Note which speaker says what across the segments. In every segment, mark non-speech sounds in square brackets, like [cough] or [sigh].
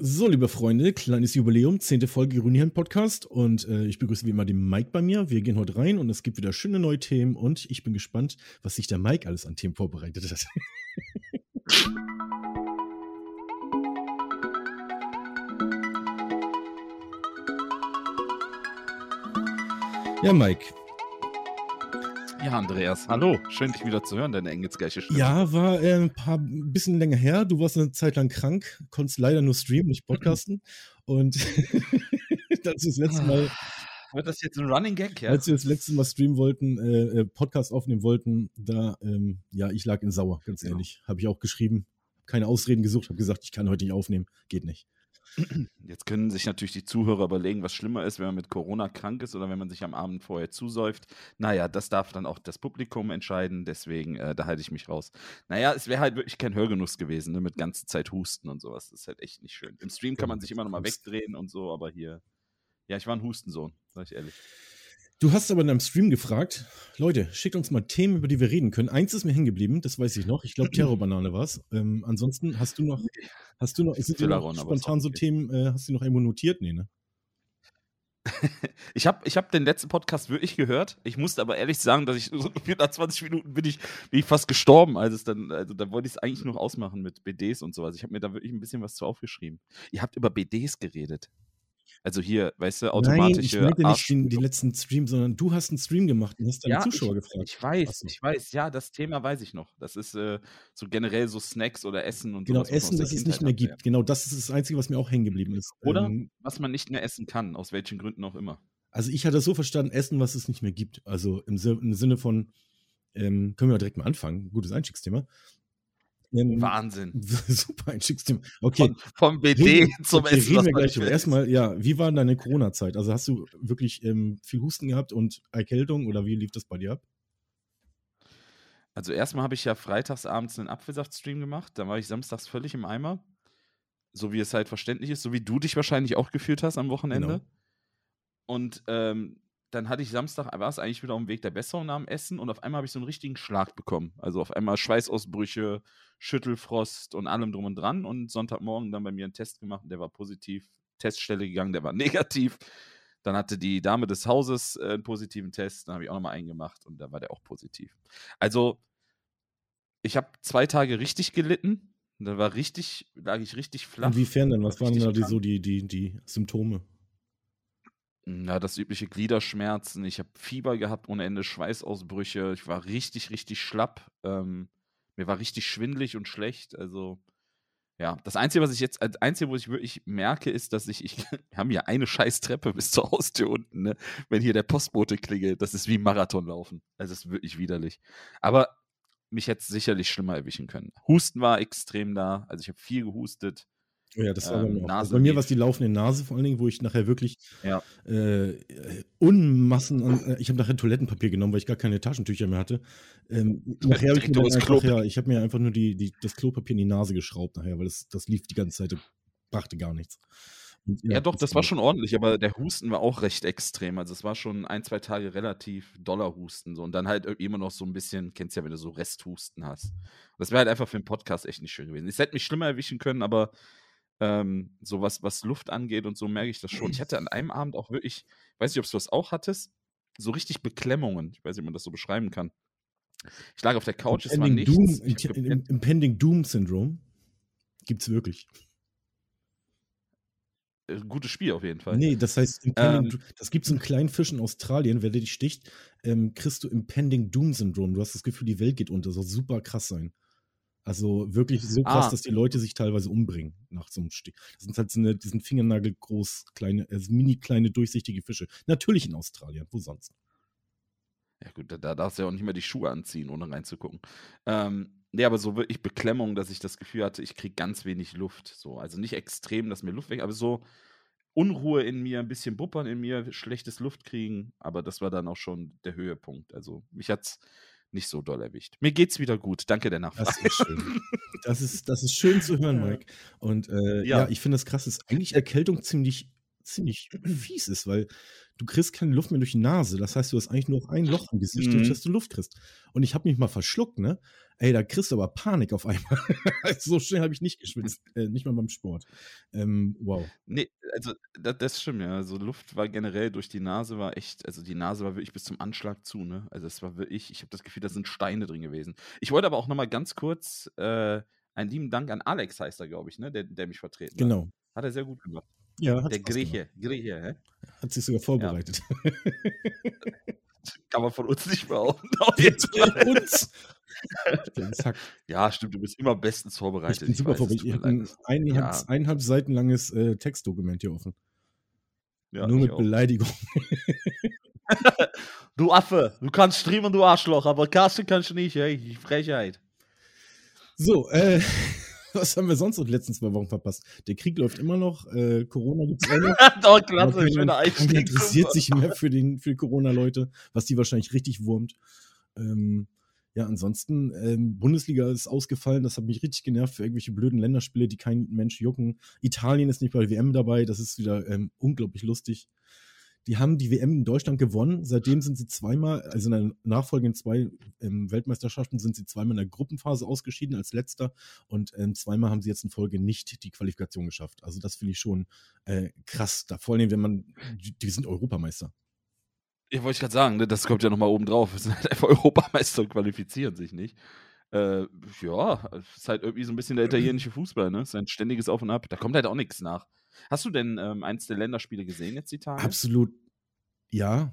Speaker 1: So, liebe Freunde, kleines Jubiläum, zehnte Folge Grünhirn Podcast und äh, ich begrüße wie immer den Mike bei mir. Wir gehen heute rein und es gibt wieder schöne neue Themen und ich bin gespannt, was sich der Mike alles an Themen vorbereitet hat. [laughs] ja, Mike,
Speaker 2: ja, Andreas, hallo. Schön, dich wieder zu hören, deine engelsgleiche Stimme.
Speaker 1: Ja, war äh, ein paar ein bisschen länger her. Du warst eine Zeit lang krank, konntest leider nur streamen, nicht podcasten. Und als [laughs] wir das letzte Mal.
Speaker 2: Wird das jetzt ein Running Gag,
Speaker 1: ja? Als wir das letzte Mal streamen wollten, äh, äh, Podcast aufnehmen wollten, da, ähm, ja, ich lag in Sauer, ganz ehrlich. Ja. Habe ich auch geschrieben. Keine Ausreden gesucht, habe gesagt, ich kann heute nicht aufnehmen. Geht nicht.
Speaker 2: Jetzt können sich natürlich die Zuhörer überlegen, was schlimmer ist, wenn man mit Corona krank ist oder wenn man sich am Abend vorher zusäuft. Naja, das darf dann auch das Publikum entscheiden, deswegen, äh, da halte ich mich raus. Naja, es wäre halt wirklich kein Hörgenuss gewesen, ne, mit ganze Zeit Husten und sowas. Das ist halt echt nicht schön. Im Stream kann man sich immer noch mal wegdrehen und so, aber hier, ja, ich war ein Hustensohn, sag ich ehrlich.
Speaker 1: Du hast aber in deinem Stream gefragt, Leute, schickt uns mal Themen, über die wir reden können. Eins ist mir hängen geblieben, das weiß ich noch. Ich glaube, Terrorbanane war es. Ähm, ansonsten hast du noch, hast du noch, sind dir noch spontan so Themen, äh, hast du noch irgendwo notiert? Nee, ne? [laughs]
Speaker 2: ich habe ich hab den letzten Podcast wirklich gehört. Ich musste aber ehrlich sagen, dass ich so [laughs] nach 20 Minuten bin ich, bin ich fast gestorben. Also, es dann, also da wollte ich es eigentlich noch ausmachen mit BDs und sowas. Ich habe mir da wirklich ein bisschen was zu aufgeschrieben. Ihr habt über BDs geredet. Also hier, weißt du, automatische.
Speaker 1: Nein, ich meinte nicht den, den, letzten Stream, sondern du hast einen Stream gemacht und hast deine ja, Zuschauer
Speaker 2: ich,
Speaker 1: gefragt.
Speaker 2: Ich weiß, ich weiß, ja, das Thema weiß ich noch. Das ist äh, so generell so Snacks oder Essen und
Speaker 1: so. Genau, Essen, das es nicht mehr gibt. Genau, das ist das Einzige, was mir auch hängen geblieben ist.
Speaker 2: Oder ähm, was man nicht mehr essen kann, aus welchen Gründen auch immer.
Speaker 1: Also ich hatte so verstanden, Essen, was es nicht mehr gibt. Also im, im Sinne von, ähm, können wir direkt mal anfangen, gutes Einstiegsthema.
Speaker 2: Ähm, Wahnsinn. [laughs]
Speaker 1: Super Einstiegsthema. Okay.
Speaker 2: Von, vom BD reden, [laughs] zum
Speaker 1: okay, Essen. Reden wir gleich über. Erstmal, ja, wie war deine Corona-Zeit? Also hast du wirklich ähm, viel Husten gehabt und Erkältung oder wie lief das bei dir ab?
Speaker 2: Also erstmal habe ich ja freitags abends einen Apfelsaft-Stream gemacht. Da war ich samstags völlig im Eimer. So wie es halt verständlich ist, so wie du dich wahrscheinlich auch gefühlt hast am Wochenende. Genau. Und ähm, dann hatte ich Samstag, war es eigentlich wieder auf dem Weg der Besserung nach dem Essen und auf einmal habe ich so einen richtigen Schlag bekommen. Also auf einmal Schweißausbrüche, Schüttelfrost und allem drum und dran. Und Sonntagmorgen dann bei mir einen Test gemacht und der war positiv. Teststelle gegangen, der war [laughs] negativ. Dann hatte die Dame des Hauses äh, einen positiven Test, dann habe ich auch nochmal einen gemacht und da war der auch positiv. Also, ich habe zwei Tage richtig gelitten. Da war richtig, lag ich richtig flach.
Speaker 1: Inwiefern denn? Was waren da die, so die, die, die Symptome?
Speaker 2: Ja, das übliche Gliederschmerzen. Ich habe Fieber gehabt ohne Ende, Schweißausbrüche. Ich war richtig, richtig schlapp. Ähm, mir war richtig schwindlig und schlecht. Also, ja, das Einzige, was ich jetzt, das Einzige, wo ich wirklich merke, ist, dass ich, ich [laughs] wir haben hier eine scheiß Treppe bis zur Haustür unten, ne? Wenn hier der Postbote klingelt, das ist wie Marathon laufen. Also, das ist wirklich widerlich. Aber mich hätte es sicherlich schlimmer erwischen können. Husten war extrem da. Also, ich habe viel gehustet.
Speaker 1: Oh ja, das war ähm, bei mir auch. Also bei mir war es die laufende Nase vor allen Dingen, wo ich nachher wirklich ja. äh, Unmassen an. Äh, ich habe nachher Toilettenpapier genommen, weil ich gar keine Taschentücher mehr hatte. Ähm, [laughs] nachher habe ich mir ich habe mir einfach nur die, die, das Klopapier in die Nase geschraubt nachher, weil das, das lief die ganze Zeit, brachte gar nichts.
Speaker 2: Und, ja, ja, doch, das war schon ordentlich, aber der Husten war auch recht extrem. Also es war schon ein, zwei Tage relativ doller Husten. So. Und dann halt immer noch so ein bisschen, kennst ja, wenn du so Resthusten hast. Das wäre halt einfach für einen Podcast echt nicht schön gewesen. Es hätte mich schlimmer erwischen können, aber ähm, so was, was Luft angeht und so merke ich das schon. Ich hatte an einem Abend auch wirklich, weiß nicht, ob du das auch hattest, so richtig Beklemmungen. Ich weiß nicht, ob man das so beschreiben kann. Ich lag auf der Couch, es war nichts.
Speaker 1: Doom, Impending Doom Syndrome gibt es wirklich.
Speaker 2: Äh, gutes Spiel auf jeden Fall.
Speaker 1: Nee, das heißt, ähm, das gibt es einen kleinen Fisch in Australien, wenn der dich sticht, ähm, kriegst du Impending Doom Syndrome. Du hast das Gefühl, die Welt geht unter. Das soll super krass sein. Also wirklich so krass, ah. dass die Leute sich teilweise umbringen nach so einem Stich. Das sind halt so eine, die sind fingernagelgroß, kleine, also mini kleine, durchsichtige Fische. Natürlich in Australien, wo sonst?
Speaker 2: Ja gut, da, da darfst du ja auch nicht mehr die Schuhe anziehen, ohne reinzugucken. Ähm, nee, aber so wirklich Beklemmung, dass ich das Gefühl hatte, ich kriege ganz wenig Luft. So. Also nicht extrem, dass mir Luft weg, aber so Unruhe in mir, ein bisschen Buppern in mir, schlechtes Luft kriegen, aber das war dann auch schon der Höhepunkt. Also mich hat's nicht so doll erwischt. Mir geht's wieder gut. Danke der Nachfrage.
Speaker 1: Das ist schön. Das ist, das ist schön zu [laughs] hören, Mike. Und äh, ja. ja. ich finde das krass, ist eigentlich Erkältung ziemlich, ziemlich fies ist, weil du kriegst keine Luft mehr durch die Nase. Das heißt, du hast eigentlich nur noch ein Loch im Gesicht, durch
Speaker 2: Mhm.
Speaker 1: das du Luft kriegst. Und ich habe mich mal verschluckt, ne? Ey, da kriegst du aber Panik auf einmal. [laughs] so schnell habe ich nicht geschwitzt, äh, nicht mal beim Sport. Ähm, wow.
Speaker 2: Ne, also da das stimmt, ja. Also Luft war generell durch die Nase war echt also die Nase war wirklich bis zum Anschlag zu, ne? Also es war wirklich ich habe das Gefühl, da sind Steine drin gewesen. Ich wollte aber auch noch mal ganz kurz, äh, einen lieben Dank an Alex heißt er, glaube ich, ne, der der mich vertreten hat.
Speaker 1: Genau.
Speaker 2: Hat er sehr gut gemacht.
Speaker 1: Ja,
Speaker 2: Der
Speaker 1: gemacht.
Speaker 2: Grieche, Grieche, hä?
Speaker 1: Hat sich sogar
Speaker 2: Ja.
Speaker 1: vorbereitet. [laughs]
Speaker 2: Kann man von uns nicht behaupten. [laughs]
Speaker 1: Uns. Der [laughs] Zack.
Speaker 2: Ja, stimmt, du bist immer bestens
Speaker 1: Ich
Speaker 2: vorbereitet.
Speaker 1: bin super vorbereitet. Ich habe ein eineinhalb,
Speaker 2: Ja.
Speaker 1: eineinhalb Seiten langes äh, Textdokument hier offen.
Speaker 2: Ja,
Speaker 1: Nur
Speaker 2: ich
Speaker 1: mit
Speaker 2: auch.
Speaker 1: Beleidigung.
Speaker 2: Du Affe, du kannst streamen, du Arschloch, aber casten kannst du nicht, ey. Frechheit.
Speaker 1: So, äh, [laughs] was haben wir sonst noch die letzten zwei Wochen verpasst? Der Krieg läuft immer noch, äh, Corona gibt es auch noch. [laughs]
Speaker 2: Doch, klasse, schöner Einstieg.
Speaker 1: interessiert sich mehr für, den, für die Corona-Leute, was die wahrscheinlich richtig wurmt. Ähm, ja, ansonsten, ähm, Bundesliga ist ausgefallen, das hat mich richtig genervt für irgendwelche blöden Länderspiele, die kein Mensch jucken. Italien ist nicht bei der WM dabei, das ist wieder ähm, unglaublich lustig. Die haben die WM in Deutschland gewonnen. Seitdem sind sie zweimal, also in den nachfolgenden zwei ähm, Weltmeisterschaften sind sie zweimal in der Gruppenphase ausgeschieden als letzter und ähm, zweimal haben sie jetzt in Folge nicht die Qualifikation geschafft. Also das finde ich schon äh, krass. Da vor allem, wenn man, die, die sind Europameister.
Speaker 2: Ja, wollte ich gerade sagen, ne, das kommt ja nochmal oben drauf. [laughs] Es sind halt einfach Europameister und qualifizieren sich nicht. Äh, ja, es ist halt irgendwie so ein bisschen der [clears throat] italienische Fußball, ne? Ist ein ständiges Auf und Ab. Da kommt halt auch nichts nach. Hast du denn ähm, eins der Länderspiele gesehen jetzt die Tage?
Speaker 1: Absolut, ja.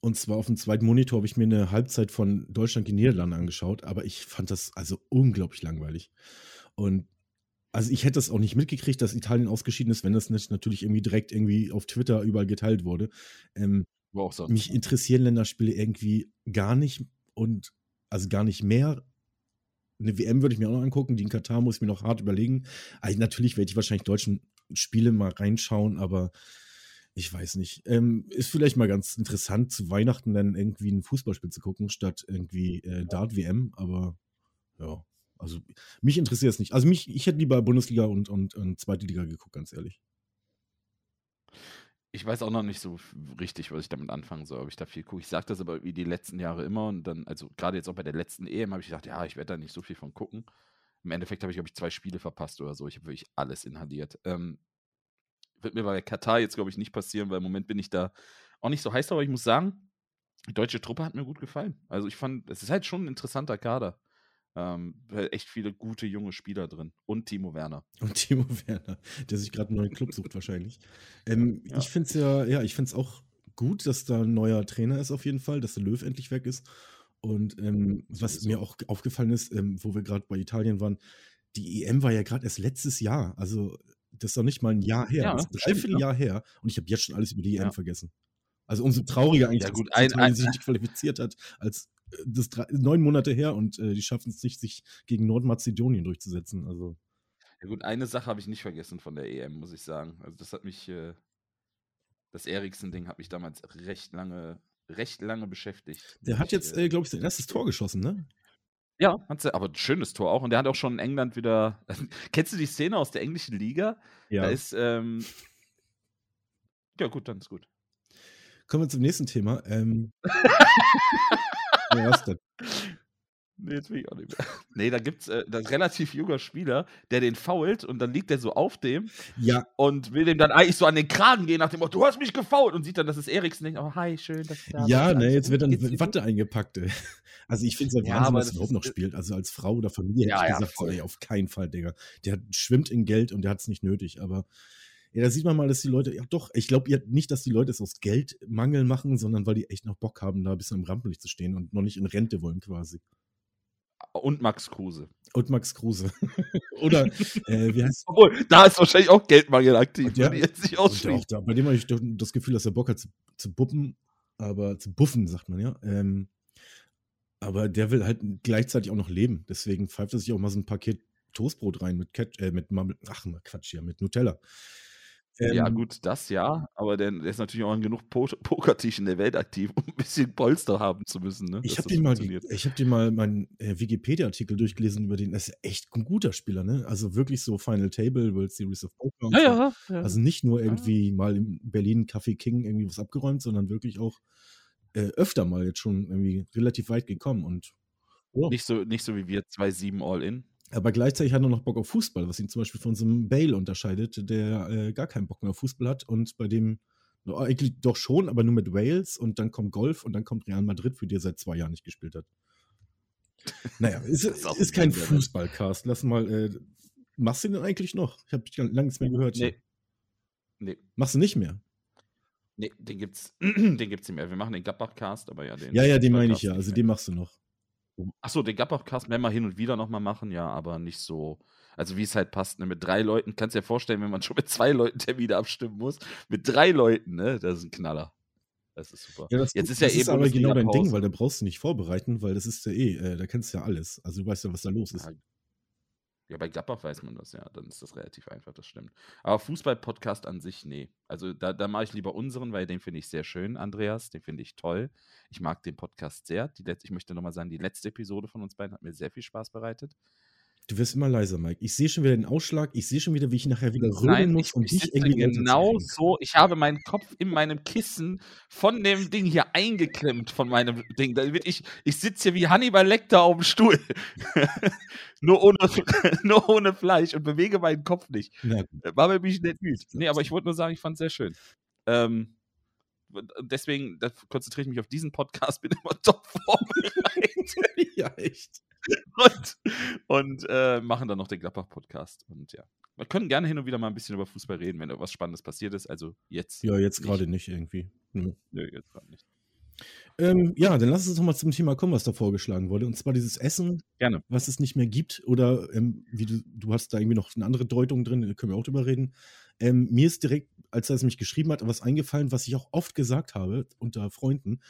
Speaker 1: Und zwar auf dem zweiten Monitor habe ich mir eine Halbzeit von Deutschland gegen Niederlande angeschaut, aber ich fand das also unglaublich langweilig. Und also ich hätte das auch nicht mitgekriegt, dass Italien ausgeschieden ist, wenn das nicht natürlich irgendwie direkt irgendwie auf Twitter überall geteilt wurde. Ähm,
Speaker 2: sonst.
Speaker 1: mich
Speaker 2: ne?
Speaker 1: interessieren Länderspiele irgendwie gar nicht und also gar nicht mehr. Eine WM würde ich mir auch noch angucken, die in Katar muss ich mir noch hart überlegen. Also natürlich werde ich wahrscheinlich deutschen Spiele mal reinschauen, aber ich weiß nicht. Ähm, ist vielleicht mal ganz interessant, zu Weihnachten dann irgendwie ein Fußballspiel zu gucken, statt irgendwie äh, Dart-WM, aber ja, also mich interessiert es nicht. Also mich, ich hätte lieber Bundesliga und, und, und zweite Liga geguckt, ganz ehrlich.
Speaker 2: Ich weiß auch noch nicht so richtig, was ich damit anfangen soll, ob ich da viel gucke. Ich sage das aber wie die letzten Jahre immer und dann, also gerade jetzt auch bei der letzten EM habe ich gedacht, ja, ich werde da nicht so viel von gucken. Im Endeffekt habe ich, glaube ich, zwei Spiele verpasst oder so. Ich habe wirklich alles inhaliert. Ähm, wird mir bei Katar jetzt, glaube ich, nicht passieren, weil im Moment bin ich da auch nicht so heiß, aber ich muss sagen, die deutsche Truppe hat mir gut gefallen. Also ich fand, es ist halt schon ein interessanter Kader. Ähm, echt viele gute junge Spieler drin. Und Timo Werner. [laughs]
Speaker 1: Und Timo Werner, der sich gerade einen neuen Club sucht wahrscheinlich. [laughs] Ähm,
Speaker 2: Ja.
Speaker 1: Ich finde es ja, ja, ich finde es auch gut, dass da ein neuer Trainer ist auf jeden Fall, dass der Löw endlich weg ist. Und ähm, was mir auch aufgefallen ist, ähm, wo wir gerade bei Italien waren, die EM war ja gerade erst letztes Jahr. Also das ist doch nicht mal ein Jahr her.
Speaker 2: Ja,
Speaker 1: das ist ein
Speaker 2: stimmt,
Speaker 1: dreiviertel
Speaker 2: ne?
Speaker 1: Jahr her. Und ich habe jetzt schon alles über die EM
Speaker 2: Ja.
Speaker 1: vergessen. Also umso trauriger eigentlich,
Speaker 2: Ja,
Speaker 1: dass
Speaker 2: gut,
Speaker 1: dass Italien
Speaker 2: ein-
Speaker 1: sich nicht qualifiziert hat, als äh, das drei, neun Monate her und äh, die schaffen es nicht, sich gegen Nordmazedonien durchzusetzen. Also
Speaker 2: Ja gut, eine Sache habe ich nicht vergessen von der EM, muss ich sagen. Also das hat mich, äh, das Eriksen-Ding hat mich damals recht lange, recht lange beschäftigt.
Speaker 1: der hat jetzt,
Speaker 2: äh,
Speaker 1: äh, glaube ich, sein erstes Tor geschossen, ne?
Speaker 2: ja, hat sie, aber ein schönes Tor auch. Und der hat auch schon in England wieder. [laughs] Kennst du die Szene aus der englischen Liga? Da ist, ähm, ja gut, dann ist gut.
Speaker 1: Kommen wir zum nächsten Thema. Ähm, [laughs] ja, was denn?
Speaker 2: Nee, jetzt will ich auch nicht mehr. [laughs] Nee, da gibt's äh, da ist ein relativ junger Spieler, der den fault und dann liegt der so auf dem
Speaker 1: Ja,
Speaker 2: und will dem dann eigentlich so an den Kragen gehen nach dem Motto, du hast mich gefault und sieht dann, das ist Eriksen, denkt, oh hi, schön, dass du da
Speaker 1: ja,
Speaker 2: bist,
Speaker 1: ne, jetzt wird dann Watte eingepackt. ey. [laughs] Also ich finde es ja Wahnsinn,
Speaker 2: das
Speaker 1: er überhaupt noch spielt. Also als Frau oder Familie
Speaker 2: Ja,
Speaker 1: hätte ich
Speaker 2: ja,
Speaker 1: gesagt,
Speaker 2: voll.
Speaker 1: ey, auf keinen Fall, Digga. Der schwimmt in Geld und der hat es nicht nötig. Aber ja, da sieht man mal, dass die Leute, ja doch, ich glaube ja nicht, dass die Leute es aus Geldmangel machen, sondern weil die echt noch Bock haben, da ein bisschen im Rampenlicht zu stehen und noch nicht in Rente wollen quasi.
Speaker 2: Und Max Kruse.
Speaker 1: Und Max Kruse. [laughs] oder, äh, wie heißt
Speaker 2: Obwohl, da ist wahrscheinlich auch Geldmangel aktiv,
Speaker 1: Und ja,
Speaker 2: ich jetzt nicht ausschließen.
Speaker 1: da, bei dem habe ich das Gefühl, dass er Bock hat zu, zu buppen, aber zu buffen, sagt man ja. Ähm, aber der will halt gleichzeitig auch noch leben. Deswegen pfeift er sich auch mal so ein Paket Toastbrot rein mit, Ket äh, mit Marmel Ach, Quatsch hier, mit Nutella.
Speaker 2: Ähm, ja, gut, das ja, aber der, der ist natürlich auch an genug po [laughs] Pokertischen der Welt aktiv, um ein bisschen Polster haben zu müssen. Ne,
Speaker 1: ich habe dir, mal, hab dir mal meinen äh, Wikipedia-Artikel durchgelesen über den. Das ist echt ein guter Spieler, ne? Also wirklich so Final Table, World Series of Poker.
Speaker 2: Ja, ja, ja,
Speaker 1: Also nicht nur irgendwie ja. mal in Berlin Café King irgendwie was abgeräumt, sondern wirklich auch äh, öfter mal jetzt schon irgendwie relativ weit gekommen und
Speaker 2: oh. nicht, so, nicht so wie wir 2-7 All-In.
Speaker 1: Aber gleichzeitig hat er noch Bock auf Fußball, was ihn zum Beispiel von so einem Bale unterscheidet, der äh, gar keinen Bock mehr auf Fußball hat und bei dem eigentlich doch schon, aber nur mit Wales und dann kommt Golf und dann kommt Real Madrid, für die er seit zwei Jahren nicht gespielt hat. Naja, [laughs] ist, ist, ist kein Fußballcast. Lass mal, äh, machst du den eigentlich noch? Ich habe lange nichts mehr gehört.
Speaker 2: Nee. nee.
Speaker 1: Machst du nicht mehr?
Speaker 2: Nee, den gibt's, [clears throat] den gibt's nicht mehr. Wir machen den Gladbach-Cast, aber ja, den.
Speaker 1: Ja, ja, den meine ich ja. Also den machst du noch.
Speaker 2: Achso, den Gladbach-Cast werden wir hin und wieder nochmal machen, ja, aber nicht so. Also wie es halt passt, ne? Mit drei Leuten, kannst du dir vorstellen, wenn man [laughs] schon mit zwei Leuten Termine abstimmen muss. Mit drei Leuten, ne? Das ist ein Knaller. Das ist super.
Speaker 1: Ja, das, Jetzt ist ja das ist aber genau dein Ding, weil da brauchst du nicht vorbereiten, weil das ist ja eh, äh, da kennst du ja alles. Also du weißt ja, was da los ist.
Speaker 2: Ja, ja, bei Gladbach weiß man das ja, dann ist das relativ einfach, das stimmt. Aber Fußball-Podcast an sich, nee. Also da, da mache ich lieber unseren, weil den finde ich sehr schön, Andreas, den finde ich toll. Ich mag den Podcast sehr. Die letzte, ich möchte nochmal sagen, die letzte Episode von uns beiden hat mir sehr viel Spaß bereitet.
Speaker 1: Du wirst immer leiser, Mike. Ich sehe schon wieder den Ausschlag. Ich sehe schon wieder, wie ich nachher wieder rühren muss,
Speaker 2: um dich irgendwie genau so. Ich habe meinen Kopf in meinem Kissen von dem Ding hier eingeklemmt, von meinem Ding. Da ich, ich sitze hier wie Hannibal Lecter auf dem Stuhl. [laughs] nur, ohne, [laughs] nur ohne Fleisch und bewege meinen Kopf nicht. Ja. War mir mich nicht müde. Nee, aber ich wollte nur sagen, ich fand es sehr schön. Ähm, deswegen konzentriere ich mich auf diesen Podcast, [laughs] bin immer top vorbereitet.
Speaker 1: ja, echt [laughs]
Speaker 2: und, und äh, machen dann noch den Gladbach-Podcast. Und ja, wir können gerne hin und wieder mal ein bisschen über Fußball reden, wenn irgendwas Spannendes passiert ist. Also jetzt.
Speaker 1: Ja, jetzt gerade nicht irgendwie.
Speaker 2: Nö, Nö jetzt gerade nicht.
Speaker 1: Ähm, ja, dann lass uns doch mal zum Thema kommen, was da vorgeschlagen wurde. Und zwar dieses Essen,
Speaker 2: Gerne.
Speaker 1: was es nicht mehr gibt. Oder ähm, wie du, du hast da irgendwie noch eine andere Deutung drin, da können wir auch drüber reden. Ähm, mir ist direkt, als er es mich geschrieben hat, was eingefallen, was ich auch oft gesagt habe unter Freunden.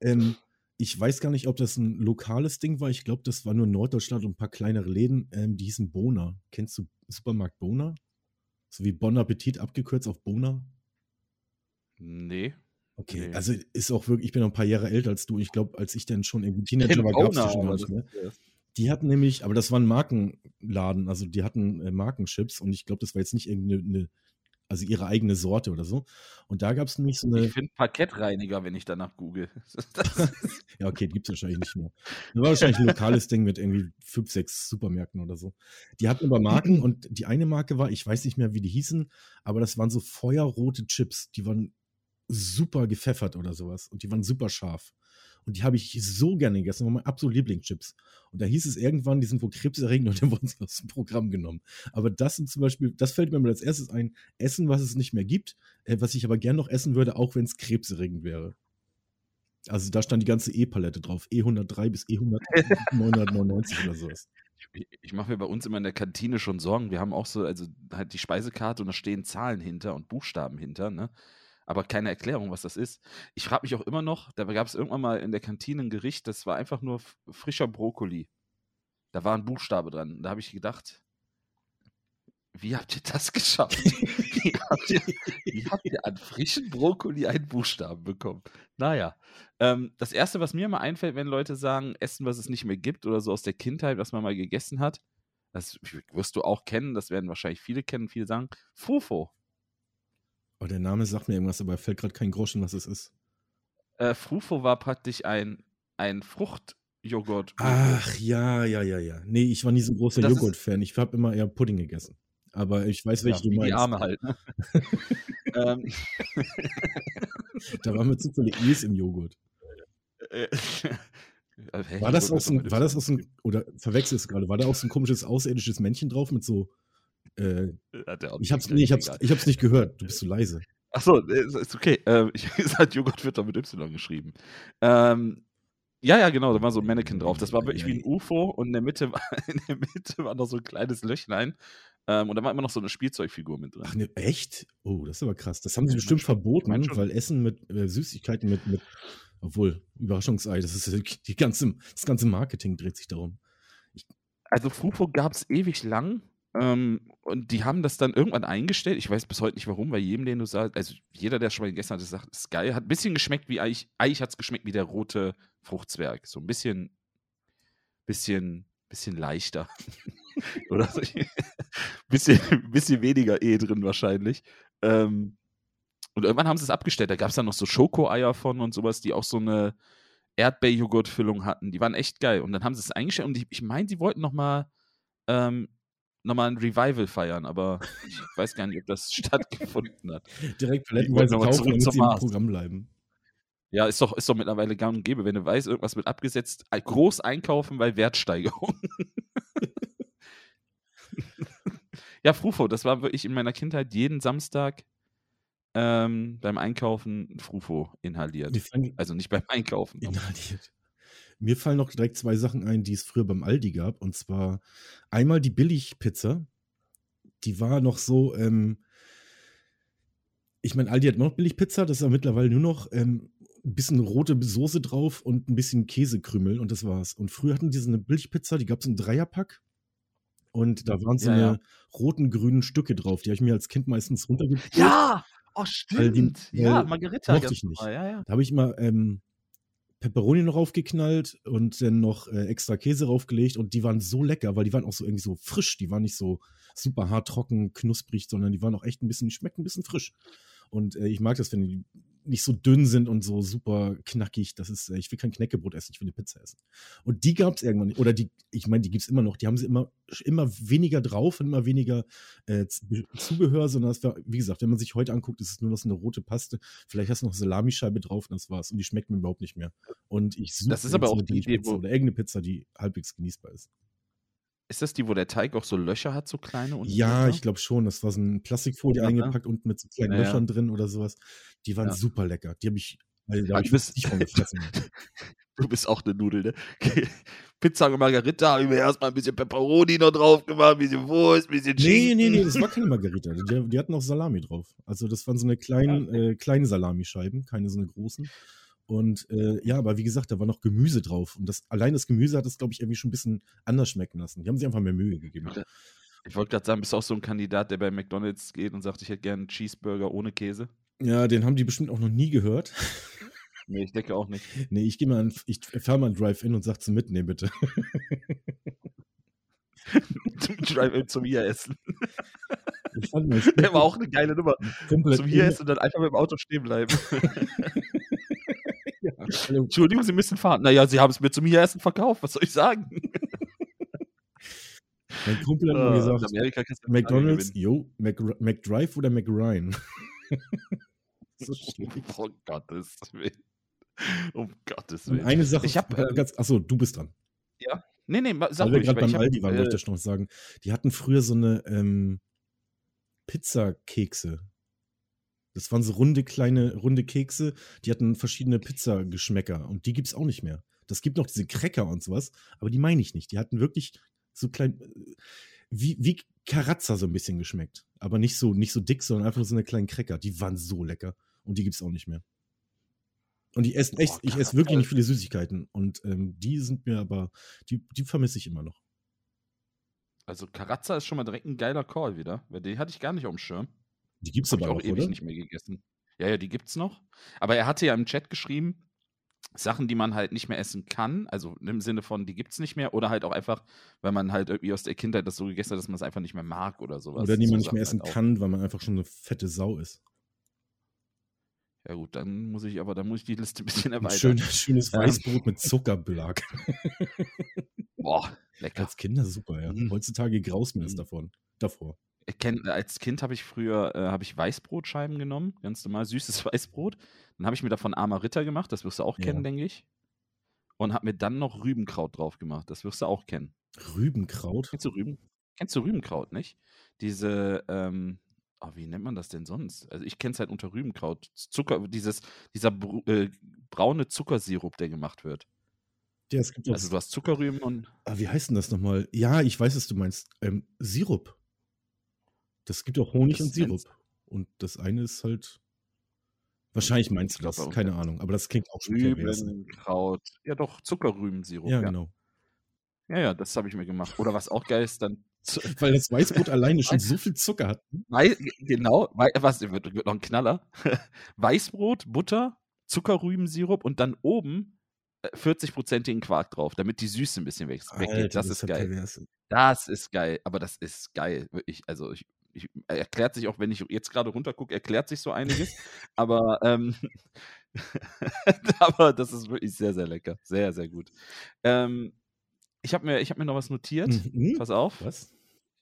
Speaker 1: Ähm, ich weiß gar nicht, ob das ein lokales Ding war. Ich glaube, das war nur Norddeutschland und ein paar kleinere Läden. Ähm, die hießen Bona. Kennst du Supermarkt Bona? So wie Bon Appetit abgekürzt auf Bona?
Speaker 2: Nee.
Speaker 1: Okay, nee. also ist auch wirklich, ich bin noch ein paar Jahre älter als du. Ich glaube, als ich dann schon irgendwie [laughs] Teenager war, gab es die schon gar nicht mehr. Die hatten nämlich, aber das war ein Markenladen, also die hatten äh, Markenchips und ich glaube, das war jetzt nicht irgendeine also ihre eigene Sorte oder so. Und da gab es nämlich so eine.
Speaker 2: Ich finde Parkettreiniger, wenn ich danach google. [laughs]
Speaker 1: ja, okay, die gibt es wahrscheinlich nicht mehr. Das war wahrscheinlich ein lokales Ding mit irgendwie fünf, sechs Supermärkten oder so. Die hatten aber Marken und die eine Marke war, ich weiß nicht mehr, wie die hießen, aber das waren so feuerrote Chips. Die waren super gepfeffert oder sowas und die waren super scharf. Und die habe ich so gerne gegessen. Waren meine absoluten Lieblingschips. Und da hieß es irgendwann, die sind wohl krebserregend und [laughs] dann wurden sie aus dem Programm genommen. Aber das sind zum Beispiel, das fällt mir mal als erstes ein, Essen, was es nicht mehr gibt, äh, was ich aber gern noch essen würde, auch wenn es krebserregend wäre. Also da stand die ganze E-Palette drauf. E103 bis E999 oder sowas.
Speaker 2: Ich, ich mache mir bei uns immer in der Kantine schon Sorgen. Wir haben auch so, also halt die Speisekarte und da stehen Zahlen hinter und Buchstaben hinter, ne? Aber keine Erklärung, was das ist. Ich frage mich auch immer noch, da gab es irgendwann mal in der Kantine ein Gericht, das war einfach nur frischer Brokkoli. Da war ein Buchstabe dran. Da habe ich gedacht, wie habt ihr das [laughs] geschafft? wie, habt ihr, wie, habt ihr, an frischen Brokkoli einen Buchstaben bekommen? Naja, ähm, das Erste, was mir mal einfällt, wenn Leute sagen, Essen, was es nicht mehr gibt oder so aus der Kindheit, was man mal gegessen hat, das wirst du auch kennen, das werden wahrscheinlich viele kennen, viele sagen, Fufo.
Speaker 1: Oh, der Name sagt mir irgendwas, aber fällt gerade kein Groschen, was es ist.
Speaker 2: Äh, Frufo war praktisch ein, ein Fruchtjoghurt.
Speaker 1: Ach, ja, ja, ja, ja. Nee, ich war nie so ein großer Joghurt-Fan. Ich habe immer eher Pudding gegessen. Aber ich weiß, welche ja, du meinst.
Speaker 2: Die Arme halt, ne? [laughs]
Speaker 1: Ähm. da waren mir zu viele E's im Joghurt. Äh, [laughs] äh, war das, aus ein, war das aus einem, oder verwechselst du gerade, war da auch so ein komisches außerirdisches Männchen drauf mit so äh, ich hab's, nee, ich, hab's, ich hab's nicht gehört. Du bist zu so [laughs] leise.
Speaker 2: Achso, ist okay. Ähm, ich [laughs] habe gesagt, Joghurt wird da mit Y geschrieben. Ähm, ja, ja, genau, da war so ein Mannequin drauf. Das war wirklich wie ein UFO und in der Mitte war, [laughs] in der Mitte war noch so ein kleines Löchlein. Ähm, und da war immer noch so eine Spielzeugfigur mit drin.
Speaker 1: Ach, ne, echt? Oh, das ist aber krass. Das haben sie bestimmt verboten, weil Essen mit äh, Süßigkeiten mit, mit, obwohl, Überraschungsei, das ist die ganze, das ganze Marketing dreht sich darum.
Speaker 2: Ich, also Fufo gab es ewig lang Ähm, und die haben das dann irgendwann eingestellt. Ich weiß bis heute nicht warum, weil jedem, den du sagst, also jeder, der schon mal gegessen hat, sagt, ist geil. Hat ein bisschen geschmeckt wie eigentlich, eigentlich hat es geschmeckt wie der rote Fruchtzwerg. So ein bisschen, bisschen, bisschen leichter. [laughs] Oder so. [laughs] bisschen, bisschen weniger E drin wahrscheinlich. Ähm, und irgendwann haben sie es abgestellt. Da gab es dann noch so Schokoeier von und sowas, die auch so eine Erdbeerjoghurt-Füllung hatten. Die waren echt geil. Und dann haben sie es eingestellt und ich, ich meine, sie wollten noch mal ähm, nochmal ein Revival feiern, aber ich weiß gar nicht, ob das [laughs] stattgefunden hat.
Speaker 1: Direkt palettenweise kaufen, damit sie im Programm bleiben.
Speaker 2: Ja, ist doch, ist doch mittlerweile gang und gäbe, wenn du weißt, irgendwas wird abgesetzt, groß einkaufen bei Wertsteigerung. [laughs] ja, Frufo, das war wirklich in meiner Kindheit jeden Samstag ähm, beim Einkaufen Frufo inhaliert. Also nicht beim Einkaufen.
Speaker 1: Inhaliert. Mir fallen noch direkt zwei Sachen ein, die es früher beim Aldi gab. Und zwar einmal die Billigpizza. Die war noch so, ähm, ich meine, Aldi hat noch Billigpizza, das ist aber mittlerweile nur noch ähm, ein bisschen rote Soße drauf und ein bisschen Käsekrümel und das war's. Und früher hatten die so eine Billigpizza, die gab es in Dreierpack. Und da waren so ja, eine ja. roten, grünen Stücke drauf. Die habe ich mir als Kind meistens runtergepult.
Speaker 2: Ja! Oh, stimmt.
Speaker 1: Die, ja, Margarita. Mochte ich nicht. Ja, ja. Da habe ich mal ähm, Pepperoni noch raufgeknallt und dann noch äh, extra Käse raufgelegt und die waren so lecker, weil die waren auch so irgendwie so frisch. Die waren nicht so super hart, trocken, knusprig, sondern die waren auch echt ein bisschen, die schmecken ein bisschen frisch. Und äh, ich mag das, wenn die nicht so dünn sind und so super knackig. Das ist, äh, ich will kein Knäckebrot essen, ich will eine Pizza essen. Und die gab es irgendwann nicht. Oder die, ich meine, die gibt es immer noch. Die haben sie immer, immer weniger drauf und immer weniger äh, Zubehör, sondern das war, wie gesagt, wenn man sich heute anguckt, ist es nur noch so eine rote Paste. Vielleicht hast du noch Salamischeibe drauf und das war's. Und die schmeckt mir überhaupt nicht mehr. Und ich
Speaker 2: suche das ist aber auch die
Speaker 1: Idee, oder irgendeine Pizza, die halbwegs genießbar ist.
Speaker 2: Ist das die, wo der Teig auch so Löcher hat, so kleine?
Speaker 1: Unten ja, ich glaube schon. Das war so ein Plastikfolie ja, eingepackt und mit so kleinen ja, Löchern drin oder sowas. Die waren super lecker. Die habe ich,
Speaker 2: also, hab ich bist, nicht von gefressen. [laughs] du bist auch eine Nudel, ne? Pizza und Margarita habe ich mir erstmal ein bisschen Pepperoni noch drauf gemacht, ein bisschen Wurst, ein bisschen
Speaker 1: Schinken. Nee, nee, nee, [laughs] das war keine Margarita. Die, die hatten auch Salami drauf. Also das waren so eine kleinen, äh, kleine Salamischeiben, keine so eine großen. Und äh, ja, aber wie gesagt, da war noch Gemüse drauf. Und das, allein das Gemüse hat es, glaube ich, irgendwie schon ein bisschen anders schmecken lassen. Die haben sich einfach mehr Mühe gegeben.
Speaker 2: Ich wollte gerade sagen, bist du auch so ein Kandidat, der bei McDonalds geht und sagt, ich hätte gerne einen Cheeseburger ohne Käse?
Speaker 1: Ja, den haben die bestimmt auch noch nie gehört. [laughs]
Speaker 2: Nee, ich denke auch nicht.
Speaker 1: Nee, ich gehe mal an, ich fahre mal ein Drive-In und sag [laughs] zum Mitnehmen, bitte.
Speaker 2: Drive-In zum Hier essen. [laughs] Der war auch eine geile Nummer. Zum Hier essen und dann einfach mit dem Auto stehen bleiben. Entschuldigung, Sie müssen fahren. Naja, Sie haben es mir zum Essen verkauft. Was soll ich sagen?
Speaker 1: Mein Kumpel hat mir uh, gesagt, McDonalds, yo, McDrive oder McRyan? [laughs]
Speaker 2: so oh Gottes Willen. Um Gottes Willen.
Speaker 1: Und eine Sache, ich hab, ähm, ganz, achso, du bist dran.
Speaker 2: Ja? Nee, nee, sag
Speaker 1: Weil wir gerade beim Aldi waren, äh, wollte ich noch sagen. Die hatten früher so eine ähm, Pizzakekse. Das waren so runde, kleine, runde Kekse, die hatten verschiedene Pizzageschmäcker und die gibt es auch nicht mehr. Das gibt noch diese Cracker und sowas, aber die meine ich nicht. Die hatten wirklich so klein, wie, wie Karazza so ein bisschen geschmeckt. Aber nicht so, nicht so dick, sondern einfach so eine kleinen Cracker. Die waren so lecker und die gibt es auch nicht mehr. Und ich esse echt, ich esse wirklich nicht viele Süßigkeiten. Und ähm, die sind mir aber, die, die vermisse ich immer noch.
Speaker 2: Also Karazza ist schon mal direkt ein geiler Call wieder, weil die hatte ich gar nicht auf dem Schirm.
Speaker 1: Die gibt es aber auch, ewig oder?
Speaker 2: nicht mehr gegessen. Ja, ja, die gibt's noch. Aber er hatte ja im Chat geschrieben, Sachen, die man halt nicht mehr essen kann, also im Sinne von, die gibt's nicht mehr, oder halt auch einfach, weil man halt irgendwie aus der Kindheit das so gegessen hat, dass man es einfach nicht mehr mag oder sowas.
Speaker 1: Oder die
Speaker 2: man
Speaker 1: nicht mehr essen halt kann, weil man einfach schon eine fette Sau ist.
Speaker 2: Ja gut, dann muss ich aber, dann muss ich die Liste ein bisschen erweitern.
Speaker 1: Schön, schönes Weißbrot mit Zuckerbelag.
Speaker 2: Boah, lecker.
Speaker 1: Als Kinder super, ja. Mhm. Heutzutage graus mir das mhm. davon, davor
Speaker 2: kenn, als Kind habe ich früher äh, hab ich Weißbrotscheiben genommen, ganz normal süßes [laughs] Weißbrot. Dann habe ich mir davon armer Ritter gemacht, das wirst du auch kennen, ja. denke ich. Und habe mir dann noch Rübenkraut drauf gemacht, das wirst du auch kennen.
Speaker 1: Rübenkraut?
Speaker 2: Kennst du Rüben? Kennst du Rübenkraut, nicht? Diese, ähm, oh, wie nennt man das denn sonst? Also ich kenne es halt unter Rübenkraut. Zucker, dieses, dieser äh, braune Zuckersirup, der gemacht wird.
Speaker 1: Ja, es gibt
Speaker 2: also du hast Zuckerrüben und.
Speaker 1: Ah, wie heißt denn das nochmal? Ja, ich weiß, was du meinst. Ähm, Sirup. Das gibt auch Honig das und Sirup. Und das eine ist halt. Wahrscheinlich meinst du das, keine Ahnung, aber das klingt auch schon
Speaker 2: Rübenkraut. Ja, doch, Zuckerrübensirup.
Speaker 1: Ja, ja, genau.
Speaker 2: Ja, ja, das habe ich mir gemacht. Oder was auch geil ist, dann
Speaker 1: Weil das Weißbrot alleine schon so viel Zucker hat.
Speaker 2: Ne? Wei genau, was wird, wird noch ein Knaller. [laughs] Weißbrot, Butter, Zuckerrübensirup und dann oben 40-prozentigen äh, Quark drauf, damit die Süße ein bisschen weg, weggeht. Das, das, ist geil. Perverse. Das ist geil, aber das ist geil. Ich, also ich, ich, erklärt sich auch, wenn ich jetzt gerade runtergucke, erklärt sich so einiges. aber, ähm, [laughs] aber das ist wirklich sehr, sehr lecker. Sehr, sehr gut. Ähm, ich habe mir, hab mir noch was notiert. Mhm. Pass auf.
Speaker 1: Was?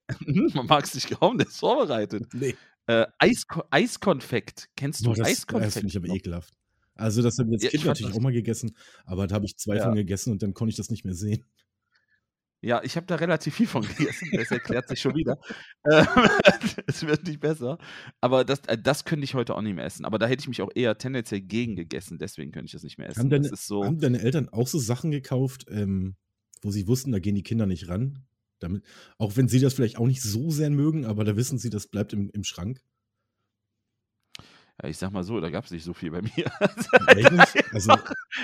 Speaker 1: [laughs]
Speaker 2: Man mag es nicht glauben, der ist vorbereitet. Nee. Äh, Eis, Eiskonfekt. Kennst du Boah,
Speaker 1: das,
Speaker 2: Eiskonfekt?
Speaker 1: Das finde ich aber ekelhaft. Also, das habe ich als ja, Kind natürlich auch mal gegessen, aber da habe ich zwei ja. von gegessen und dann konnte ich das nicht mehr sehen.
Speaker 2: Ja, ich habe da relativ viel von gegessen. Das erklärt sich schon wieder. [laughs] [laughs] Es wird nicht besser. Aber das, äh, das könnte ich heute auch nicht mehr essen. Aber da hätte ich mich auch eher tendenziell gegen gegessen. Deswegen könnte ich das nicht mehr essen.
Speaker 1: Haben deine, so haben deine Eltern auch so Sachen gekauft, ähm, wo sie wussten, da gehen die Kinder nicht ran? Damit, auch wenn sie das vielleicht auch nicht so sehr mögen, aber da wissen sie, das bleibt im, im Schrank.
Speaker 2: Ja, ich sag mal so, da gab es nicht so viel bei mir. [laughs]
Speaker 1: also,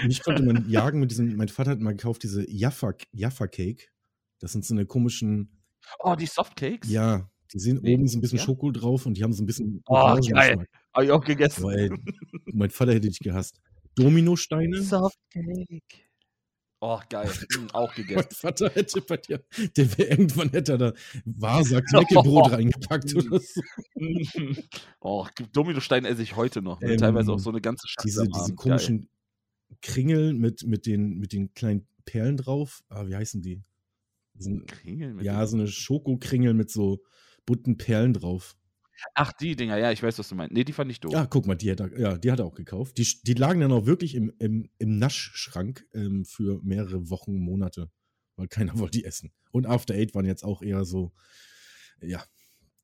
Speaker 1: mich konnte man jagen mit diesem, mein Vater hat mal gekauft, diese Jaffa, Jaffa Cake. Das sind so eine komischen.
Speaker 2: Oh, die Softcakes?
Speaker 1: Ja, die sind nee. oben so ein bisschen ja? Schoko drauf und die haben so ein bisschen.
Speaker 2: Oh, geil. Hab ich auch gegessen.
Speaker 1: Aber, ey, mein Vater hätte dich gehasst. Dominosteine.
Speaker 2: Softcake. Oh, geil. Hm, auch [laughs] gegessen.
Speaker 1: mein Vater hätte bei dir, der wäre irgendwann hätte er da Vasa [laughs] Knäckebrot oh. reingepackt oder so. [laughs]
Speaker 2: oh, Dominostein esse ich heute noch. Ne? Ähm, Teilweise auch so eine ganze
Speaker 1: Scheiße. Diese, diese komischen geil. Kringel mit, mit, den, mit den kleinen Perlen drauf. Ah, wie heißen die? So ein, Kringel mit ja, so eine Schokokringel mit so bunten Perlen drauf.
Speaker 2: Ach, die Dinger, ja, ich weiß, was du meinst. Nee, die fand ich doof.
Speaker 1: Ja, guck mal, die hat er, ja, die hat er auch gekauft. Die, die lagen dann auch wirklich im, im, im Naschschrank ähm, für mehrere Wochen, Monate, weil keiner [laughs] wollte die essen. Und After Eight waren jetzt auch eher so, ja,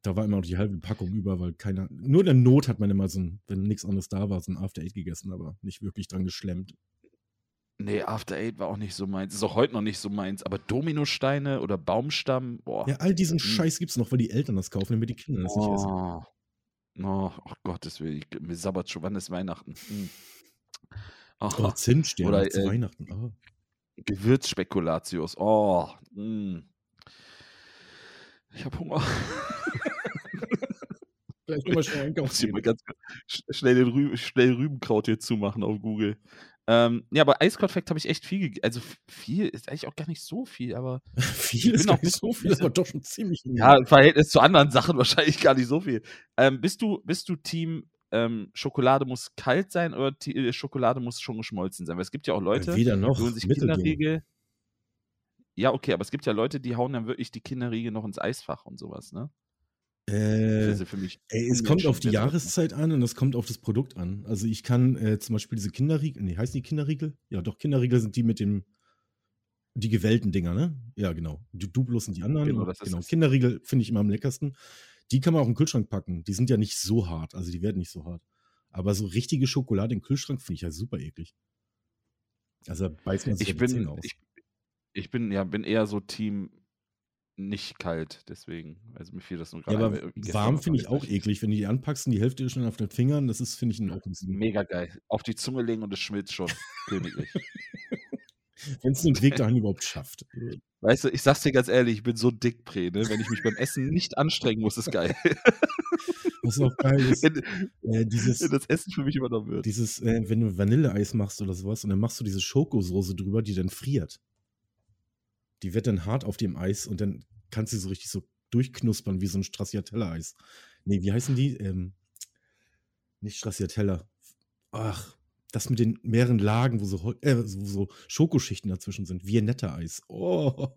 Speaker 1: da war immer noch die halbe Packung über, weil keiner, nur in der Not hat man immer so ein, wenn nichts anderes da war, so ein After Eight gegessen, aber nicht wirklich dran geschlemmt.
Speaker 2: Nee, After Eight war auch nicht so meins. Ist auch heute noch nicht so meins. Aber Dominosteine oder Baumstamm, boah.
Speaker 1: Ja, all diesen hm. Scheiß gibt's noch, weil die Eltern das kaufen, damit die Kinder das oh. nicht essen.
Speaker 2: Oh, oh Gottes Willen. Mir sabbert schon, wann ist Weihnachten? Hm.
Speaker 1: Oh, oh Zimtstern oder, zu äh, Weihnachten. Oh.
Speaker 2: Gewürzspekulatius. Oh. Hm. Ich hab Hunger.
Speaker 1: Vielleicht mal schnell [laughs] einkaufen.
Speaker 2: Mal ganz schnell, den Rü schnell Rübenkraut hier zumachen auf Google. Ähm, ja, aber Eiskonfekt habe ich echt viel gegessen. Also viel ist eigentlich auch gar nicht so viel, aber. [laughs]
Speaker 1: viel ist auch nicht so viel, ist aber doch schon ziemlich
Speaker 2: viel. Ja, im Verhältnis zu anderen Sachen [laughs] wahrscheinlich gar nicht so viel. Ähm, bist, du, bist du Team ähm, Schokolade muss kalt sein oder äh, Schokolade muss schon geschmolzen sein? Weil es gibt ja auch Leute,
Speaker 1: ja, weder noch,
Speaker 2: die holen sich Kinderriegel. Ja, okay, aber es gibt ja Leute, die hauen dann wirklich die Kinderriegel noch ins Eisfach und sowas, ne?
Speaker 1: Äh, für mich ey, es kommt auf die Jahreszeit an und es kommt auf das Produkt an. Also ich kann äh, zum Beispiel diese Kinderriegel, nee, heißen die Kinderriegel? Ja, doch, Kinderriegel sind die mit dem, die gewellten Dinger, ne? Ja, genau. Die Duplos sind die anderen. Genau, das genau. Kinderriegel finde ich immer am leckersten. Die kann man auch im Kühlschrank packen. Die sind ja nicht so hart, also die werden nicht so hart. Aber so richtige Schokolade im Kühlschrank finde ich ja super eklig. Also beißt man sich
Speaker 2: ich bin, aus. Ich, ich bin, ja, bin eher so Team nicht kalt, deswegen. Also mir fiel das nur
Speaker 1: gerade. Ja, aber warm finde ich auch eklig. Wenn du die anpackst und die Hälfte ist schon auf den Fingern, das ist, finde ich, ein
Speaker 2: bisschen. Mega geil. Auf die Zunge legen und es schmilzt schon. Königlich. [laughs]
Speaker 1: Wenn es den Weg dahin überhaupt schafft.
Speaker 2: Weißt du, ich sag's dir ganz ehrlich, ich bin so dick, Prä, ne? Wenn ich mich beim Essen nicht anstrengen muss, ist geil. [laughs]
Speaker 1: Was auch geil ist, wenn,
Speaker 2: äh, dieses, wenn das Essen für mich übernommen wird.
Speaker 1: Dieses, äh, wenn du Vanilleeis machst oder sowas und dann machst du diese Schokosoße drüber, die dann friert die wird dann hart auf dem Eis und dann kannst du so richtig so durchknuspern wie so ein Stracciatella-Eis. Nee, wie heißen die? Ähm, nicht Stracciatella. Ach, das mit den mehreren Lagen, wo so, äh, so, so Schokoschichten dazwischen sind. Viennetta-Eis. Oh.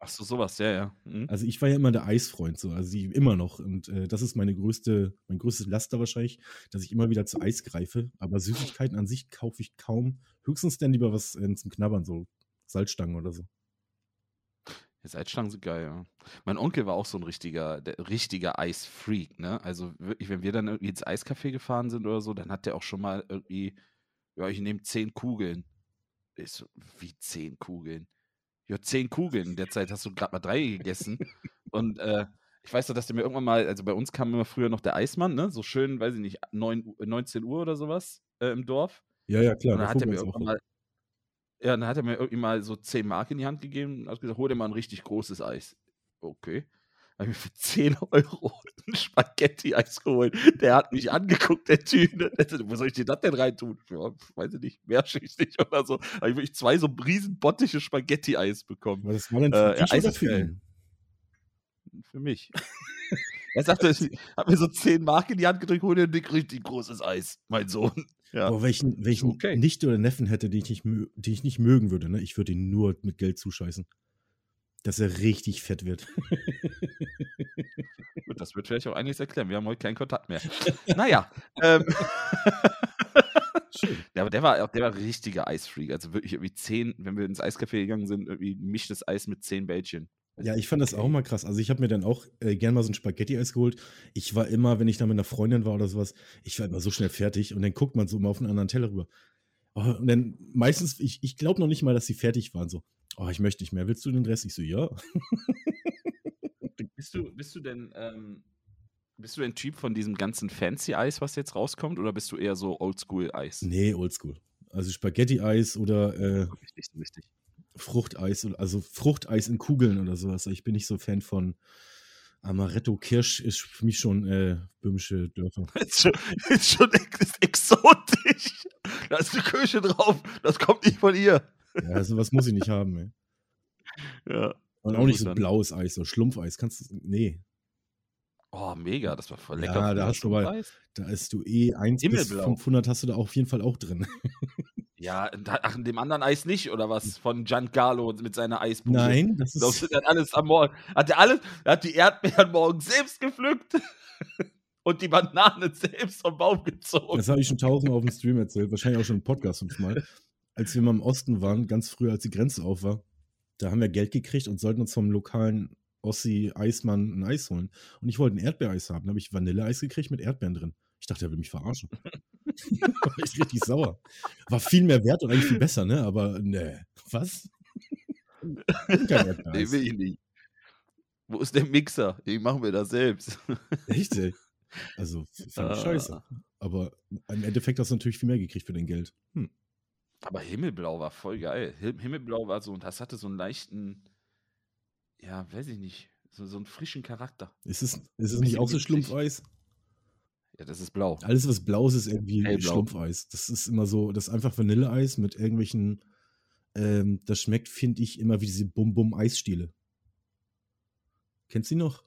Speaker 2: Ach so, sowas, ja, ja.
Speaker 1: Mhm. Also ich war ja immer der Eisfreund, so, also ich, immer noch. Und äh, das ist meine größte, mein größtes Laster wahrscheinlich, dass ich immer wieder zu Eis greife. Aber Süßigkeiten an sich kaufe ich kaum. Höchstens dann lieber was äh, zum Knabbern, so Salzstangen oder so.
Speaker 2: Salzstangen sind geil, ja. Mein Onkel war auch so ein richtiger, der, richtiger Eisfreak, ne? Also wirklich, wenn wir dann irgendwie ins Eiscafé gefahren sind oder so, dann hat der auch schon mal irgendwie, ja, ich nehme zehn Kugeln. Ich so, wie zehn Kugeln? Ja, zehn Kugeln. In der Zeit hast du gerade mal drei gegessen. Und äh, ich weiß doch, dass der mir irgendwann mal, also bei uns kam immer früher noch der Eismann, ne? So schön, weiß ich nicht, 9, 19 Uhr oder sowas äh, im Dorf.
Speaker 1: Ja, ja, klar.
Speaker 2: Und dann hat er mir irgendwann mal, ja, dann hat er mir irgendwie mal so 10 Mark in die Hand gegeben und hat gesagt, hol dir mal ein richtig großes Eis. okay. Habe ich mir für 10 [laughs] Euro ein Spaghetti-Eis geholt. Der hat mich angeguckt, der Typ. Wo soll ich dir das denn reintun? Ja, weiß ich nicht, mehrschichtig oder so. Habe ich wirklich zwei so riesen bottische Spaghetti-Eis bekommen.
Speaker 1: Was war denn für, äh,
Speaker 2: Eis für ihn? Für mich. [laughs] er sagte, [laughs] habe mir so 10 Mark in die Hand gedrückt, hol dir ein richtig großes Eis, mein Sohn.
Speaker 1: Ja. Aber welchen, welchen okay. Nichte oder Neffen hätte, die ich nicht, die ich nicht mögen würde, ne? Ich würde ihn nur mit Geld zuscheißen dass er richtig fett wird. [laughs]
Speaker 2: Gut, das wird vielleicht auch einiges erklären. Wir haben heute keinen Kontakt mehr. [laughs] naja. ähm, [laughs] ja, aber der war, der war richtiger Eisfreak. Also wirklich irgendwie zehn, wenn wir ins Eiscafé gegangen sind, irgendwie mischtes Eis mit zehn Bällchen.
Speaker 1: Ja, ich fand das auch mal krass. Also ich habe mir dann auch äh, gern mal so ein Spaghetti-Eis geholt. Ich war immer, wenn ich da mit einer Freundin war oder sowas, ich war immer so schnell fertig und dann guckt man so mal auf einen anderen Teller rüber. Oh, und dann meistens, ich, ich glaube noch nicht mal, dass sie fertig waren. So, Oh, ich möchte nicht mehr. Willst du den Rest? Ich so, ja. [laughs]
Speaker 2: bist, du, bist du denn, ähm, bist du ein Typ von diesem ganzen Fancy-Eis, was jetzt rauskommt, oder bist du eher so Oldschool-Eis?
Speaker 1: Nee, Oldschool. Also Spaghetti-Eis oder äh,
Speaker 2: richtig, richtig.
Speaker 1: Fruchteis, also Fruchteis in Kugeln oder sowas. Ich bin nicht so Fan von Amaretto Kirsch, ist für mich schon äh, böhmische Dörfer. [laughs]
Speaker 2: Ist schon, ist schon ex exotisch. Da ist eine Kirsche drauf. Das kommt nicht von ihr.
Speaker 1: Ja, sowas muss ich nicht haben, ey.
Speaker 2: Ja.
Speaker 1: Und auch nicht so blaues Eis, so Schlumpfeis. Kannst du. Nee.
Speaker 2: Oh, mega, das war voll lecker.
Speaker 1: Ja, da hast du aber, da ist du eh 1 bis 500 hast du da auf jeden Fall auch drin. [laughs]
Speaker 2: Ja, ach, in dem anderen Eis nicht, oder was? Von Giancarlo mit seiner Eisbude.
Speaker 1: Nein, das ist.
Speaker 2: Das hat alles am Morgen. Hat er alles, er hat die Erdbeeren morgen selbst gepflückt [laughs] und die Banane selbst vom Baum gezogen.
Speaker 1: Das habe ich schon tausendmal auf dem Stream erzählt, wahrscheinlich auch schon im Podcast fünfmal als wir mal im Osten waren, ganz früh, als die Grenze auf war, da haben wir Geld gekriegt und sollten uns vom lokalen Ossi-Eismann ein Eis holen. Und ich wollte ein Erdbeereis haben. Da habe ich Vanilleeis gekriegt mit Erdbeeren drin. Ich dachte, er will mich verarschen. [laughs] war ich richtig sauer. War viel mehr wert und eigentlich viel besser, ne? Aber ne, was?
Speaker 2: Nee, will ich nicht. Wo ist der Mixer? Ich mache mir das selbst.
Speaker 1: Echt, ey? Also, fand ah. scheiße. Aber im Endeffekt hast du natürlich viel mehr gekriegt für dein Geld. Hm.
Speaker 2: Aber Himmelblau war voll geil. Himmelblau war so, und das hatte so einen leichten, ja, weiß ich nicht, so, so einen frischen Charakter.
Speaker 1: Ist es, ist es nicht auch so Schlumpfeis?
Speaker 2: Ja, das ist blau.
Speaker 1: Alles, was blau ist, ist irgendwie Hellblau. Schlumpfeis. Das ist immer so, das ist einfach Vanilleeis mit irgendwelchen, ähm, das schmeckt, finde ich, immer wie diese Bum-Bum-Eisstiele. Kennst du die noch?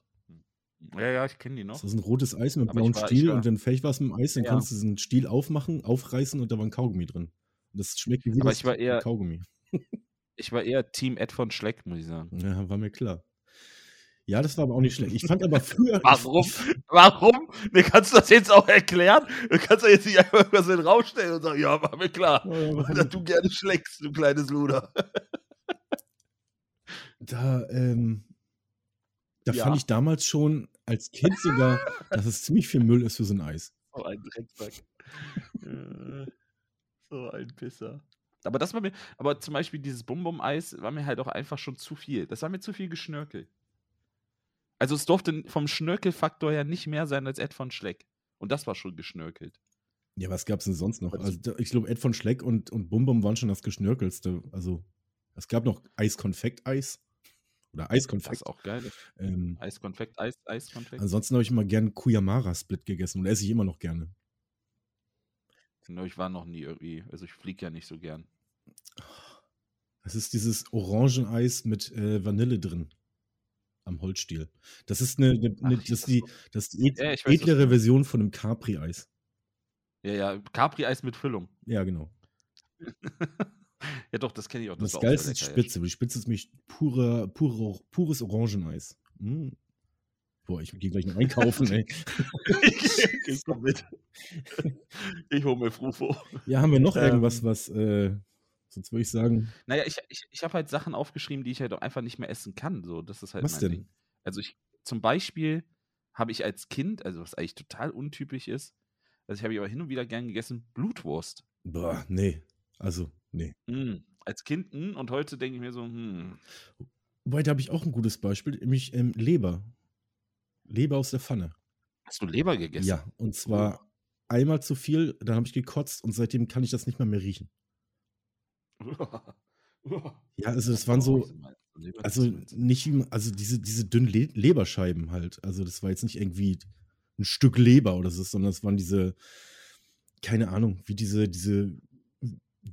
Speaker 2: Ja, ja, ich kenne die noch.
Speaker 1: Das ist ein rotes Eis mit blauem Stiel und wenn fertig war es mit dem Eis, dann ja. kannst du diesen Stiel aufmachen, aufreißen und da war ein Kaugummi drin. Das schmeckt wie
Speaker 2: Aber ich war eher,
Speaker 1: Kaugummi. [laughs]
Speaker 2: ich war eher Team Ed von Schleck, muss ich sagen.
Speaker 1: Ja, war mir klar. Ja, das war aber auch nicht schlecht. Ich fand aber früher. [laughs]
Speaker 2: Warum? Warum? Mir kannst du das jetzt auch erklären? Du kannst doch jetzt nicht einfach irgendwas in den Raum stellen und sagen, ja, war mir klar. Ja, dass du gerne schlägst, du kleines Luder. [laughs]
Speaker 1: Da, ähm, da ja. fand ich damals schon als Kind sogar, [laughs] dass es ziemlich viel Müll ist für so ein Eis.
Speaker 2: Oh, ein Drecksack. Äh. So ein Pisser. Aber das war mir, aber zum Beispiel dieses Bum-Bum-Eis war mir halt auch einfach schon zu viel. Das war mir zu viel Geschnörkel. Also es durfte vom Schnörkelfaktor her nicht mehr sein als Ed von Schleck. Und das war schon geschnörkelt.
Speaker 1: Ja, was gab es denn sonst noch? Also ich glaube, Ed von Schleck und, und Bum Bum waren schon das Geschnörkelste. Also es gab noch Eiskonfekt-Eis. Oder Eiskonfekt. Das
Speaker 2: ist auch geil. Ähm, Eiskonfekt, Eis, Eiskonfekt.
Speaker 1: Ansonsten habe ich immer gern Kuyamara-Split gegessen und esse ich immer noch gerne.
Speaker 2: Ich war noch nie irgendwie, also ich fliege ja nicht so gern.
Speaker 1: Es ist dieses Orangeneis mit äh, Vanille drin. Am Holzstiel. Das ist eine, eine, eine Ach, das, ist die, das ist die ja, edlere Version von einem Capri-Eis.
Speaker 2: Ja, ja, Capri-Eis mit Füllung.
Speaker 1: Ja, genau. [laughs]
Speaker 2: ja, doch, das kenne ich auch.
Speaker 1: Das, das geilste ist die Spitze. Die Spitze ist nämlich pure, pure, pures Orangeneis. Mm. Boah, ich gehe gleich noch einkaufen, ey. [laughs]
Speaker 2: ich komm mit. [laughs] Ich hole mir Frufo.
Speaker 1: Ja, haben wir noch ähm, irgendwas, was, äh, sonst würde ich sagen.
Speaker 2: Naja, ich, ich, ich habe halt Sachen aufgeschrieben, die ich halt auch einfach nicht mehr essen kann. So, das ist halt
Speaker 1: was denn?
Speaker 2: Ding. Also ich, zum Beispiel habe ich als Kind, also was eigentlich total untypisch ist, also ich habe ich aber hin und wieder gern gegessen, Blutwurst.
Speaker 1: Boah, nee. Also, nee.
Speaker 2: Mm, als Kind, mm, und heute denke ich mir so, hm.
Speaker 1: Wobei, da habe ich auch ein gutes Beispiel, nämlich ähm, Leber. Leber aus der Pfanne.
Speaker 2: Hast du Leber gegessen?
Speaker 1: Ja, und zwar oh. einmal zu viel, dann habe ich gekotzt und seitdem kann ich das nicht mehr mehr riechen. [laughs] ja, also das waren so, Also nicht, also diese, diese dünnen Le Leberscheiben halt. Also das war jetzt nicht irgendwie ein Stück Leber oder so, sondern es waren diese, keine Ahnung, wie diese, diese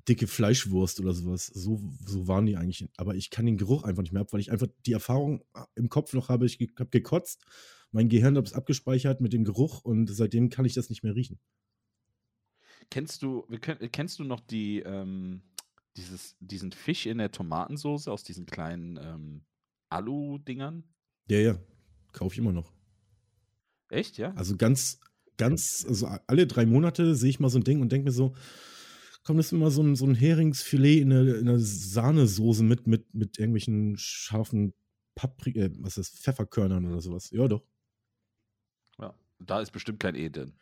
Speaker 1: dicke Fleischwurst oder sowas. So, so waren die eigentlich. Aber ich kann den Geruch einfach nicht mehr ab, weil ich einfach die Erfahrung im Kopf noch habe, ich habe gekotzt, mein Gehirn hat es abgespeichert mit dem Geruch und seitdem kann ich das nicht mehr riechen.
Speaker 2: Kennst du, kennst du noch die, ähm, dieses, diesen Fisch in der Tomatensauce aus diesen kleinen ähm, Alu-Dingern?
Speaker 1: Ja, ja. Kaufe ich immer noch.
Speaker 2: Echt, ja?
Speaker 1: Also ganz, ganz, also alle drei Monate sehe ich mal so ein Ding und denke mir so, komm, das ist immer so ein, so ein Heringsfilet in einer, in einer Sahnesoße mit, mit, mit irgendwelchen scharfen Paprika, äh, was ist das, Pfefferkörnern oder sowas. Ja, doch.
Speaker 2: Ja, da ist bestimmt kein E drin.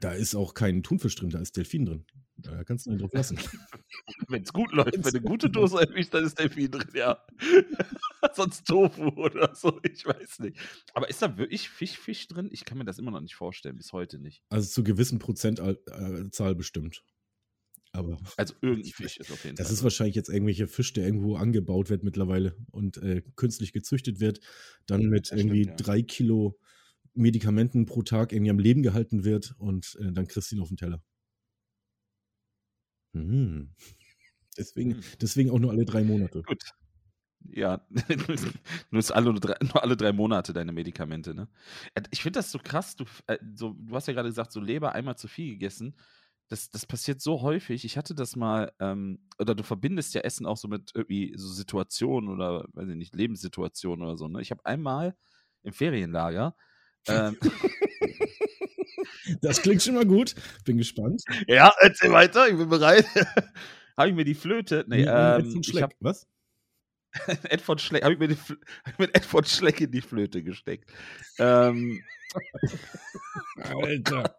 Speaker 1: Da ist auch kein Thunfisch drin, da ist Delfin drin. Da kannst du einen drauf lassen. [laughs]
Speaker 2: wenn es gut läuft, wenn eine gute Dose [laughs] erwischt, dann ist Delfin drin, ja. [laughs] Sonst Tofu oder so, ich weiß nicht. Aber ist da wirklich Fisch, Fisch drin? Ich kann mir das immer noch nicht vorstellen, bis heute nicht.
Speaker 1: Also zu gewissen Prozentzahl bestimmt. Aber
Speaker 2: also irgendein Fisch ist auf jeden
Speaker 1: das
Speaker 2: Fall.
Speaker 1: Das ist wahrscheinlich jetzt irgendwelche Fisch, der irgendwo angebaut wird mittlerweile und äh, künstlich gezüchtet wird, dann mit das irgendwie stimmt, ja. drei Kilo Medikamenten pro Tag irgendwie am Leben gehalten wird und äh, dann kriegst du ihn auf den Teller. Hm. [laughs] Deswegen, hm. deswegen auch nur alle drei Monate.
Speaker 2: Gut. Ja, [laughs] nur, alle drei, nur alle drei Monate deine Medikamente, ne? Äh, ich finde das so krass, du, äh, so, du hast ja gerade gesagt, so Leber einmal zu viel gegessen. Das, das passiert so häufig. Ich hatte das mal, ähm, oder du verbindest ja Essen auch so mit irgendwie so Situationen oder, weiß ich nicht, Lebenssituationen oder so. Ne? Ich habe einmal im Ferienlager ähm. [laughs]
Speaker 1: Das klingt schon mal gut. Bin gespannt.
Speaker 2: Ja, erzähl weiter, ich bin bereit. [laughs] habe ich mir die Flöte. Nee, ähm,
Speaker 1: ich hab, Was? [laughs]
Speaker 2: Ed von Schleck, habe ich mir die, hab mit Ed von Schleck in die Flöte gesteckt. Ähm,
Speaker 1: Alter.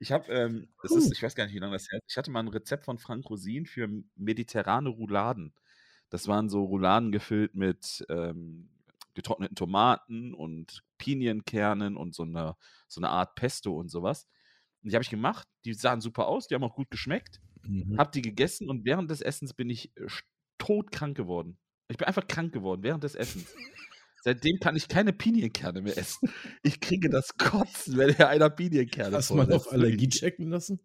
Speaker 2: Ich habe, ähm, das ist, ich weiß gar nicht, wie lange das her ist. Ich hatte mal ein Rezept von Frank Rosin für mediterrane Rouladen. Das waren so Rouladen gefüllt mit ähm, getrockneten Tomaten und Pinienkernen und so eine, so eine Art Pesto und sowas. Und die habe ich gemacht. Die sahen super aus, die haben auch gut geschmeckt. Mhm. Habe die gegessen und während des Essens bin ich äh, todkrank geworden. Ich bin einfach krank geworden während des Essens. Seitdem kann ich keine Pinienkerne mehr essen. Ich kriege das Kotzen, wenn er einer Pinienkerne
Speaker 1: Hast du mal auf Allergie checken lassen?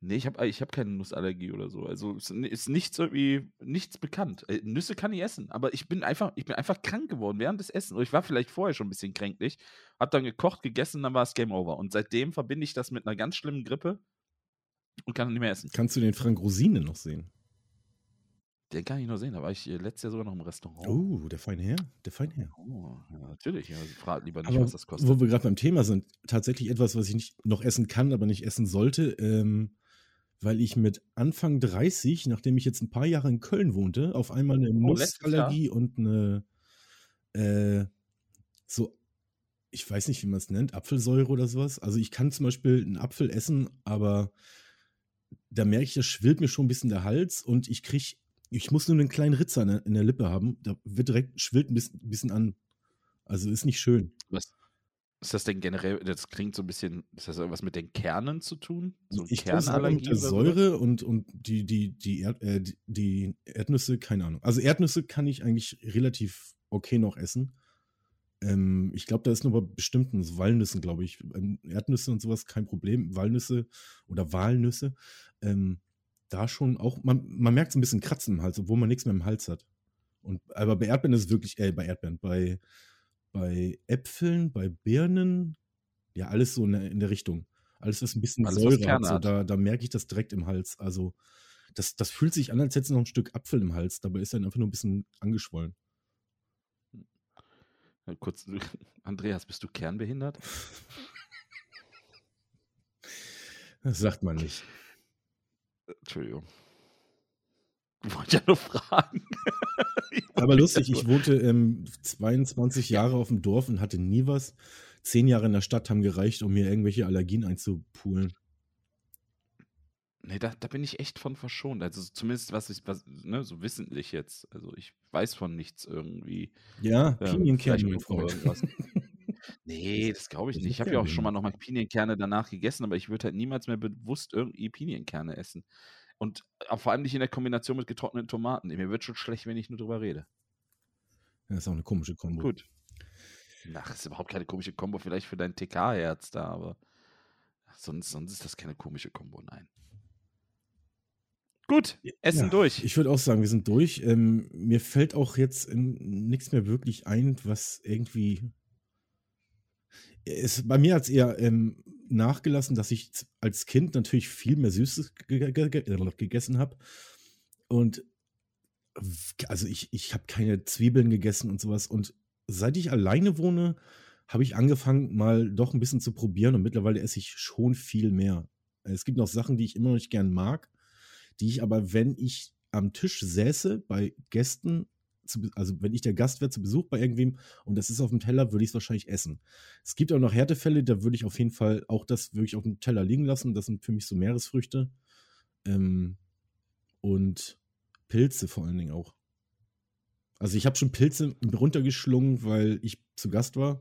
Speaker 2: Nee, ich habe ich hab keine Nussallergie oder so. Also es ist nichts irgendwie, nichts bekannt. Äh, Nüsse kann ich essen, aber ich bin einfach, ich bin einfach krank geworden während des Essens. ich war vielleicht vorher schon ein bisschen kränklich, hab dann gekocht, gegessen, dann war es Game Over. Und seitdem verbinde ich das mit einer ganz schlimmen Grippe und kann nicht mehr essen.
Speaker 1: Kannst du den Frank Rosine noch sehen?
Speaker 2: Den kann ich noch sehen, da war ich äh, letztes Jahr sogar noch im Restaurant.
Speaker 1: Oh, der feine Herr, der feine Herr.
Speaker 2: Oh, ja, natürlich. Ja, frag lieber nicht,
Speaker 1: aber
Speaker 2: was das kostet.
Speaker 1: Wo wir gerade beim Thema sind, tatsächlich etwas, was ich nicht noch essen kann, aber nicht essen sollte. Ähm, weil ich mit Anfang 30, nachdem ich jetzt ein paar Jahre in Köln wohnte, auf einmal eine oh, Nussallergie und eine äh, so, ich weiß nicht, wie man es nennt, Apfelsäure oder sowas. Also ich kann zum Beispiel einen Apfel essen, aber da merke ich, das schwillt mir schon ein bisschen der Hals und ich kriege, ich muss nur einen kleinen Ritzer in der, in der Lippe haben. Da wird direkt, schwillt ein bisschen, ein bisschen an. Also ist nicht schön.
Speaker 2: Was, ist das denn generell, das klingt so ein bisschen, ist das irgendwas mit den Kernen zu tun?
Speaker 1: So ich Kernallergie mit der Säure und, und die, die, die, Erd, äh, die Erdnüsse, keine Ahnung. Also Erdnüsse kann ich eigentlich relativ okay noch essen. Ähm, ich glaube, da ist nur bei bestimmten so Walnüssen, glaube ich. Ähm, Erdnüsse und sowas kein Problem. Walnüsse oder Walnüsse, ähm, da schon auch, man, man merkt so ein bisschen Kratzen im Hals, obwohl man nichts mehr im Hals hat. Und, aber bei Erdbeeren ist es wirklich, äh, bei Erdbeeren, bei bei Äpfeln, bei Birnen, ja, alles so in der, in der Richtung. Alles, was ein bisschen alles, Säure hat, so, da, da merke ich das direkt im Hals. Also, das, das fühlt sich an, als hätte es noch ein Stück Apfel im Hals. Dabei ist er einfach nur ein bisschen angeschwollen.
Speaker 2: Kurz, [laughs] Andreas, bist du kernbehindert?
Speaker 1: Das sagt man nicht.
Speaker 2: Entschuldigung. [laughs] Ich wollte ja nur fragen. [laughs]
Speaker 1: Aber lustig, ich wohnte ähm, 22 Jahre auf dem Dorf und hatte nie was. Zehn Jahre in der Stadt haben gereicht, um mir irgendwelche Allergien einzupulen.
Speaker 2: Nee, da, da bin ich echt von verschont. Also zumindest was ich, was, ne, so wissentlich jetzt. Also ich weiß von nichts irgendwie.
Speaker 1: Ja, Pinienkerne, mein Freund. [laughs]
Speaker 2: nee, das glaube ich nicht. Ich habe ja auch schon mal nochmal Pinienkerne danach gegessen, aber ich würde halt niemals mehr bewusst irgendwie Pinienkerne essen. Und äh, vor allem nicht in der Kombination mit getrockneten Tomaten. Mir wird schon schlecht, wenn ich nur drüber rede.
Speaker 1: Ja, ist auch eine komische Kombo.
Speaker 2: Gut. Ach, ist überhaupt keine komische Kombo, vielleicht für dein TK-Herz da, aber sonst, sonst ist das keine komische Kombo, nein. Gut, Essen ja, durch.
Speaker 1: Ich würde auch sagen, wir sind durch. Ähm, mir fällt auch jetzt nichts mehr wirklich ein, was irgendwie. Es, bei mir hat es eher ähm, nachgelassen, dass ich als Kind natürlich viel mehr Süßes gegessen habe. Und also ich, ich habe keine Zwiebeln gegessen und sowas. Und seit ich alleine wohne, habe ich angefangen, mal doch ein bisschen zu probieren und mittlerweile esse ich schon viel mehr. Es gibt noch Sachen, die ich immer noch nicht gern mag, die ich aber, wenn ich am Tisch säße bei Gästen, zu, also wenn ich der Gast wäre zu Besuch bei irgendwem und das ist auf dem Teller, würde ich es wahrscheinlich essen. Es gibt auch noch Härtefälle, da würde ich auf jeden Fall auch das wirklich auf dem Teller liegen lassen. Das sind für mich so Meeresfrüchte. Ähm, und Pilze vor allen Dingen auch. Also ich habe schon Pilze runtergeschlungen, weil ich zu Gast war.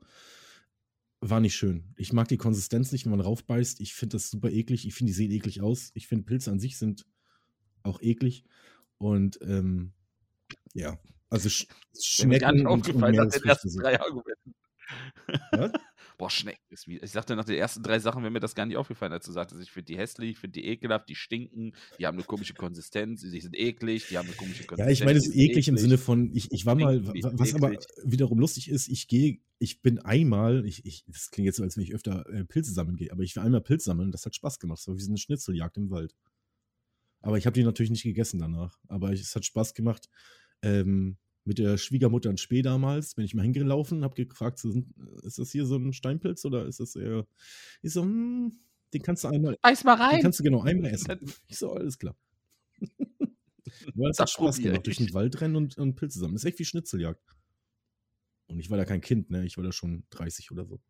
Speaker 1: War nicht schön. Ich mag die Konsistenz nicht, wenn man raufbeißt. Ich finde das super eklig. Ich finde, die sehen eklig aus. Ich finde, Pilze an sich sind auch eklig. Und ähm, ja, also sch Schnecken
Speaker 2: gar nicht aufgefallen nach den ersten drei Argumenten. Was? [laughs] Boah, Schnecken ist wie. Ich sagte nach den ersten drei Sachen wäre mir das gar nicht aufgefallen, als du sagtest, ich finde die hässlich, ich finde die ekelhaft, die stinken, die haben eine komische Konsistenz, die sind eklig, die haben eine komische Konsistenz.
Speaker 1: Ja, ich meine, es ist eklig, eklig, im Sinne von, ich, ich war mal, was aber wiederum lustig ist, ich gehe, ich bin einmal, ich, ich, das klingt jetzt so, als wenn ich öfter äh, Pilze sammeln gehe, aber ich war einmal Pilz sammeln, das hat Spaß gemacht. Das war wie so eine Schnitzeljagd im Wald. Aber ich habe die natürlich nicht gegessen danach. Aber es hat Spaß gemacht. Ähm, mit der Schwiegermutter in Spee damals, bin ich mal hingelaufen, habe gefragt, ist das hier so ein Steinpilz oder ist das eher, ich so, hm, den kannst du einmal,
Speaker 2: Eis mal rein.
Speaker 1: Den kannst du genau einmal essen. Ich so, alles klar. [laughs] Weil es hat Spaß gemacht, durch den Wald rennen und, und Pilze sammeln. Das ist echt wie Schnitzeljagd. Und ich war da kein Kind, ne? Ich war da schon 30 oder so.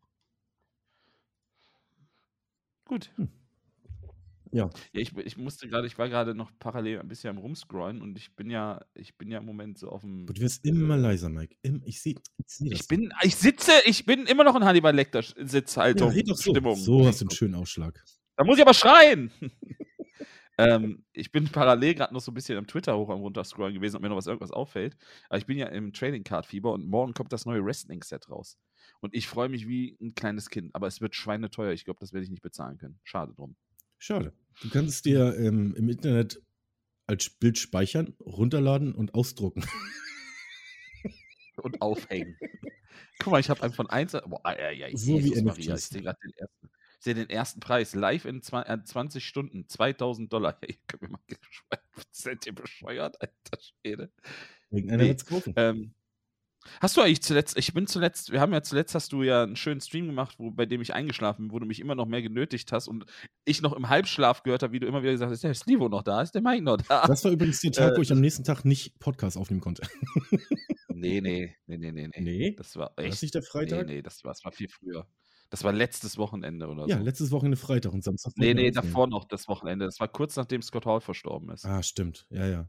Speaker 2: Gut. Hm. Ja. Ja, ich, ich musste gerade, ich war gerade noch parallel ein bisschen am Rumscrollen und ich bin ja, ich bin ja im Moment so auf dem.
Speaker 1: Du wirst immer äh, leiser, Mike. Ich sehe ich
Speaker 2: seh das. Ich bin, ich sitze, ich bin immer noch in Hannibal Lecter Sitzhaltung.
Speaker 1: Red doch so. Stimmung. So hast du einen schönen Ausschlag.
Speaker 2: Da muss ich aber schreien. [laughs] ähm, ich bin parallel gerade noch so ein bisschen am Twitter hoch am runterscrollen gewesen, ob mir noch was irgendwas auffällt. Aber ich bin ja im Trading Card Fieber und morgen kommt das neue Wrestling Set raus. Und ich freue mich wie ein kleines Kind, aber es wird schweineteuer. Ich glaube, das werde ich nicht bezahlen können. Schade drum.
Speaker 1: Schade. Du kannst es dir ähm, im Internet als Bild speichern, runterladen und ausdrucken. [laughs]
Speaker 2: und aufhängen. Guck mal, ich habe einen von 1. Boah, ja, ja,
Speaker 1: so Jesus wie Maria,
Speaker 2: ich sehe gerade den ersten. Ich sehe den ersten Preis live in 20 äh, Stunden, 2000 Dollar. [laughs] Hey, können wir mal [laughs] Seid ihr bescheuert, alter Schwede?
Speaker 1: Wegen einer nee, wird's kaufen. Ähm,
Speaker 2: Hast du eigentlich zuletzt, ich bin zuletzt, wir haben ja zuletzt, hast du ja einen schönen Stream gemacht, wo, bei dem ich eingeschlafen bin, wo du mich immer noch mehr genötigt hast und ich noch im Halbschlaf gehört habe, wie du immer wieder gesagt hast, ist der Slivo noch da, ist der Mike noch da?
Speaker 1: Das war übrigens der Tag, äh, wo ich am nächsten Tag nicht Podcast aufnehmen konnte. [laughs]
Speaker 2: nee, nee, nee, nee, nee.
Speaker 1: Nee?
Speaker 2: Das war echt. War
Speaker 1: das nicht der Freitag?
Speaker 2: Nee, nee, das war, das war viel früher. Das war letztes Wochenende oder
Speaker 1: so. Ja, letztes Wochenende Freitag und Samstag.
Speaker 2: Nee, nee, davor noch das Wochenende. Das war kurz nachdem Scott Hall verstorben ist.
Speaker 1: Ah, stimmt. Ja, ja.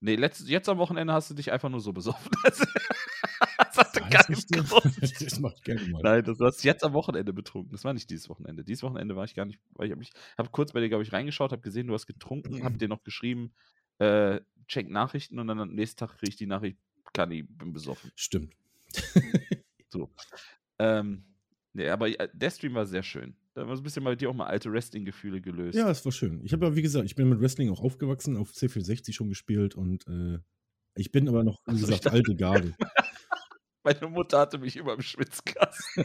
Speaker 2: Nee, letzt, jetzt am Wochenende hast du dich einfach nur so besoffen. [laughs] das hatte [laughs] keinen Grund. das macht gerne mal. Nein, das hast jetzt am Wochenende betrunken. Das war nicht dieses Wochenende. Dieses Wochenende war ich gar nicht, weil ich habe hab kurz bei dir, glaube ich, reingeschaut, habe gesehen, du hast getrunken, habe [clears throat] dir noch geschrieben, äh, check Nachrichten und dann am nächsten Tag kriege ich die Nachricht, kann ich, bin besoffen.
Speaker 1: Stimmt.
Speaker 2: so. Ähm, nee, aber äh, der Stream war sehr schön. Da war so ein bisschen bei dir auch mal alte Wrestling-Gefühle gelöst.
Speaker 1: Ja, es war schön. Ich habe ja, wie gesagt, ich bin mit Wrestling auch aufgewachsen, auf C64 schon gespielt und äh, ich bin aber noch, wie also gesagt, alte Garde. [laughs]
Speaker 2: Meine Mutter hatte mich immer im Schwitzkasten. [laughs]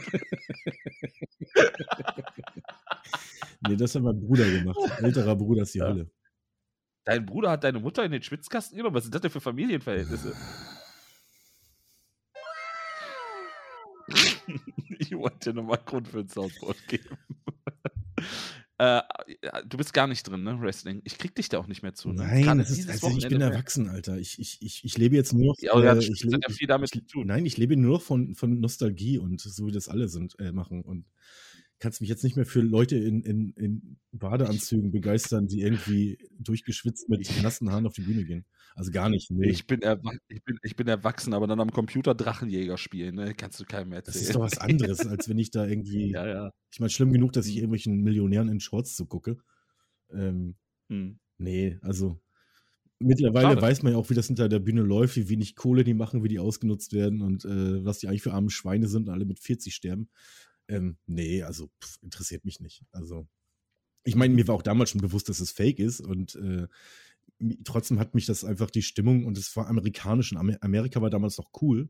Speaker 1: nee, das hat mein Bruder gemacht. Älterer Bruder ist die ja. Hölle.
Speaker 2: Dein Bruder hat deine Mutter in den Schwitzkasten genommen? Was sind das denn für Familienverhältnisse? Ich wollte dir nochmal Grund für ein Soundboard geben. [laughs] Äh, du bist gar nicht drin, ne, Wrestling. Ich krieg dich da auch nicht mehr zu.
Speaker 1: Ne? Nein, ist, also ich bin erwachsen, Alter. Ich, ich, ich, ich lebe jetzt nur noch.
Speaker 2: Ja, äh, ich lebe, ja viel damit
Speaker 1: ich, Nein, ich lebe nur noch von, von Nostalgie und so wie das alle sind, äh, machen. Und kannst mich jetzt nicht mehr für Leute in, in, in Badeanzügen begeistern, die irgendwie durchgeschwitzt mit nassen Haaren auf die Bühne gehen. Also gar nicht.
Speaker 2: Nee. Ich, bin ich, bin, ich bin erwachsen, aber dann am Computer Drachenjäger spielen, ne? kannst du keinem erzählen.
Speaker 1: Das ist doch was anderes, als wenn ich da irgendwie. [laughs]
Speaker 2: ja, ja.
Speaker 1: Ich meine, schlimm genug, dass ich irgendwelchen Millionären in Shorts zugucke. Ähm, hm. Nee, also mittlerweile Schade. weiß man ja auch, wie das hinter der Bühne läuft, wie wenig Kohle die machen, wie die ausgenutzt werden und äh, was die eigentlich für arme Schweine sind und alle mit 40 sterben. Ähm, nee, also pff, interessiert mich nicht. Also, ich meine, mir war auch damals schon bewusst, dass es fake ist und äh, trotzdem hat mich das einfach die Stimmung und es war amerikanisch und Amerika war damals noch cool.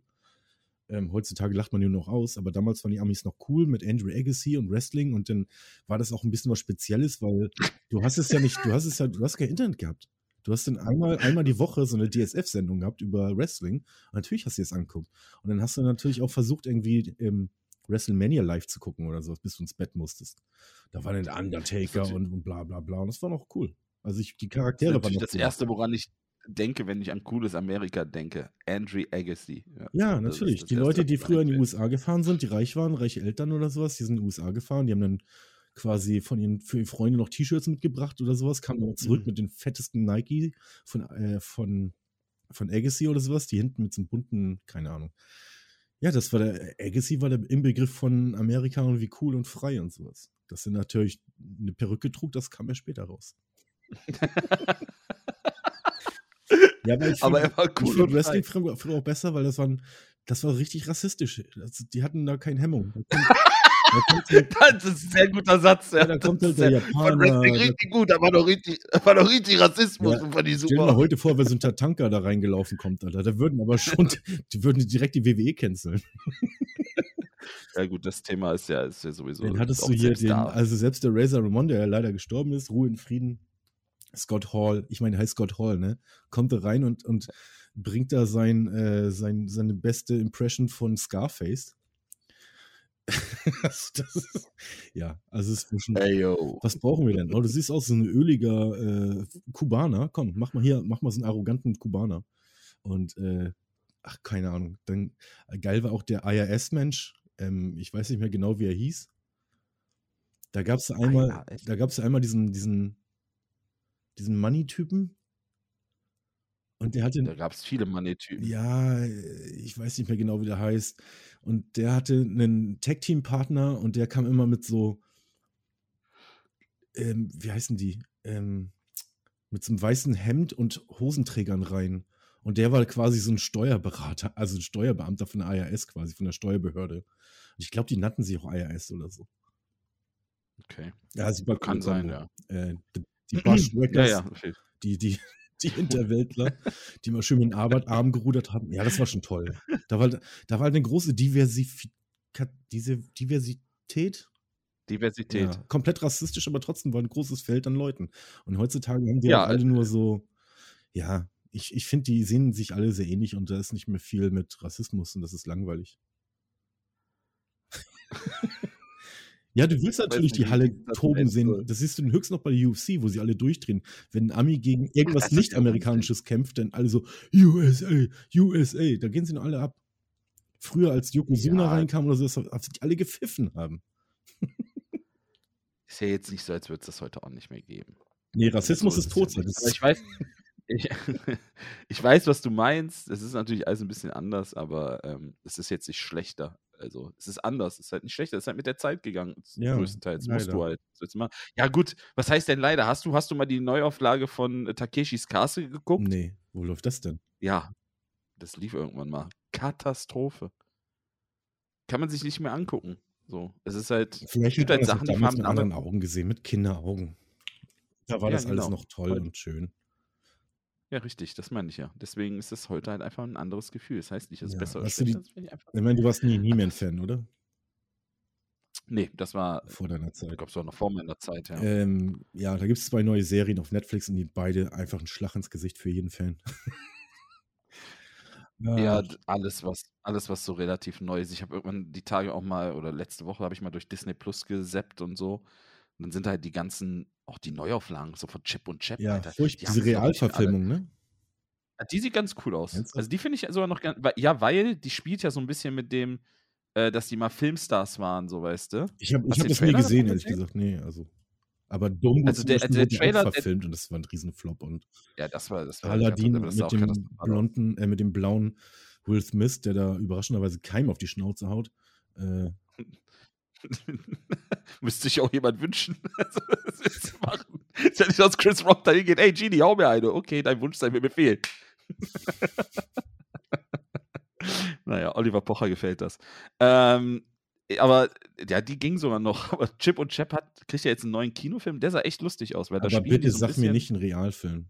Speaker 1: Ähm, heutzutage lacht man nur noch aus, aber damals waren die Amis noch cool mit Andrew Agassi und Wrestling und dann war das auch ein bisschen was Spezielles, weil du hast es ja nicht, du hast es ja, du hast kein Internet gehabt. Du hast dann einmal, einmal die Woche so eine DSF-Sendung gehabt über Wrestling und natürlich hast du es angeguckt. Und dann hast du natürlich auch versucht, irgendwie ähm, WrestleMania live zu gucken oder so, bis du ins Bett musstest. Da war dann der Undertaker und, und bla bla bla und das war noch cool. Also ich, die Charaktere
Speaker 2: das
Speaker 1: waren
Speaker 2: noch Das cool. erste, woran ich denke, wenn ich an cooles Amerika denke. Andrew Agassi.
Speaker 1: Ja, ja natürlich. Die Leute, die früher in die USA gefahren sind, die reich waren, reiche Eltern oder sowas, die sind in die USA gefahren, die haben dann quasi von ihren, für ihre Freunde noch T-Shirts mitgebracht oder sowas, kamen dann zurück mhm. mit den fettesten Nike von, äh, von, von Agassi oder sowas, die hinten mit so einem bunten, keine Ahnung. Ja, das war der, Agassi war der Inbegriff von Amerika und wie cool und frei und sowas. Dass er natürlich eine Perücke trug, das kam ja später raus. Ja, aber, ich [laughs] aber er war cool. Ich fand Wrestling früher auch besser, weil das, waren, das war richtig rassistisch. Das, die hatten da keine Hemmung. [laughs] [laughs]
Speaker 2: das ist ein sehr guter Satz. Ja. ja da kommt halt der Japaner. Von Wrestling richtig gut, da war doch richtig, war doch richtig Rassismus ja, und fand ich super. Stell dir
Speaker 1: mal heute vor, wenn so ein Tatanka da reingelaufen kommt, Alter. Da würden aber schon, [laughs] die würden direkt die WWE canceln.
Speaker 2: Ja, gut, das Thema ist ja, ist ja sowieso.
Speaker 1: Den hattest du hier, den, also selbst der Razor Ramon, der ja leider gestorben ist, Ruhe in Frieden, Scott Hall, ich meine, der heißt Scott Hall, ne? Kommt da rein und, und bringt da sein, äh, sein, seine beste Impression von Scarface. [laughs] also ist, ja, also es ist schon. Hey, was brauchen wir denn? Oh, du siehst aus wie ein öliger äh, Kubaner. Komm, mach mal hier, mach mal so einen arroganten Kubaner. Und äh, ach, keine Ahnung. Dann äh, geil war auch der IRS-Mensch. Ähm, ich weiß nicht mehr genau, wie er hieß. Da gab es einmal, da gab es einmal diesen, diesen diesen Money-Typen. Und der hatte.
Speaker 2: Da gab es viele Money-Typen.
Speaker 1: Ja, ich weiß nicht mehr genau, wie der heißt. Und der hatte einen Tag-Team-Partner und der kam immer mit so. Ähm, wie heißen die? Ähm, mit so einem weißen Hemd und Hosenträgern rein. Und der war quasi so ein Steuerberater, also ein Steuerbeamter von der IRS quasi, von der Steuerbehörde. Und ich glaube, die nannten sich auch IRS oder so.
Speaker 2: Okay.
Speaker 1: Ja, super
Speaker 2: Kann sein, ja.
Speaker 1: Äh, die Bushwhackers, [clears throat] ja, ja, die, die, [laughs] die Hinterwäldler, die mal schön mit dem Arm gerudert haben. Ja, das war schon toll. Da war, da war halt eine große Diversif diese Diversität.
Speaker 2: Diversität.
Speaker 1: Ja, komplett rassistisch, aber trotzdem war ein großes Feld an Leuten. Und heutzutage haben die ja, alle nur so, ja, ich, ich finde, die sehen sich alle sehr ähnlich und da ist nicht mehr viel mit Rassismus und das ist langweilig. [laughs] Ja, du willst natürlich die Halle toben sehen. Das siehst du höchstens noch bei der UFC, wo sie alle durchdrehen. Wenn ein Ami gegen [laughs] irgendwas nicht-amerikanisches kämpft, dann alle so USA, USA, da gehen sie noch alle ab. Früher, als Yokozuna ja. reinkam oder so, dass die alle gepfiffen haben.
Speaker 2: Ist ja jetzt nicht so, als würde es das heute auch nicht mehr geben.
Speaker 1: Nee, Rassismus so ist, ist tot.
Speaker 2: Aber ich weiß, [laughs] ich, [laughs] ich, weiß, was du meinst. Es ist natürlich alles ein bisschen anders, aber ähm, es ist jetzt nicht schlechter. Also, es ist anders, es ist halt nicht schlechter, es ist halt mit der Zeit gegangen, ja, größtenteils. Musst du halt. Ja, gut, was heißt denn leider? Hast du, hast du mal die Neuauflage von äh, Takeshis Castle geguckt?
Speaker 1: Nee, wo läuft das denn?
Speaker 2: Ja, das lief irgendwann mal. Katastrophe. Kann man sich nicht mehr angucken. So, es ist halt,
Speaker 1: Vielleicht gibt halt Sachen, die haben mit anderen Augen gesehen, mit Kinderaugen. Da war ja, das genau. alles noch toll und schön.
Speaker 2: Ja, richtig, das meine ich ja. Deswegen ist es heute halt einfach ein anderes Gefühl. Das heißt nicht, dass es ja, besser oder
Speaker 1: schlechter ist. Ich, ich meine, du warst nie [laughs] He-Man-Fan, oder?
Speaker 2: Nee, das war
Speaker 1: vor deiner Zeit. Ich
Speaker 2: glaube, es war noch vor meiner Zeit,
Speaker 1: ja. Ähm, ja, da gibt es zwei neue Serien auf Netflix und die beide einfach ein Schlag ins Gesicht für jeden Fan. [laughs]
Speaker 2: ja, ja, alles, was, alles, was so relativ neu ist. Ich habe irgendwann die Tage auch mal, oder letzte Woche habe ich mal durch Disney Plus gesappt und so. Und dann sind halt die ganzen, auch die Neuauflagen, so von Chip und Chap.
Speaker 1: Ja, Alter, furcht, die diese Realverfilmung, ne?
Speaker 2: Die sieht ganz cool aus. Also die finde ich sogar noch ganz, ja, weil die spielt ja so ein bisschen mit dem, äh, dass die mal Filmstars waren, so weißt du.
Speaker 1: Ich habe hab das nie gesehen, ehrlich gesagt. Nee, also. Aber Dumbo
Speaker 2: also der, der Trailer
Speaker 1: verfilmt und das war ein Riesenflop und
Speaker 2: ja, das war das war
Speaker 1: Aladdin mit dem blonden, äh, mit dem blauen Will Smith, der da überraschenderweise keinem auf die Schnauze haut. Äh, [laughs] [laughs]
Speaker 2: Müsste sich auch jemand wünschen, [laughs] also, das zu machen. ist ja nicht, dass Chris Rock da hingeht, ey Genie, hau mir eine. Okay, dein Wunsch sei mir Befehl. [laughs] naja, Oliver Pocher gefällt das. Ähm, aber ja, die ging sogar noch. Aber Chip und Chap hat, kriegt ja jetzt einen neuen Kinofilm, der sah echt lustig aus. Weil
Speaker 1: aber bitte so sag mir nicht einen Realfilm.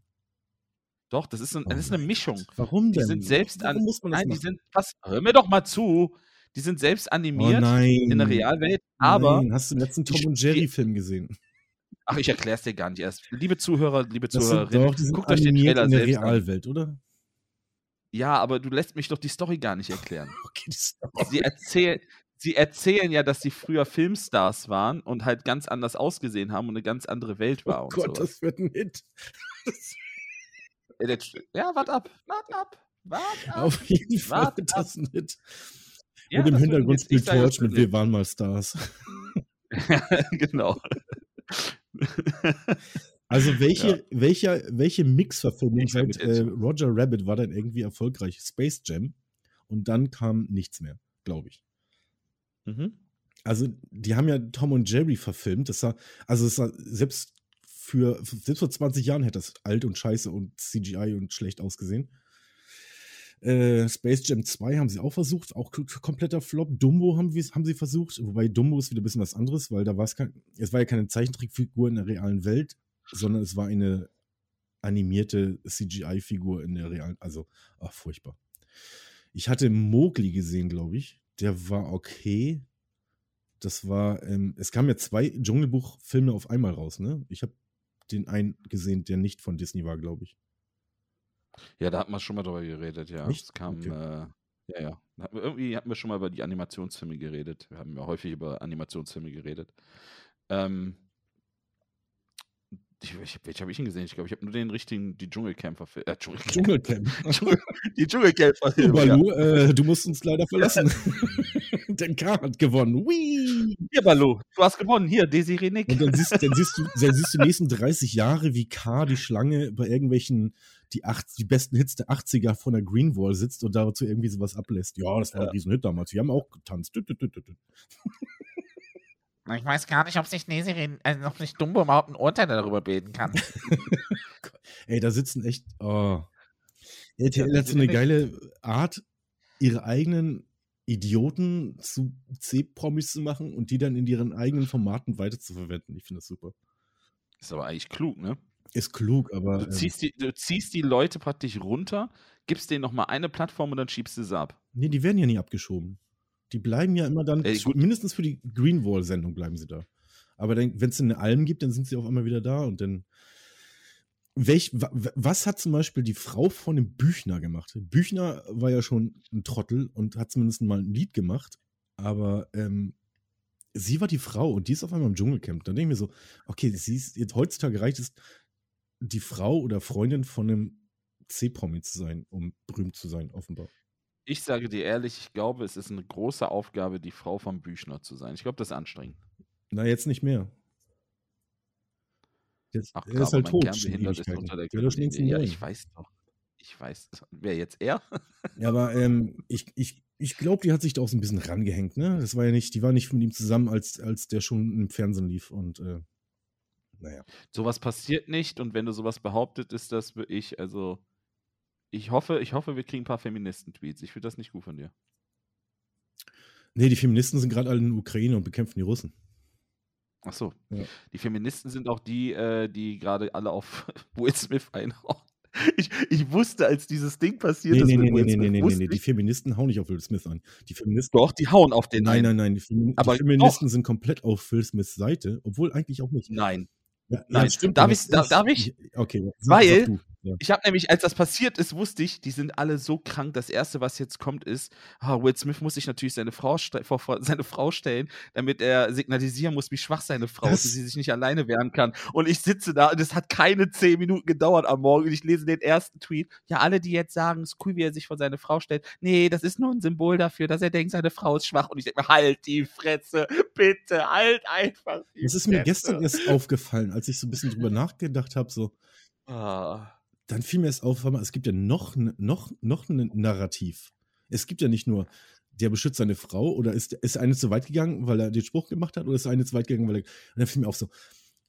Speaker 2: Doch, das ist, ein, das ist eine Mischung.
Speaker 1: Warum denn?
Speaker 2: Die sind selbst
Speaker 1: Warum
Speaker 2: an,
Speaker 1: muss man das
Speaker 2: nein, die
Speaker 1: machen?
Speaker 2: sind, was, hör mir doch mal zu. Die sind selbst
Speaker 1: Oh
Speaker 2: animiert
Speaker 1: nein.
Speaker 2: in der Realwelt, aber
Speaker 1: Nein. Hast du den letzten Tom und Jerry-Film gesehen?
Speaker 2: Ach, ich erkläre es dir gar nicht erst. Liebe Zuhörer, liebe Zuhörerinnen, guckt euch den Trailer
Speaker 1: in der
Speaker 2: selbst an.
Speaker 1: Realwelt, oder?
Speaker 2: Ja, aber du lässt mich doch die Story gar nicht erklären. [laughs]
Speaker 1: Okay, die Story.
Speaker 2: Sie, erzähl, sie erzählen ja, dass sie früher Filmstars waren und halt ganz anders ausgesehen haben und eine ganz andere Welt war
Speaker 1: Oh Gott,
Speaker 2: sowas.
Speaker 1: das wird ein Hit.
Speaker 2: Äh, Ja, wart ab, wart ab, wart ab.
Speaker 1: Auf jeden Fall wird das ein Hit.
Speaker 2: Ja,
Speaker 1: und im
Speaker 2: das
Speaker 1: Hintergrund spielt
Speaker 2: das
Speaker 1: Torch mit
Speaker 2: ein
Speaker 1: Wir waren mal Stars.
Speaker 2: Hit. [laughs] genau. [laughs]
Speaker 1: Also welche,
Speaker 2: Ja.
Speaker 1: welcher, welche Mix-Verfilmung seit äh. Roger Rabbit war dann irgendwie erfolgreich? Space Jam. Und dann kam nichts mehr, glaube ich.
Speaker 2: Mhm.
Speaker 1: Also, die haben ja Tom und Jerry verfilmt. Das war, also es war, selbst für, selbst vor 20 Jahren hätte das alt und scheiße und CGI und schlecht ausgesehen. Äh, Space Jam 2 haben sie auch versucht, auch kompletter Flop. Dumbo haben, haben sie versucht, wobei Dumbo ist wieder ein bisschen was anderes, weil da war es kein, es war ja keine Zeichentrickfigur in der realen Welt, sondern es war eine animierte CGI-Figur in der realen, also, ach, furchtbar. Ich hatte Mowgli gesehen, glaube ich. Der war okay. Das war, ähm, es kamen ja zwei Dschungelbuch-Filme auf einmal raus, ne? Ich habe den einen gesehen, der nicht von Disney war, glaube ich.
Speaker 2: Ja, da hatten wir schon mal drüber geredet, ja.
Speaker 1: Echt?
Speaker 2: Es kam,
Speaker 1: Okay.
Speaker 2: äh, ja, ja. Irgendwie hatten wir schon mal über die Animationsfilme geredet. Wir haben ja häufig über Animationsfilme geredet. Ähm, ich, ich, welche habe ich ihn gesehen? Ich glaube, ich habe nur den richtigen, die Dschungelkämpfer, äh, Dschungelkämpfer,
Speaker 1: Dschungelcamp. [laughs]
Speaker 2: Dschungel, die Dschungelkämpfer. ja.
Speaker 1: Balu, äh, du musst uns leider verlassen. [laughs] Denn K hat gewonnen. Whee!
Speaker 2: Hier, Balu, du hast gewonnen. Hier, Desiree Nick.
Speaker 1: Und dann siehst, dann, siehst du, dann siehst du die nächsten 30 Jahre, wie K, die Schlange, bei irgendwelchen, die, acht, die besten Hits der 80er von der Greenwall sitzt und dazu irgendwie sowas ablässt. Ja, das war ein
Speaker 2: Ja.
Speaker 1: Riesenhit damals. Wir haben auch getanzt. Dü, dü, dü, dü, dü.
Speaker 3: Ich weiß gar nicht, ob sich Nesiri, äh, ob sich Dumbo überhaupt ein Urteil darüber bilden kann. [laughs]
Speaker 1: Ey, da sitzen echt. Oh. RTL
Speaker 2: Ja,
Speaker 1: hat so eine
Speaker 2: nicht.
Speaker 1: geile Art, ihre eigenen Idioten zu C-Promis zu machen und die dann in ihren eigenen Formaten weiterzuverwenden. Ich finde das super.
Speaker 2: Ist aber eigentlich klug, ne?
Speaker 1: Ist klug, aber.
Speaker 2: Du
Speaker 1: ähm,
Speaker 2: ziehst, die, du ziehst die Leute praktisch runter, gibst denen nochmal eine Plattform und dann schiebst du sie ab.
Speaker 1: nee, die werden ja nie abgeschoben. Die bleiben ja immer dann,
Speaker 2: Ey,
Speaker 1: mindestens für die Greenwall-Sendung bleiben sie da. Aber wenn es eine Alm gibt, dann sind sie auf einmal wieder da und dann. Welch, wa, wa- was hat zum Beispiel die Frau von dem Büchner gemacht? Büchner war ja schon ein Trottel und hat zumindest mal ein Lied gemacht, aber ähm, sie war die Frau und die ist auf einmal im Dschungelcamp. Dann denke ich mir so, okay, sie ist jetzt heutzutage reicht es, die Frau oder Freundin von einem C-Promi zu sein, um berühmt zu sein, offenbar.
Speaker 2: Ich sage dir ehrlich, ich glaube, es ist eine große Aufgabe, die Frau vom Büchner zu sein. Ich glaube, das ist anstrengend.
Speaker 1: Na, jetzt nicht mehr. Jetzt,
Speaker 2: Ach,
Speaker 1: er ist halt tot.
Speaker 2: Ist unter der
Speaker 1: Der
Speaker 2: Ja, ich weiß doch. Ich weiß. Wer jetzt er?
Speaker 1: Ja, aber ähm, ich, ich, ich glaube, die hat sich da auch so ein bisschen rangehängt, ne? Das war ja nicht, die war nicht mit ihm zusammen, als, als der schon im Fernsehen lief und äh, naja.
Speaker 2: Sowas passiert nicht und wenn du sowas behauptet, ist das für ich, also ich hoffe, ich hoffe, wir kriegen ein paar Feministen-Tweets. Ich finde das nicht gut von dir.
Speaker 1: Nee, die Feministen sind gerade alle in der Ukraine und bekämpfen die Russen.
Speaker 2: Ach so.
Speaker 1: Ja.
Speaker 2: Die Feministen sind auch die, äh, die gerade alle auf [laughs] Will Smith einhauen. Ich, ich wusste, als dieses Ding passiert
Speaker 1: Nee,
Speaker 2: ist
Speaker 1: nee, nee,
Speaker 2: Will
Speaker 1: nee,
Speaker 2: Smith,
Speaker 1: nee, nee, nee, nee. Die Feministen hauen nicht auf Will Smith an. Die Feministen.
Speaker 2: doch, die hauen auf den
Speaker 1: Nein,
Speaker 2: ein.
Speaker 1: nein, nein. Die, Femi
Speaker 2: Aber
Speaker 1: die Feministen sind komplett auf Will Smiths Seite, obwohl eigentlich auch nicht.
Speaker 2: Nein.
Speaker 1: Ja,
Speaker 2: Nein.
Speaker 1: das stimmt.
Speaker 2: Darf ich- darf- darf ich?
Speaker 1: Okay,
Speaker 2: Weil-.
Speaker 1: Ja.
Speaker 2: Ich habe nämlich, als das passiert ist, wusste ich, die sind alle so krank. Das erste, was jetzt kommt, ist, ah, Will Smith muss sich natürlich seine Frau, vor, vor seine Frau stellen, damit er signalisieren muss, wie schwach seine Frau ist, dass sie sich nicht alleine wehren kann. Und ich sitze da und es hat keine zehn Minuten gedauert am Morgen und ich lese den ersten Tweet. Ja, alle, die jetzt sagen, es ist cool, wie er sich vor seine Frau stellt. Nee, das ist nur ein Symbol dafür, dass er denkt, seine Frau ist schwach. Und ich denke mir, halt die Fresse, bitte, halt einfach die
Speaker 1: Das ist mir
Speaker 2: Fresse.
Speaker 1: gestern erst aufgefallen, als ich so ein bisschen drüber [laughs] nachgedacht habe, so,
Speaker 2: Ah.
Speaker 1: Dann fiel mir es auf, es gibt ja noch, noch, noch ein Narrativ. Es gibt ja nicht nur, der beschützt seine Frau oder ist, ist eine zu weit gegangen, weil er den Spruch gemacht hat oder ist eine zu weit gegangen, weil er. Und dann fiel mir auf so,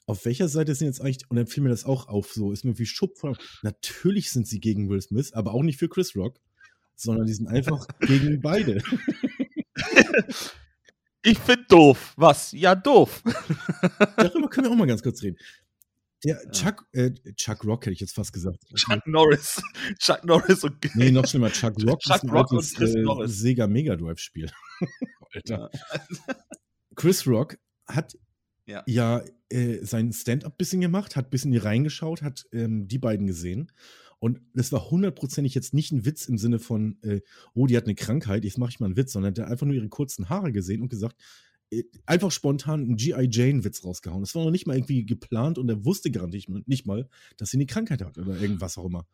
Speaker 1: auf welcher Seite sind jetzt eigentlich, und dann fiel mir das auch auf, so ist mir wie Schupp von, natürlich sind sie gegen Will Smith, aber auch nicht für Chris Rock, sondern die sind einfach [laughs] gegen beide.
Speaker 2: Ich finde doof. Was? Ja, doof.
Speaker 1: Darüber können wir auch mal ganz kurz reden. Der Chuck, äh, Chuck Rock hätte ich jetzt fast gesagt. [laughs]
Speaker 2: Chuck Norris. [laughs] Chuck Norris und
Speaker 1: Nee, noch schlimmer, Chuck [laughs] Rock
Speaker 2: Chuck
Speaker 1: ist ein
Speaker 2: Rock
Speaker 1: altes
Speaker 2: und Chris
Speaker 1: äh,
Speaker 2: Norris.
Speaker 1: Sega Mega Drive Spiel. Alter. Chris Rock hat
Speaker 2: Ja.
Speaker 1: ja, äh, sein Stand-up bisschen gemacht, hat bisschen hier reingeschaut, hat ähm, die beiden gesehen. Und das war hundertprozentig jetzt nicht ein Witz im Sinne von, äh, oh, die hat eine Krankheit, jetzt mache ich mal einen Witz, sondern der hat einfach nur ihre kurzen Haare gesehen und gesagt, äh, einfach spontan einen G.I. Jane-Witz rausgehauen. Das war noch nicht mal irgendwie geplant und er wusste garantiert nicht mal, dass sie eine Krankheit hat oder irgendwas auch immer.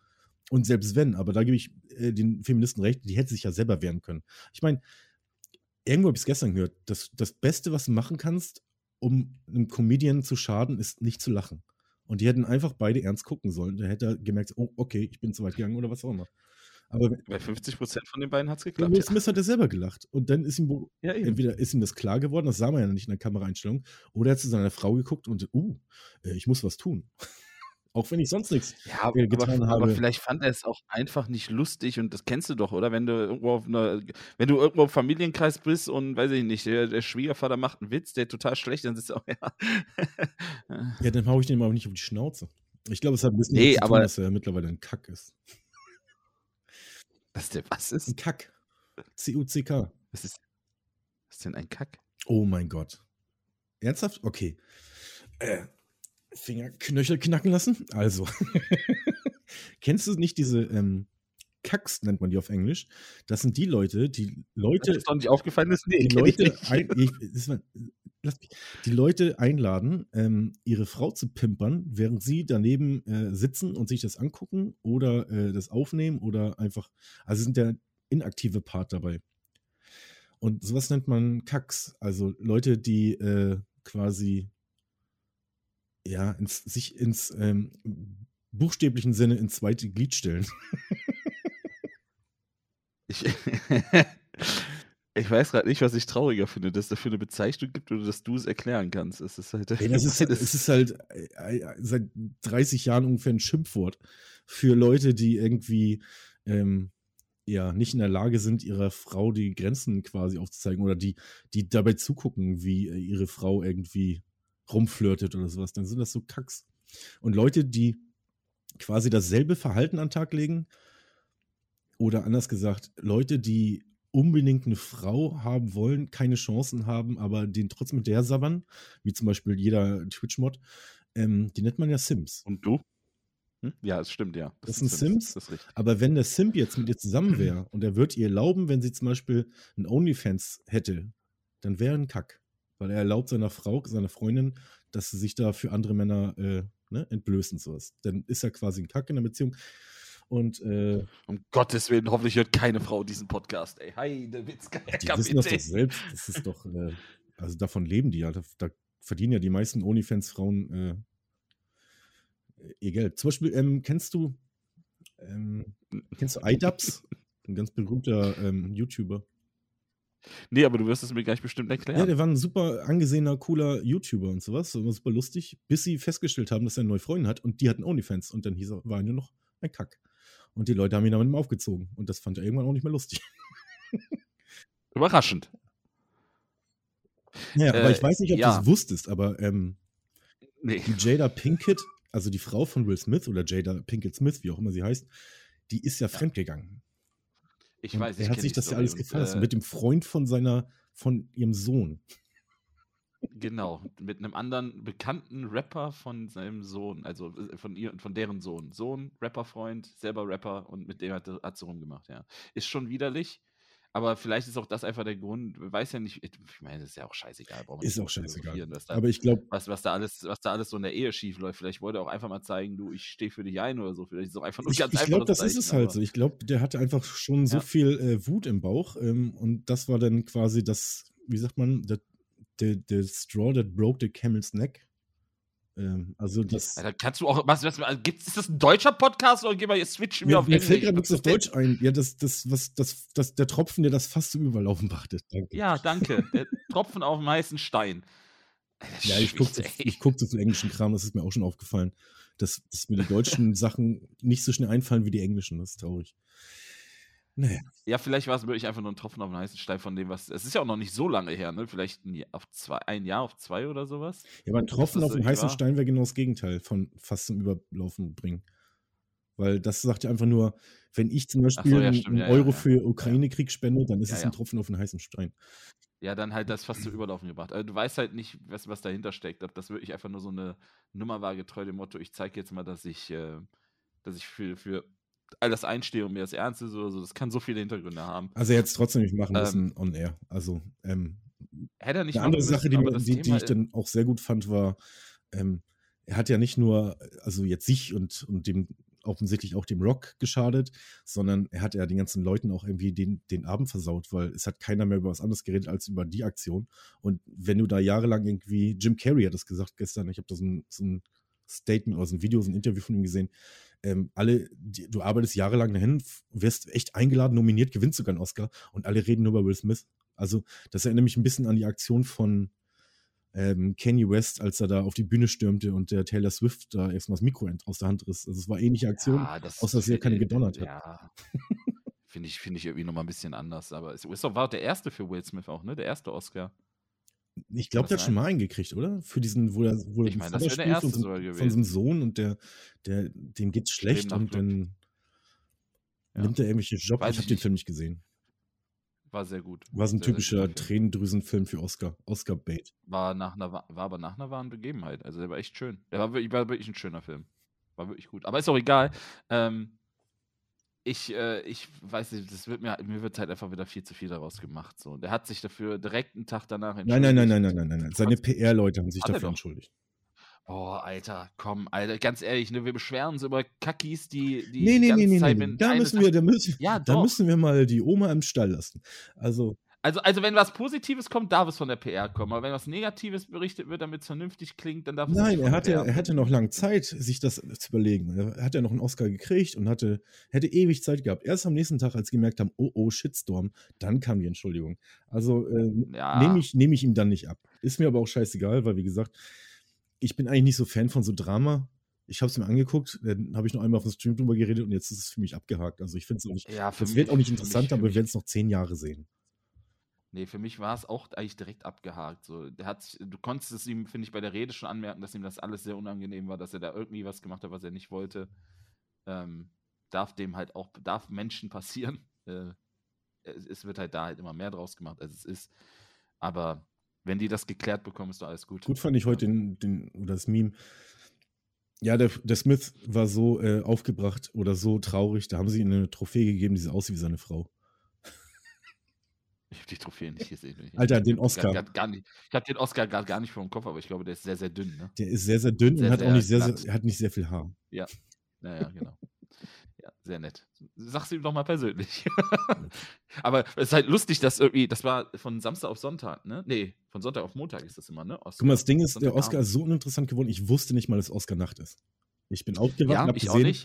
Speaker 1: Und selbst wenn, aber da gebe ich äh, den Feministen recht, die hätte sich ja selber wehren können. Ich meine, irgendwo habe ich es gestern gehört, das, das Beste, was du machen kannst, um einem Comedian zu schaden, ist nicht zu lachen. Und die hätten einfach beide ernst gucken sollen. Da hätte er gemerkt, oh, okay, ich bin zu weit gegangen oder was auch immer. Aber
Speaker 2: Bei 50% von den beiden hat es geklappt.
Speaker 1: Will
Speaker 2: Ja.
Speaker 1: Smith hat er selber gelacht. Und dann ist ihm
Speaker 2: Ja,
Speaker 1: entweder ist ihm das klar geworden, das sah man ja nicht in der Kameraeinstellung, oder er hat zu seiner Frau geguckt und, uh, äh, ich muss was tun. Auch wenn ich sonst nichts.
Speaker 2: Ja,
Speaker 1: getan
Speaker 2: aber, aber
Speaker 1: habe.
Speaker 2: vielleicht fand er es auch einfach nicht lustig und das kennst du doch, oder? Wenn du irgendwo auf einer, wenn du irgendwo im Familienkreis bist und weiß ich nicht, der, der Schwiegervater macht einen Witz, der total schlecht, dann sitzt du auch, [laughs] ja.
Speaker 1: Ja, dann hau ich den mal nicht auf die Schnauze. Ich glaube, es hat ein bisschen
Speaker 2: Nee,
Speaker 1: zu tun,
Speaker 2: aber-
Speaker 1: dass er mittlerweile ein Kack ist.
Speaker 2: Was der was
Speaker 1: Ein
Speaker 2: ist?
Speaker 1: Kack. C-U-C-K.
Speaker 2: Was ist, was ist denn ein Kack?
Speaker 1: Oh mein Gott. Ernsthaft? Okay. Äh, Fingerknöchel knacken lassen? Also. [laughs] Kennst du nicht diese ähm, Kacks, nennt man die auf Englisch? Das sind die Leute, die Leute,
Speaker 2: ist doch nicht aufgefallen ist? Nee,
Speaker 1: die Leute, ein, ich, das war, lass mich, die Leute einladen, ähm, ihre Frau zu pimpern, während sie daneben äh, sitzen und sich das angucken oder äh, das aufnehmen oder einfach, also sind der inaktive Part dabei. Und sowas nennt man Kacks, also Leute, die äh, quasi ja, ins, sich ins ähm, buchstäblichen Sinne ins zweite Glied stellen. [laughs]
Speaker 2: Ich, [laughs] ich weiß gerade nicht, was ich trauriger finde, dass es dafür eine Bezeichnung gibt oder dass du es erklären kannst. Es ist halt,
Speaker 1: Ey, das [laughs] ist, es ist halt äh, äh, seit 30 Jahren ungefähr ein Schimpfwort für Leute, die irgendwie ähm, ja nicht in der Lage sind, ihrer Frau die Grenzen quasi aufzuzeigen oder die, die dabei zugucken, wie äh, ihre Frau irgendwie rumflirtet oder sowas. Dann sind das so Kacks. Und Leute, die quasi dasselbe Verhalten an den Tag legen, oder anders gesagt, Leute, die unbedingt eine Frau haben wollen, keine Chancen haben, aber den trotzdem mit der sabbern, wie zum Beispiel jeder Twitch-Mod, ähm, die nennt man ja Sims.
Speaker 2: Und du? Hm? Ja, es stimmt, ja.
Speaker 1: Das sind Sims?
Speaker 2: Das ist richtig.
Speaker 1: Aber wenn der Simp jetzt mit ihr zusammen [clears throat] wäre und er würde ihr erlauben, wenn sie zum Beispiel ein OnlyFans hätte, dann wäre er ein Kack. Weil er erlaubt seiner Frau, seiner Freundin, dass sie sich da für andere Männer äh, ne, entblößen, sowas. Dann ist er quasi ein Kack in der Beziehung. Und äh,
Speaker 2: Um Gottes Willen, hoffentlich hört keine Frau diesen Podcast, ey. Hi, der Witz, [laughs]
Speaker 1: die wissen das doch selbst. Das ist doch, äh, also davon leben die ja. Da, da verdienen ja die meisten OnlyFans-Frauen äh, ihr Geld. Zum Beispiel, ähm, kennst du, ähm, kennst du iDubbbz? [laughs] Ein ganz berühmter ähm, YouTuber.
Speaker 2: Nee, aber du wirst es mir gleich bestimmt erklären.
Speaker 1: Ja, der war ein super angesehener, cooler YouTuber und sowas. Super lustig, bis sie festgestellt haben, dass er eine neue Freundin hat und die hatten OnlyFans. Und dann hieß er, war er nur noch ein Kack. Und die Leute haben ihn damit mal aufgezogen. Und das fand er irgendwann auch nicht mehr lustig. [laughs]
Speaker 2: Überraschend.
Speaker 1: Ja, aber
Speaker 2: Äh,
Speaker 1: ich weiß nicht, ob
Speaker 2: ja.
Speaker 1: du es wusstest, aber ähm,
Speaker 2: Nee.
Speaker 1: die Jada Pinkett, also die Frau von Will Smith oder Jada Pinkett Smith, wie auch immer sie heißt, die ist ja fremdgegangen.
Speaker 2: Ich
Speaker 1: Und
Speaker 2: weiß, ich
Speaker 1: er hat sich das ja alles gefallen.
Speaker 2: äh,
Speaker 1: mit dem Freund von seiner, von ihrem Sohn.
Speaker 2: Genau, mit einem anderen bekannten Rapper von seinem Sohn, also äh, von ihr, von deren Sohn. Sohn, Rapperfreund, selber Rapper und mit dem hat, hat sie rumgemacht, ja. Ist schon widerlich, aber vielleicht ist auch das einfach der Grund, weiß ja nicht, ich meine, das ist ja auch scheißegal.
Speaker 1: Ist auch scheißegal.
Speaker 2: Was da,
Speaker 1: Aber ich glaube,
Speaker 2: was, was, da alles, was da alles so in der Ehe schief läuft. Vielleicht wollte er auch einfach mal zeigen, du, ich stehe für dich ein oder so. Vielleicht ist es auch einfach nur
Speaker 1: ich,
Speaker 2: ganz
Speaker 1: ich
Speaker 2: einfach.
Speaker 1: glaube, das ist es halt so. Ich glaube, der hatte einfach schon so
Speaker 2: Ja.
Speaker 1: viel äh, Wut im Bauch. Ähm, und das war dann quasi das, wie sagt man, der, der, der Straw that broke the camel's neck. Ähm, also das.
Speaker 2: Alter, kannst du auch, was, was, gibt's, ist das ein deutscher Podcast oder gehen wir jetzt switchen wir
Speaker 1: Mir,
Speaker 2: auf
Speaker 1: mir
Speaker 2: Englisch?
Speaker 1: fällt gerade nichts auf Deutsch ein. Ja, das, das, was, das, das, der Tropfen, der das fast zum Überlaufen brachte. Danke.
Speaker 2: Ja, danke. Der Tropfen auf dem heißen Stein.
Speaker 1: Ja, ich gucke zu, guck zu viel englischen Kram, das ist mir auch schon aufgefallen, dass, dass mir die deutschen [laughs] Sachen nicht so schnell einfallen wie die englischen. Das ist traurig.
Speaker 2: Naja. Ja, vielleicht war es wirklich einfach nur ein Tropfen auf den heißen Stein von dem, was. Es ist ja auch noch nicht so lange her, ne? Vielleicht ein Jahr auf zwei, ein Jahr auf zwei oder sowas.
Speaker 1: Ja, aber ein Tropfen auf den heißen war. Stein wäre genau das Gegenteil von fast zum Überlaufen bringen. Weil das sagt ja einfach nur, wenn ich zum Beispiel so, ja, einen ja, Euro ja, für Ukraine-Krieg spende, dann ist es ein Tropfen auf den heißen Stein.
Speaker 2: Ja, dann halt das fast zum Überlaufen gebracht. Also du weißt halt nicht, was, was dahinter steckt. Ob das wirklich einfach nur so eine Nummer war, getreu dem Motto, ich zeige jetzt mal, dass ich, äh, dass ich für, für das einstehe und mir das ernst ist oder so. Das kann so viele Hintergründe haben.
Speaker 1: Also er hätte es trotzdem nicht machen müssen ähm, on air. Also ähm,
Speaker 2: hätte er nicht
Speaker 1: Eine andere Sache, die, die, die, ich dann auch sehr gut fand, war, ähm, er hat ja nicht nur, also jetzt sich und, und dem offensichtlich auch dem Rock geschadet, sondern er hat ja den ganzen Leuten auch irgendwie den, den Abend versaut, weil es hat keiner mehr über was anderes geredet als über die Aktion. Und wenn du da jahrelang irgendwie, Jim Carrey hat das gesagt gestern, ich habe da so ein, so ein Statement oder so ein Video, so ein Interview von ihm gesehen, ähm, alle, die, du arbeitest jahrelang dahin, wirst echt eingeladen, nominiert, gewinnst sogar einen Oscar und alle reden nur über Will Smith. Also, das erinnert mich ein bisschen an die Aktion von ähm, Kanye West, als er da auf die Bühne stürmte und der Taylor Swift da erstmal das Mikro aus der Hand riss. Also, es war ähnliche Aktion, ja, das außer dass er keine gedonnert hat. Ja.
Speaker 2: Finde ich, find ich irgendwie nochmal ein bisschen anders. Aber es war der erste für Will Smith auch, ne? Der erste Oscar.
Speaker 1: Ich glaube, der hat schon mal einen gekriegt, oder? Für diesen, wo er, wo
Speaker 2: ich meine, das der erste
Speaker 1: von, seinem Sohn und der, der, dem geht's schlecht und dann ja. nimmt er irgendwelche Jobs. Weiß ich habe den Film nicht gesehen.
Speaker 2: War sehr gut.
Speaker 1: War so ein sehr, typischer sehr Tränendrüsenfilm für Oscar. Oscar Bait.
Speaker 2: War, nach einer, war aber nach einer wahren Begebenheit. Also der war echt schön. Der war wirklich, war wirklich ein schöner Film. War wirklich gut. Aber ist auch egal. Ähm, ich, äh, ich weiß nicht, das wird mir, mir wird halt einfach wieder viel zu viel daraus gemacht. So. Der hat sich dafür direkt einen Tag danach
Speaker 1: entschuldigt. Nein, nein, nein, nein, nein, nein, nein. Seine PR-Leute haben sich dafür entschuldigt.
Speaker 2: Boah, Alter, komm, Alter, ganz ehrlich, ne, wir beschweren uns über Kackis, die, die
Speaker 1: nee, nee, ganze nee, nee, Zeit, nee. Da müssen wir, da müssen, ja, da müssen wir mal die Oma im Stall lassen. Also,
Speaker 2: also, also wenn was Positives kommt, darf es von der PR kommen. Aber wenn was Negatives berichtet wird, damit es vernünftig klingt, dann darf es
Speaker 1: Nein, er hatte, er hatte noch lange Zeit, sich das zu überlegen. Er hat ja noch einen Oscar gekriegt und hatte, hätte ewig Zeit gehabt. Erst am nächsten Tag, als sie gemerkt haben, oh, oh, Shitstorm, dann kam die Entschuldigung. Also äh, ja. nehme ich, nehm ich ihm dann nicht ab. Ist mir aber auch scheißegal, weil wie gesagt, ich bin eigentlich nicht so Fan von so Drama. Ich habe es mir angeguckt, dann habe ich noch einmal auf dem Stream drüber geredet und jetzt ist es für mich abgehakt. Also ich finde es auch nicht. Ja, es wird auch nicht interessant, aber wir werden es noch zehn Jahre sehen.
Speaker 2: Nee, für mich war es auch eigentlich direkt abgehakt. So, der hat, du konntest es ihm, finde ich, bei der Rede schon anmerken, dass ihm das alles sehr unangenehm war, dass er da irgendwie was gemacht hat, was er nicht wollte. Ähm, darf dem halt auch, darf Menschen [laughs] passieren. Äh, es, es, wird halt da halt immer mehr draus gemacht, als es ist. Aber wenn die das geklärt bekommen, ist doch alles gut.
Speaker 1: Gut fand ich heute den, den oder das Meme. Ja, der, der Smith war so äh, aufgebracht oder so traurig, da haben sie ihm eine Trophäe gegeben, die so aussieht wie seine Frau.
Speaker 2: Ich habe die Trophäe nicht gesehen.
Speaker 1: Alter, den Oscar.
Speaker 2: Gar, gar nicht, ich habe den Oscar gar, gar nicht vor dem Kopf, aber ich glaube, der ist sehr, sehr dünn. Ne?
Speaker 1: Der ist sehr, sehr dünn sehr, und hat auch nicht sehr, sehr, hat nicht sehr viel Haar.
Speaker 2: Ja, naja, genau. ja, sehr nett. Sag's ihm doch mal persönlich. [laughs] aber es ist halt lustig, dass irgendwie, das war von Samstag auf Sonntag, ne? Nee, von Sonntag auf Montag ist das immer, ne?
Speaker 1: Oscar. Guck mal, das Ding ist, der Oscar ist so uninteressant geworden, ich wusste nicht mal, dass Oscar Nacht ist. Ich bin aufgewacht ja, und hab gesehen,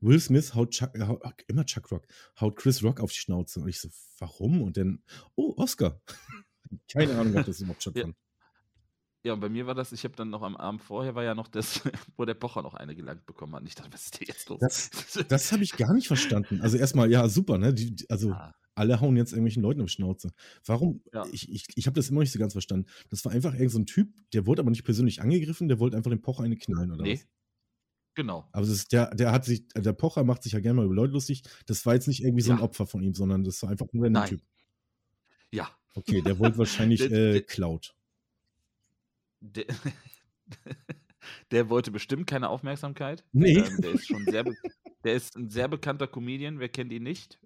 Speaker 1: Will Smith haut, Chuck, haut, immer Chuck Rock, haut Chris Rock auf die Schnauze. Und ich so, warum? Und dann, oh, Oscar. [laughs] Keine Ahnung, was das überhaupt stattfand.
Speaker 2: Ja, und bei mir war das, ich habe dann noch am Abend vorher war ja noch das, [laughs] wo der Pocher noch eine gelangt bekommen hat. Und ich dachte, was ist denn jetzt los?
Speaker 1: Das, das habe ich gar nicht verstanden. Also erstmal, ja, super, ne? Die, also ah. alle hauen jetzt irgendwelchen Leuten auf die Schnauze. Warum? Ja. Ich, ich, ich habe das immer nicht so ganz verstanden. Das war einfach irgend so ein Typ, der wurde aber nicht persönlich angegriffen, der wollte einfach den Pocher eine knallen, oder nee. was?
Speaker 2: Genau.
Speaker 1: Aber ist, der, der hat sich, der Pocher macht sich ja gerne mal über Leute lustig. Das war jetzt nicht irgendwie so ein Opfer von ihm, sondern das war einfach ein random Typ.
Speaker 2: Ja.
Speaker 1: Okay, der wollte wahrscheinlich [laughs] der, äh, Cloud.
Speaker 2: Der, [laughs] der, wollte bestimmt keine Aufmerksamkeit.
Speaker 1: Nee.
Speaker 2: Ähm, der ist schon sehr, der ist ein sehr bekannter Comedian. Wer kennt ihn nicht?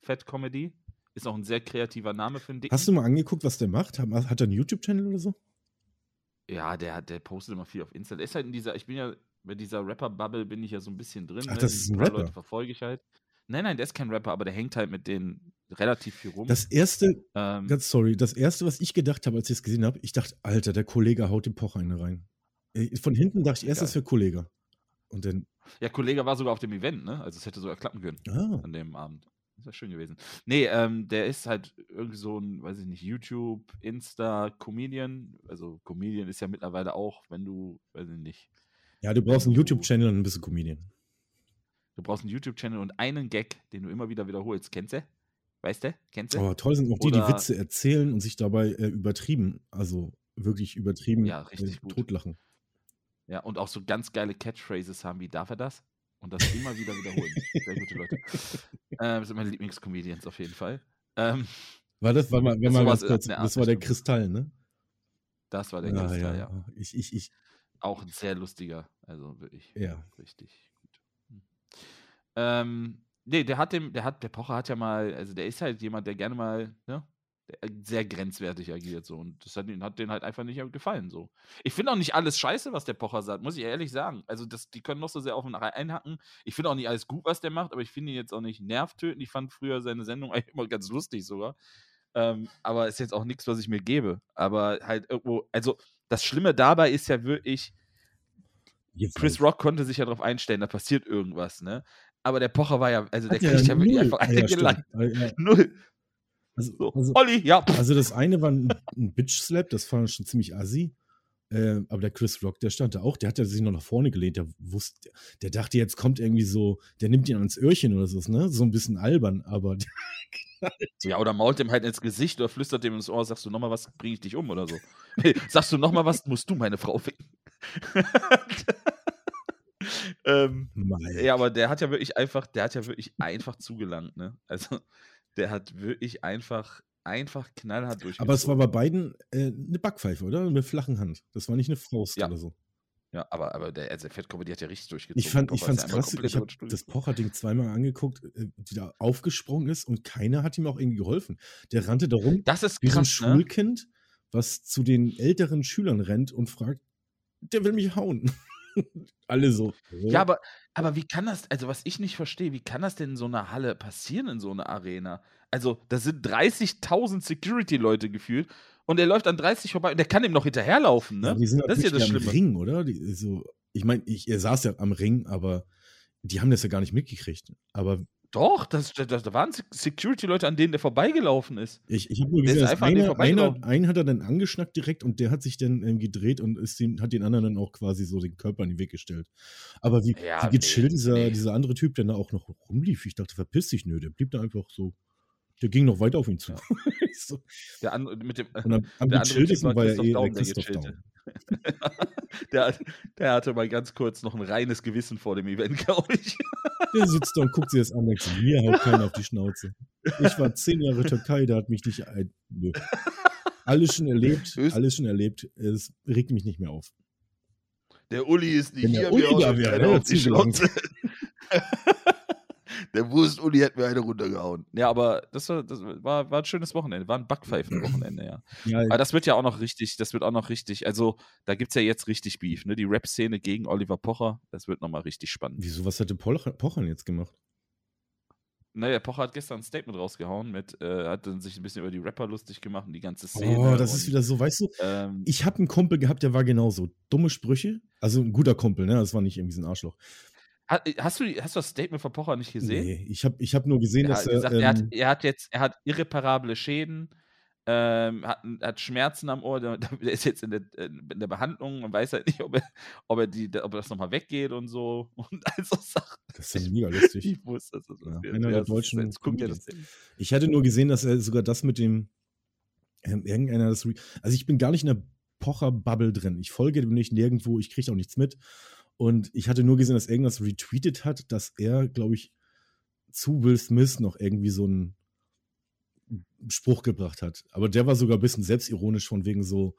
Speaker 2: Fat Comedy. Ist auch ein sehr kreativer Name für einen
Speaker 1: Dicken. Hast du mal angeguckt, was der macht? Hat, hat er einen YouTube-Channel oder so?
Speaker 2: Ja, der, der postet immer viel auf Insta. Der ist halt in dieser, ich bin ja bei dieser Rapper-Bubble bin ich ja so ein bisschen drin.
Speaker 1: Ach, ne? das ist ein Rapper? Leute
Speaker 2: verfolge ich halt. Nein, nein, der ist kein Rapper, aber der hängt halt mit denen relativ viel rum.
Speaker 1: Das erste, ähm, ganz sorry, das erste, was ich gedacht habe, als ich es gesehen habe, ich dachte, Alter, der Kollege haut den Pocher eine rein. Äh, von hinten dachte ich erst, das wäre Kollege. Und dann.
Speaker 2: Ja, Kollege war sogar auf dem Event, ne? Also es hätte sogar klappen können ah. an dem Abend. Das wäre schön gewesen. Nee, ähm, der ist halt irgendwie so ein, weiß ich nicht, YouTube, Insta, Comedian. Also Comedian ist ja mittlerweile auch, wenn du, weiß ich nicht.
Speaker 1: Ja, du brauchst einen YouTube-Channel und ein bisschen Comedian.
Speaker 2: Du brauchst einen YouTube-Channel und einen Gag, den du immer wieder wiederholst. Kennst du? Weißt du? Kennst du?
Speaker 1: Aber toll sind auch die, die Witze erzählen und sich dabei äh, übertrieben, also wirklich übertrieben
Speaker 2: ja, richtig
Speaker 1: äh, totlachen.
Speaker 2: Ja, und auch so ganz geile Catchphrases haben wie, darf er das? Und das immer wieder wiederholen. Sehr gute Leute. [laughs] Ähm, das sind meine Lieblingscomedians auf jeden Fall. Ähm,
Speaker 1: war das, war mal, wenn man ganz kurz, das war der Kristall, ne?
Speaker 2: Das war der ah, Kristall, ja. ja.
Speaker 1: Ich, ich, ich.
Speaker 2: Auch ein sehr lustiger, also wirklich
Speaker 1: ja.
Speaker 2: richtig gut. Hm. Ähm, nee, der hat dem, der hat, der Pocher hat ja mal, also der ist halt jemand, der gerne mal, ne, äh, sehr grenzwertig agiert so und das hat, hat denen halt einfach nicht gefallen so. Ich finde auch nicht alles scheiße, was der Pocher sagt, muss ich ehrlich sagen. Also das, die können noch so sehr auf ihn einhacken. Ich finde auch nicht alles gut, was der macht, aber ich finde ihn jetzt auch nicht nervtötend. Ich fand früher seine Sendung [laughs] eigentlich immer ganz lustig sogar. Ähm, aber ist jetzt auch nichts, was ich mir gebe. Aber halt irgendwo, also das Schlimme dabei ist ja wirklich, Jetzt Chris Rock konnte sich ja darauf einstellen, da passiert irgendwas, ne? Aber der Pocher war ja, also der kriegt ja, wirklich einfach eine ja, ja, Null.
Speaker 1: Also, so, also, Olli, ja. Also das eine war ein, ein Bitch-Slap, das war schon ziemlich assi. Äh, aber der Chris Rock, der stand da auch, der hat ja sich noch nach vorne gelehnt, der wusste, der dachte, jetzt kommt irgendwie so, der nimmt ihn ans Öhrchen oder so, ne? So ein bisschen albern, aber. [laughs]
Speaker 2: ja, oder mault ihm halt ins Gesicht oder flüstert dem ins Ohr, sagst du nochmal was, bring ich dich um oder so. sagst du nochmal was, musst du meine Frau ficken. [laughs] ähm, ja, aber der hat ja wirklich einfach, der hat ja wirklich einfach zugelangt, ne? Also der hat wirklich einfach, einfach knallhart durch.
Speaker 1: Aber es war bei beiden äh, eine Backpfeife, oder? Mit flachen Hand. Das war nicht eine Faust
Speaker 2: ja.
Speaker 1: oder so.
Speaker 2: Ja, aber, aber der, also der Fettkombi, hat ja richtig durchgezogen.
Speaker 1: Ich fand es krass, ich habe das Pocher-Ding zweimal angeguckt, äh, die da aufgesprungen ist und keiner hat ihm auch irgendwie geholfen. Der rannte darum,
Speaker 2: das ist
Speaker 1: wie
Speaker 2: krass,
Speaker 1: so ein ne? Schulkind, was zu den älteren Schülern rennt und fragt, der will mich hauen. [laughs] Alle so.
Speaker 2: Ja, aber, aber wie kann das, also was ich nicht verstehe, wie kann das denn in so einer Halle passieren, in so einer Arena? Also, da sind 30.000 Security-Leute gefühlt und er läuft an 30 vorbei und der kann ihm noch hinterherlaufen, ne?
Speaker 1: Ja, die sind das ist ja das Schlimme. Ring, oder? Die, so, ich meine, er saß ja am Ring, aber die haben das ja gar nicht mitgekriegt. Aber
Speaker 2: doch, das, das, da waren Security-Leute, an denen der vorbeigelaufen ist.
Speaker 1: Ich, ich habe nur gesehen, dass einer, einer, einen hat er dann angeschnackt direkt und der hat sich dann ähm, gedreht und ist den, hat den anderen dann auch quasi so den Körper in den Weg gestellt. Aber wie, ja, wie gechillt nee, dieser, nee. dieser andere Typ, der da auch noch rumlief, ich dachte, verpiss dich, nö, der blieb da einfach so. Der ging noch weiter auf ihn zu. Ja. [laughs]
Speaker 2: so. Der an, mit dem,
Speaker 1: und am, am [laughs] gechilltesten war ja eh Daum, Christoph Daum.
Speaker 2: der, [laughs] der, hatte mal ganz kurz noch ein reines Gewissen vor dem Event, glaube ich.
Speaker 1: Der sitzt da und guckt sich das an denkt, mir haut keiner auf die Schnauze. Ich war zehn Jahre Türkei, da hat mich nicht ein. Nö. Alles schon erlebt, alles schon erlebt. Es regt mich nicht mehr auf.
Speaker 2: Der Uli ist nicht
Speaker 1: Wenn
Speaker 2: hier,
Speaker 1: der Uli da wäre, auf die Schnauze.
Speaker 2: Der Wurst-Uli hat mir eine runtergehauen. Ja, aber das war, das war, war ein schönes Wochenende. War ein Backpfeifen-Wochenende, ja. [clears throat] ja. Aber das wird ja auch noch richtig, das wird auch noch richtig, also da gibt es ja jetzt richtig Beef, ne? Die Rap-Szene gegen Oliver Pocher, das wird nochmal richtig spannend.
Speaker 1: Wieso, was hätte Pocher jetzt gemacht?
Speaker 2: Naja, Pocher hat gestern ein Statement rausgehauen mit, äh, hat dann sich ein bisschen über die Rapper lustig gemacht und die ganze Szene.
Speaker 1: Oh, das ist wieder so, weißt du, ähm, ich habe einen Kumpel gehabt, der war genauso. Dumme Sprüche, also ein guter Kumpel, ne? Das war nicht irgendwie so ein Arschloch.
Speaker 2: Äh, hast du, hast du das Statement von Pocher nicht gesehen?
Speaker 1: Nee, ich habe ich hab nur gesehen,
Speaker 2: er
Speaker 1: dass
Speaker 2: er. Gesagt, ähm, er, hat, ähm er hat jetzt, er hat irreparable Schäden, ähm, hat, hat, Schmerzen am Ohr, der, der, ist jetzt in der, in der Behandlung und weiß halt nicht, ob er, ob er, die, ob er das nochmal weggeht und so. [laughs] Und also Sachen.
Speaker 1: Das ist ja mega lustig. [laughs]
Speaker 2: Ich wusste, dass das
Speaker 1: ja, einer der deutschen. Jetzt, guck dir das ich hatte nur gesehen, dass er sogar das mit dem. Ähm, irgendeiner das. Also ich bin gar nicht in der Pocher-Bubble drin. Ich folge dem nicht nirgendwo, ich kriege auch nichts mit. Und ich hatte nur gesehen, dass irgendwas retweetet hat, dass er, glaube ich, zu Will Smith noch irgendwie so einen Spruch gebracht hat. Aber der war sogar ein bisschen selbstironisch von wegen so,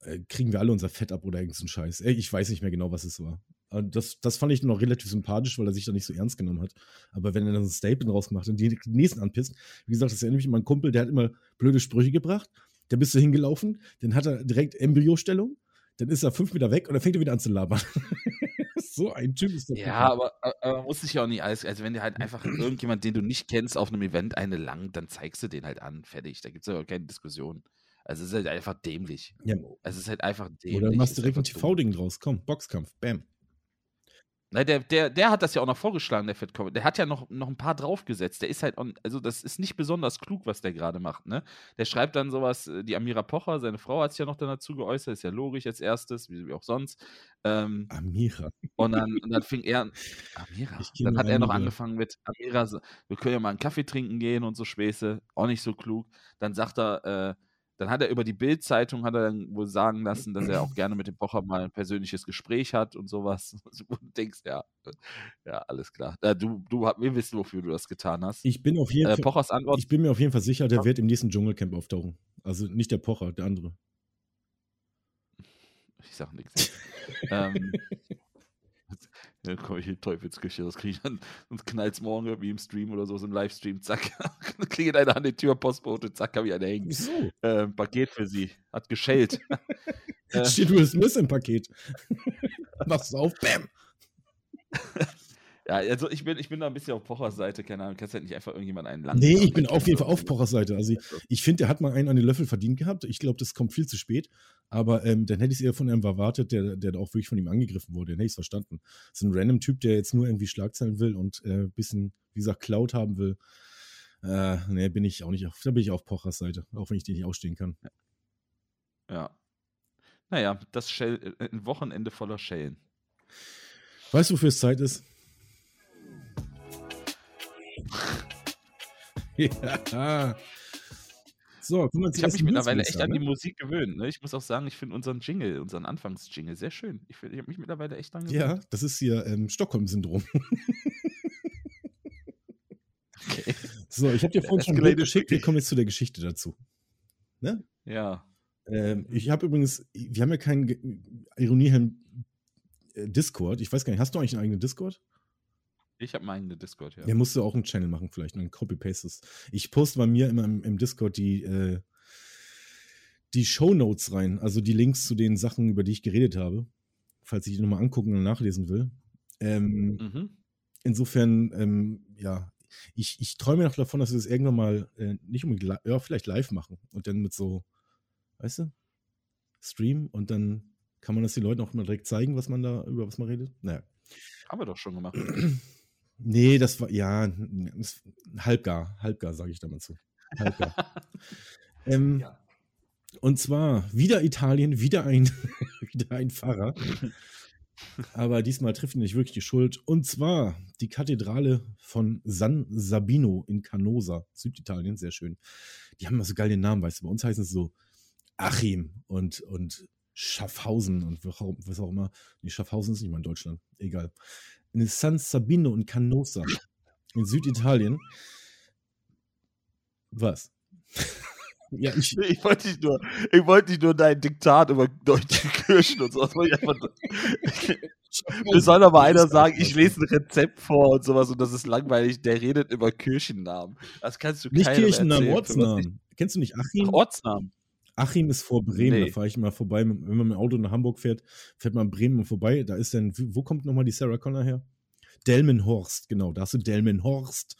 Speaker 1: äh, kriegen wir alle unser Fett ab oder irgend so ein Scheiß. Ich weiß nicht mehr genau, was es war. Das, das fand ich noch relativ sympathisch, weil er sich da nicht so ernst genommen hat. Aber wenn er dann so ein Statement rausgemacht und die nächsten anpisst, wie gesagt, das ist ja nämlich mein Kumpel, der hat immer blöde Sprüche gebracht. Der bist du hingelaufen, dann hat er direkt Embryostellung dann ist er fünf Meter weg und dann fängt er wieder an zu labern. [laughs] so ein Typ ist
Speaker 2: das. Ja, aber, aber man muss sich ja auch nicht alles, also wenn dir halt einfach irgendjemand, den du nicht kennst, auf einem Event eine lang, dann zeigst du den halt an, fertig. Da gibt es ja keine Diskussion. Also es ist halt einfach dämlich. Ja. Also es ist halt einfach dämlich.
Speaker 1: Oder machst du direkt ein TV-Ding draus. Komm, Boxkampf, bam.
Speaker 2: Na, der, der, der hat das ja auch noch vorgeschlagen, der Fat. Der hat ja noch, noch ein paar draufgesetzt. Der ist halt, on, also das ist nicht besonders klug, was der gerade macht, ne? Der schreibt dann sowas, äh, die Amira Pocher, seine Frau hat sich ja noch dann dazu geäußert, ist ja logisch als erstes, wie, wie auch sonst. Ähm,
Speaker 1: Amira.
Speaker 2: und dann, und dann fing er, Amira,
Speaker 1: Ich kenne
Speaker 2: dann hat er noch
Speaker 1: Amira.
Speaker 2: angefangen mit, Amira, wir können ja mal einen Kaffee trinken gehen und so Späße, auch nicht so klug. Dann sagt er, äh, dann hat er über die Bild-Zeitung hat er dann wohl sagen lassen, dass er auch gerne mit dem Pocher mal ein persönliches Gespräch hat und sowas. [laughs] Du denkst, ja, ja, alles klar. Äh, du, du, wir wissen, wofür du das getan hast.
Speaker 1: Ich bin auf jeden
Speaker 2: Äh. Pochers Antwort,
Speaker 1: Ich bin mir auf jeden Fall sicher, der wird im nächsten Dschungelcamp auftauchen. Also nicht der Pocher, der andere.
Speaker 2: ich sag nichts. ähm, [laughs] dann komme ich in die Teufelsküche, das kriege ich dann, sonst knallt es morgen irgendwie im Stream oder so, so im Livestream, zack, [laughs] dann klingelt einer an die Tür, Postbote, zack, habe ich eine hängen.
Speaker 1: Wieso?
Speaker 2: Äh, Paket für sie, hat geschellt. [laughs] Äh.
Speaker 1: Steht Will Smith im Paket. [laughs] Machst du auf, bam.
Speaker 2: Ja, also ich bin, ich bin da ein bisschen auf Pochers Seite, keine Ahnung, kannst halt nicht einfach irgendjemand einen lang.
Speaker 1: Nee, ich bin auf jeden Fall auf Pochers Seite. Also ich finde, der hat mal einen an den Löffel verdient gehabt. Ich glaube, das kommt viel zu spät. Aber ähm, dann hätte ich es eher von einem erwartet, der, der da auch wirklich von ihm angegriffen wurde. Dann hätte ich es verstanden. Das ist ein random Typ, der jetzt nur irgendwie Schlagzeilen will und ein äh, bisschen, wie gesagt, Cloud haben will. Äh, nee, bin ich auch nicht auf, da bin ich auf Pochers Seite, auch wenn ich den nicht ausstehen kann.
Speaker 2: Ja. Naja, das Shell, äh, ein Wochenende voller Schellen.
Speaker 1: Weißt du, wofür es Zeit ist? [laughs] ja. So,
Speaker 2: Ich habe mich mittlerweile echt an die Musik gewöhnt. Ne? Ich muss auch sagen, ich finde unseren Jingle, unseren Anfangsjingle sehr schön. Ich, find- ich habe mich mittlerweile echt dran gewöhnt.
Speaker 1: Ja, das ist hier ähm, Stockholm-Syndrom.
Speaker 2: Okay. [laughs]
Speaker 1: So, ich habe dir vorhin schon ein Bild geschickt. Wir kommen jetzt zu der Geschichte dazu.
Speaker 2: Ja.
Speaker 1: Ähm, ich habe übrigens, wir haben ja keinen Ironiehelm äh, Discord. Ich weiß gar nicht, hast du eigentlich einen eigenen Discord?
Speaker 2: Ich habe meinen Discord, ja.
Speaker 1: Ja, musst du auch einen Channel machen, vielleicht, und dann copy-pastest. Ich poste bei mir immer im, im Discord die, äh, die Shownotes rein, also die Links zu den Sachen, über die ich geredet habe, falls ich die nochmal angucken und nachlesen will. Ähm,
Speaker 2: Mhm.
Speaker 1: insofern, ähm, ja, ich, ich träume noch davon, dass wir das irgendwann mal äh, nicht unbedingt, ja, vielleicht live machen und dann mit so, weißt du, Stream und dann kann man das den Leuten auch mal direkt zeigen, was man da, über was man redet. Naja.
Speaker 2: Haben wir doch schon gemacht. [clears throat]
Speaker 1: Nee, das war, ja, das- halbgar, halbgar, sage ich da mal zu. Halbgar. [laughs] ähm,
Speaker 2: Ja.
Speaker 1: Und zwar wieder Italien, wieder ein, [laughs] wieder ein Pfarrer. Aber diesmal trifft nicht wirklich die Schuld. Und zwar die Kathedrale von San Sabino in Canosa, Süditalien, sehr schön. Die haben immer so geil den Namen, weißt du. Bei uns heißen es so Achim und, und Schaffhausen und was auch- was auch immer. Nee, Schaffhausen ist nicht mal in Deutschland. Egal. In San Sabino in Canosa in Süditalien. Was? [laughs] ja, ich,
Speaker 2: Ich wollte nicht nur, ich wollte nicht nur dein Diktat über deutsche Kirchen und sowas. einfach- [laughs] Mir soll aber einer sagen, ich lese ein Rezept vor und sowas und das ist langweilig. Der redet über Kirchennamen. Das kannst du
Speaker 1: Nicht Kirchennamen,
Speaker 2: erzählen,
Speaker 1: Ortsnamen. Kennst du nicht Achim?
Speaker 2: Ach, Ortsnamen.
Speaker 1: Achim ist vor Bremen,
Speaker 2: Nee.
Speaker 1: da fahre ich immer vorbei. Wenn man mit dem Auto nach Hamburg fährt, fährt man Bremen vorbei. Da ist dann, wo kommt nochmal die Sarah Connor her? Delmenhorst, genau. Da hast du Delmenhorst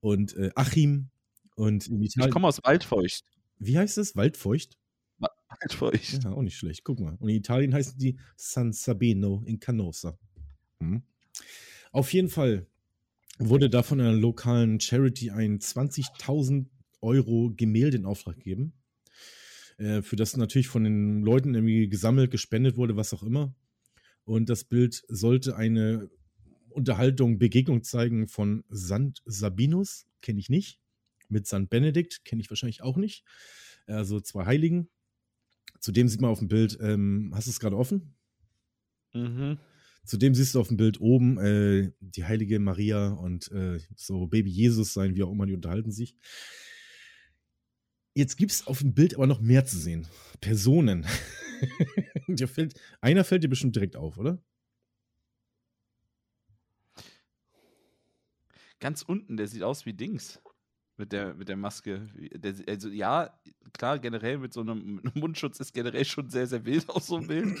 Speaker 1: und äh, Achim und in
Speaker 2: Ich
Speaker 1: Italien.
Speaker 2: komme aus Waldfeucht.
Speaker 1: Wie heißt es? Waldfeucht?
Speaker 2: Waldfeucht.
Speaker 1: Ja, auch nicht schlecht. Guck mal. Und in Italien heißen die San Sabino in Canosa. Hm. Auf jeden Fall wurde da von einer lokalen Charity ein 20.000 Euro Gemälde in Auftrag gegeben. Äh, für das natürlich von den Leuten irgendwie gesammelt, gespendet wurde, was auch immer. Und das Bild sollte eine Unterhaltung, Begegnung zeigen von Sant Sabinus, kenne ich nicht. Mit St. Benedikt, kenne ich wahrscheinlich auch nicht. Also zwei Heiligen. Zudem sieht man auf dem Bild, ähm, hast du es gerade offen?
Speaker 2: Mhm.
Speaker 1: Zudem siehst du auf dem Bild oben äh, die heilige Maria und äh, so Baby Jesus sein, wie auch immer, die unterhalten sich. Jetzt gibt es auf dem Bild aber noch mehr zu sehen. Personen. [laughs] fällt, einer fällt dir bestimmt direkt auf, oder?
Speaker 2: Ganz unten, der sieht aus wie Dings. Mit der, mit der Maske. Der, also ja, klar, generell mit so einem mit einem Mundschutz ist generell schon sehr, sehr wild aus so einem Bild.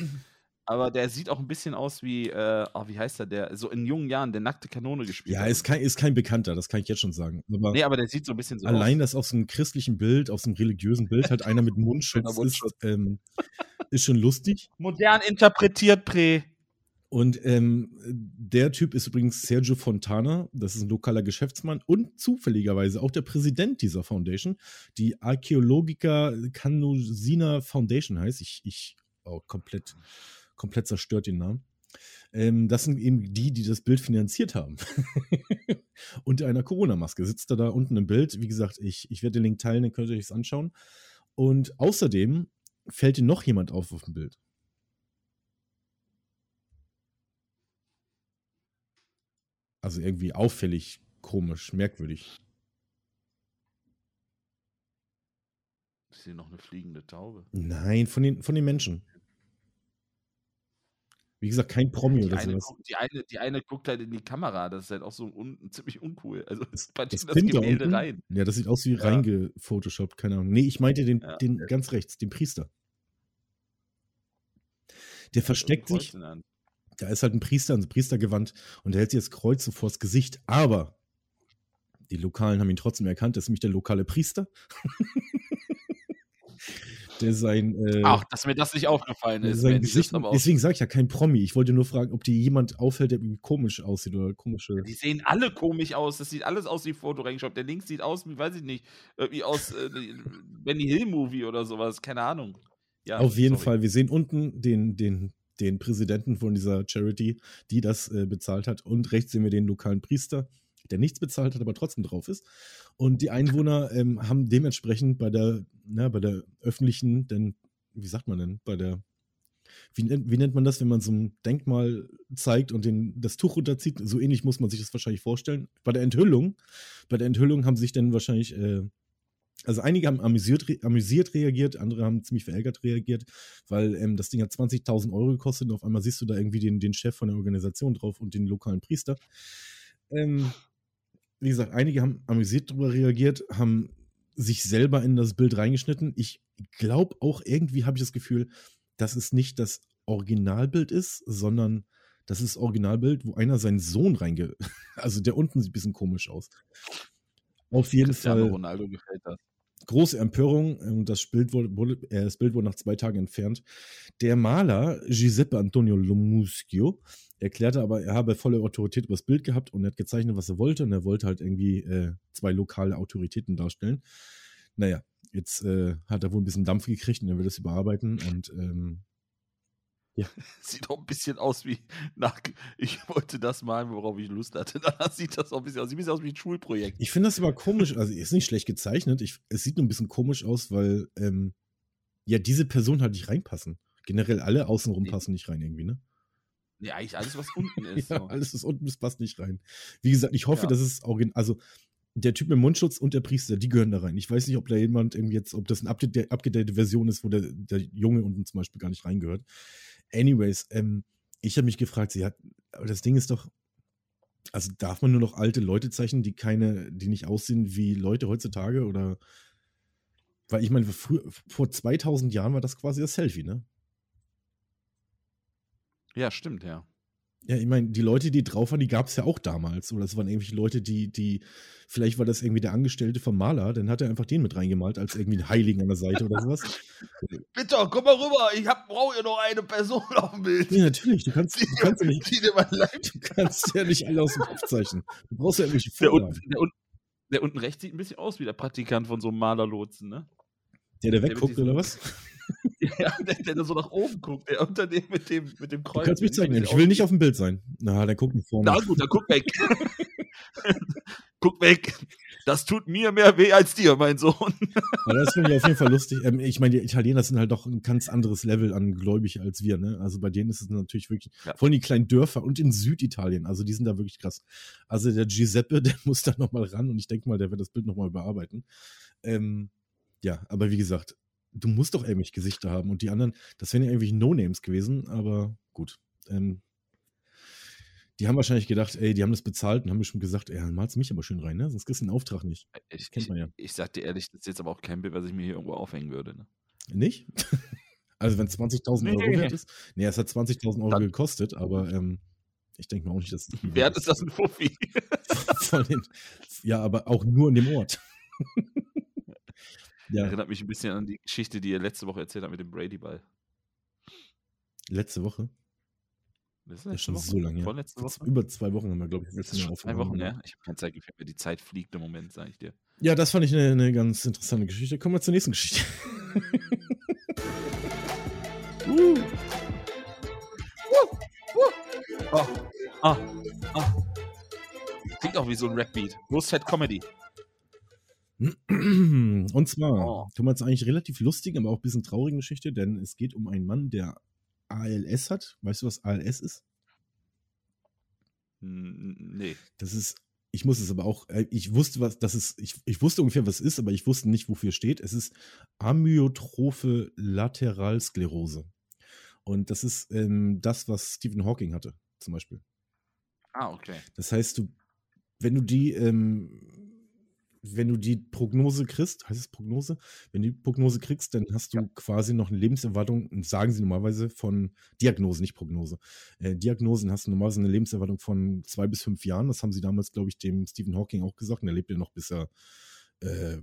Speaker 2: Aber der sieht auch ein bisschen aus wie, äh, oh, wie heißt er, der so in jungen Jahren der nackte Kanone gespielt
Speaker 1: Ja,
Speaker 2: hat.
Speaker 1: ist kein, ist kein Bekannter, das kann ich jetzt schon sagen. Aber
Speaker 2: Nee, aber der sieht so ein bisschen so
Speaker 1: allein
Speaker 2: aus.
Speaker 1: das auf so einem christlichen Bild, auf so einem religiösen Bild hat einer mit Mundschutz, [laughs]
Speaker 2: Mundschutz.
Speaker 1: Ist, ähm, ist schon lustig.
Speaker 2: Modern interpretiert, Pre.
Speaker 1: Und ähm, der Typ ist übrigens Sergio Fontana, das ist ein lokaler Geschäftsmann und zufälligerweise auch der Präsident dieser Foundation, die Archäologica Canusina Foundation heißt. Ich, ich oh, komplett, komplett zerstört den Namen. Ähm, das sind eben die, die das Bild finanziert haben. [laughs] Unter einer Corona-Maske sitzt er da unten im Bild. Wie gesagt, ich, ich werde den Link teilen, dann könnt ihr euch das anschauen. Und außerdem fällt dir noch jemand auf auf dem Bild. Also irgendwie auffällig, komisch, merkwürdig.
Speaker 2: Ist hier noch eine fliegende Taube?
Speaker 1: Nein, von den, von den Menschen. Wie gesagt, kein Promi
Speaker 2: Die
Speaker 1: oder
Speaker 2: eine,
Speaker 1: sowas.
Speaker 2: die, eine, die eine guckt halt in die Kamera, das ist halt auch so un, [laughs] ziemlich uncool. Also
Speaker 1: Das, [laughs] das
Speaker 2: das,
Speaker 1: da
Speaker 2: Gemälde
Speaker 1: unten,
Speaker 2: rein.
Speaker 1: ja, das sieht aus wie
Speaker 2: Ja.
Speaker 1: reingefotoshoppt, keine Ahnung. Nee, ich meinte den,
Speaker 2: Ja.
Speaker 1: den ganz rechts, den Priester. Der versteckt sich, da ist halt ein Priester, ein Priestergewand und der hält sich das Kreuz so vors Gesicht, aber die Lokalen haben ihn trotzdem erkannt, das ist nämlich der lokale Priester. [laughs] der sein, äh,
Speaker 2: Ach, dass mir das nicht aufgefallen ist.
Speaker 1: sein
Speaker 2: Mensch,
Speaker 1: Gesicht,
Speaker 2: auch
Speaker 1: deswegen sage ich ja kein Promi. Ich wollte nur fragen, ob dir jemand auffällt, der irgendwie komisch aussieht oder komische.
Speaker 2: Die sehen alle komisch aus. Das sieht alles aus wie Fotoregenshop. Der links sieht aus wie, weiß ich nicht, wie aus äh, Benny Hill Movie oder sowas. Keine Ahnung. Ja,
Speaker 1: Auf jeden
Speaker 2: sorry.
Speaker 1: Fall. Wir sehen unten den, den, den Präsidenten von dieser Charity, die das äh, bezahlt hat. Und rechts sehen wir den lokalen Priester, der nichts bezahlt hat, aber trotzdem drauf ist. Und die Einwohner ähm, haben dementsprechend bei der, na, bei der öffentlichen, denn, wie sagt man denn, bei der, wie, nennt- wie nennt man das, wenn man so ein Denkmal zeigt und den, das Tuch runterzieht? So ähnlich muss man sich das wahrscheinlich vorstellen. Bei der Enthüllung, bei der Enthüllung haben sich dann wahrscheinlich äh, also einige haben amüsiert, re amüsiert reagiert, andere haben ziemlich verärgert reagiert, weil ähm, das Ding hat 20.000 Euro gekostet und auf einmal siehst du da irgendwie den, den Chef von der Organisation drauf und den lokalen Priester. Ähm, wie gesagt, einige haben amüsiert darüber reagiert, haben sich selber in das Bild reingeschnitten. Ich glaube auch irgendwie habe ich das Gefühl, dass es nicht das Originalbild ist, sondern das ist das Originalbild, wo einer seinen Sohn reinge... [laughs] Also der unten sieht ein bisschen komisch aus. Auf jeden
Speaker 2: Cristiano
Speaker 1: Fall
Speaker 2: Ronaldo gefällt das.
Speaker 1: Große Empörung und das Bild wurde, wurde, äh, das Bild wurde nach zwei Tagen entfernt. Der Maler Giuseppe Antonio Lomuschio erklärte aber, er habe volle Autorität über das Bild gehabt und er hat gezeichnet, was er wollte und er wollte halt irgendwie äh, zwei lokale Autoritäten darstellen. Naja, jetzt äh, hat er wohl ein bisschen Dampf gekriegt und er will das überarbeiten und ähm, [laughs]
Speaker 2: Sieht auch ein bisschen aus wie nach. Ich wollte das malen, worauf ich Lust hatte. [laughs] Danach sieht das auch ein bisschen aus. Sieht ein bisschen aus wie ein Schulprojekt.
Speaker 1: ich finde das aber komisch, also ist nicht schlecht gezeichnet, ich, es sieht nur ein bisschen komisch aus, weil ähm, ja diese Person halt nicht reinpassen. Generell alle außenrum
Speaker 2: Nee.
Speaker 1: passen nicht rein irgendwie, ne?
Speaker 2: Ja, eigentlich alles, was unten [laughs] ist.
Speaker 1: Ja,
Speaker 2: so.
Speaker 1: alles, was unten ist, passt nicht rein. Wie gesagt, ich hoffe,
Speaker 2: Ja.
Speaker 1: dass es original, also der Typ mit Mundschutz und der Priester, die gehören da rein. Ich weiß nicht, ob da jemand irgendwie jetzt, ob das eine abgedatete Version ist, wo der, der Junge unten zum Beispiel gar nicht reingehört. Anyways, ähm, ich habe mich gefragt, sie hat, aber das Ding ist doch, also darf man nur noch alte Leute zeichnen, die keine, die nicht aussehen wie Leute heutzutage oder, weil ich meine, vor 2000 Jahren war das quasi das Selfie, ne?
Speaker 2: Ja, stimmt, ja.
Speaker 1: Ja, ich meine, die Leute, die drauf waren, die gab es ja auch damals. Oder es waren irgendwelche Leute, die, die, vielleicht war das irgendwie der Angestellte vom Maler, dann hat er einfach den mit reingemalt, als irgendwie einen Heiligen an der Seite oder sowas. [laughs]
Speaker 2: Bitte, komm mal rüber. Ich brauche hier noch eine Person [laughs] auf dem Bild.
Speaker 1: Ja, natürlich, du kannst, du kannst, ja, nicht, [laughs] du kannst ja nicht alle aus dem Kopf zeichnen. Du brauchst ja irgendwelche
Speaker 2: Der
Speaker 1: Vorlagen.
Speaker 2: unten, der, unten, der unten rechts sieht ein bisschen aus wie der Praktikant von so einem Malerlotsen, ne?
Speaker 1: Der, der wegguckt, oder was? [laughs]
Speaker 2: Ja, der, der da so nach oben guckt. Der unter dem mit dem, mit dem
Speaker 1: Du
Speaker 2: Kreuz.
Speaker 1: kannst mich
Speaker 2: bisschen
Speaker 1: Ich will nicht auf dem Bild sein. Na, der guckt nach vorne.
Speaker 2: Na gut, dann guck weg. [laughs] guck weg. Das tut mir mehr weh als dir, mein Sohn. [laughs]
Speaker 1: Aber das finde ich auf jeden Fall lustig. Ähm, ich meine, die Italiener sind halt doch ein ganz anderes Level an gläubig als wir, ne? Also bei denen ist es natürlich wirklich,
Speaker 2: Ja.
Speaker 1: vor allem die kleinen Dörfer und in Süditalien, also die sind da wirklich krass. Also der Giuseppe, der muss da nochmal ran und ich denke mal, der wird das Bild nochmal überarbeiten. Ähm, ja, aber wie gesagt, du musst doch irgendwelche Gesichter haben und die anderen, das wären ja irgendwie No-Names gewesen, aber gut. Ähm, die haben wahrscheinlich gedacht, ey, die haben das bezahlt und haben bestimmt gesagt, ey, dann malst du mich aber schön rein, ne? Sonst kriegst du den Auftrag nicht.
Speaker 2: Ich,
Speaker 1: Kennt
Speaker 2: ich,
Speaker 1: man ja.
Speaker 2: ich sag dir ehrlich, das ist jetzt aber auch kein Bild, was ich mir hier irgendwo aufhängen würde. Ne?
Speaker 1: Nicht? [laughs] Also wenn es 20.000 Euro wert ist. Nee, es hat 20.000 Euro
Speaker 2: Dann-
Speaker 1: gekostet, aber ähm, ich denke mal auch nicht, dass [laughs]
Speaker 2: Wert ist das ein Fuffi. [laughs]
Speaker 1: Ja, aber auch nur in dem Ort. Ja,
Speaker 2: Erinnert mich ein bisschen an die Geschichte, die ihr letzte Woche erzählt habt mit dem Brady-Ball.
Speaker 1: letzte Woche.
Speaker 2: Das
Speaker 1: ist schon Woche? so lange.
Speaker 2: Vorletzte Woche?
Speaker 1: Über zwei Wochen haben wir, glaube ich,
Speaker 2: letzte Jahr Zwei Wochen, ja. Ich habe keine Zeit, wie mir die Zeit fliegt im Moment, sage ich dir.
Speaker 1: Ja, das fand ich eine, eine ganz interessante Geschichte. Kommen wir zur nächsten Geschichte. [laughs] uh.
Speaker 2: Oh, ah, ah. Klingt auch wie so ein Rap-Beat. Roasted Comedy. [clears throat]
Speaker 1: Und zwar, oh. jetzt eigentlich relativ lustig, aber auch ein bisschen traurige Geschichte, denn es geht um einen Mann, der ALS hat. Weißt du, was ALS ist?
Speaker 2: Nee.
Speaker 1: Das ist, ich muss es aber auch, äh, ich wusste, was das ist, ich, ich wusste ungefähr, was es ist, aber ich wusste nicht, wofür es steht. Es ist Amyotrophe Lateralsklerose. Und das ist ähm, das, was Stephen Hawking hatte, zum Beispiel.
Speaker 2: Ah, okay.
Speaker 1: Das heißt, du, wenn du die, ähm, wenn du die Prognose kriegst, heißt es Prognose? Wenn du die Prognose kriegst, dann hast du ja. quasi noch eine Lebenserwartung, sagen sie normalerweise von Diagnose, nicht Prognose. Äh, Diagnosen hast du normalerweise eine Lebenserwartung von zwei bis fünf Jahren. Das haben sie damals, glaube ich, dem Stephen Hawking auch gesagt. Und er lebt ja noch bis er, äh,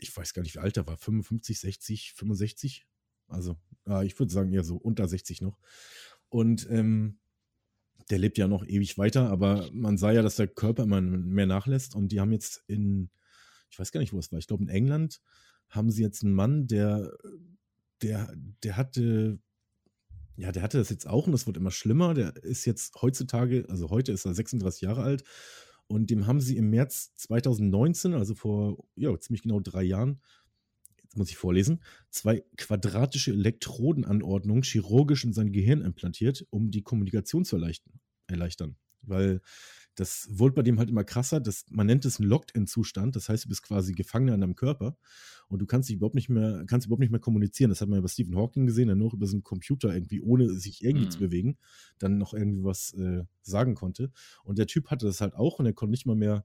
Speaker 1: ich weiß gar nicht, wie alt er war, 55, 60, 65. Also, äh, ich würde sagen, eher so unter 60 noch. Und ähm, der lebt ja noch ewig weiter, aber man sah ja, dass der Körper immer mehr nachlässt. Und die haben jetzt in ich weiß gar nicht, wo es war, ich glaube in England haben sie jetzt einen Mann, der, der, der hatte, ja, der hatte das jetzt auch und das wird immer schlimmer. Der ist jetzt heutzutage, also heute ist er 36 Jahre alt und dem haben sie im März 2019, also vor ja, ziemlich genau drei Jahren, jetzt muss ich vorlesen, zwei quadratische Elektrodenanordnungen chirurgisch in sein Gehirn implantiert, um die Kommunikation zu erleichtern. Weil das wurde bei dem halt immer krasser. Das, man nennt es einen Locked-in-Zustand. Das heißt, du bist quasi Gefangener in deinem Körper und du kannst dich überhaupt nicht mehr, kannst überhaupt nicht mehr kommunizieren. Das hat man ja bei Stephen Hawking gesehen, der noch über so einen Computer irgendwie, ohne sich irgendwie mhm. zu bewegen, dann noch irgendwie was äh, sagen konnte. Und der Typ hatte das halt auch und er konnte nicht mal mehr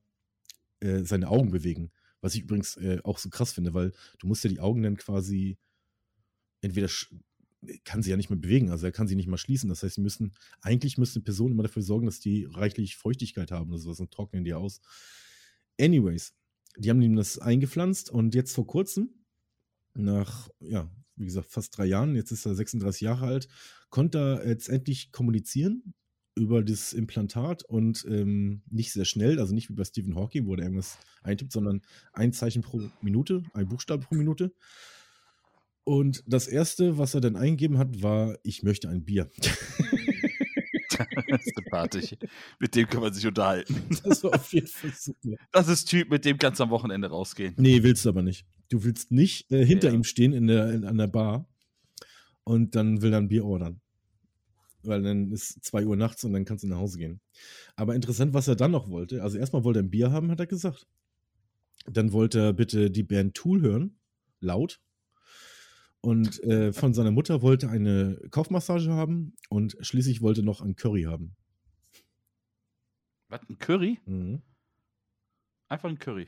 Speaker 1: äh, seine Augen bewegen. Was ich übrigens äh, auch so krass finde, weil du musst ja die Augen dann quasi entweder kann sie ja nicht mehr bewegen, also er kann sie nicht mal schließen. Das heißt, sie müssen, eigentlich müsste eine Person immer dafür sorgen, dass die reichlich Feuchtigkeit haben oder sowas und trocknen die aus. Anyways, die haben ihm das eingepflanzt und jetzt vor kurzem, nach, ja, wie gesagt, fast drei Jahren, jetzt ist er 36 Jahre alt, konnte er jetzt endlich kommunizieren über das Implantat und ähm, nicht sehr schnell, also nicht wie bei Stephen Hawking, wo er irgendwas eintippt, sondern ein Zeichen pro Minute, ein Buchstabe pro Minute. Und das erste, was er dann eingegeben hat, war: Ich möchte ein Bier. [laughs]
Speaker 2: Sympathisch. Mit dem kann man sich unterhalten.
Speaker 1: Das war auf jeden Fall super.
Speaker 2: Das ist Typ, mit dem kannst du am Wochenende rausgehen.
Speaker 1: Nee, willst du aber nicht. Du willst nicht äh, hinter ja. ihm stehen in der, in, an der Bar und dann will er ein Bier ordern. Weil dann ist 2 Uhr nachts und dann kannst du nach Hause gehen. Aber interessant, was er dann noch wollte. Also erstmal wollte er ein Bier haben, hat er gesagt. Dann wollte er bitte die Band Tool hören. Laut. Und äh, von seiner Mutter wollte eine Kopfmassage haben und schließlich wollte noch ein Curry haben.
Speaker 2: Was, ein Curry?
Speaker 1: Mhm.
Speaker 2: Einfach ein Curry.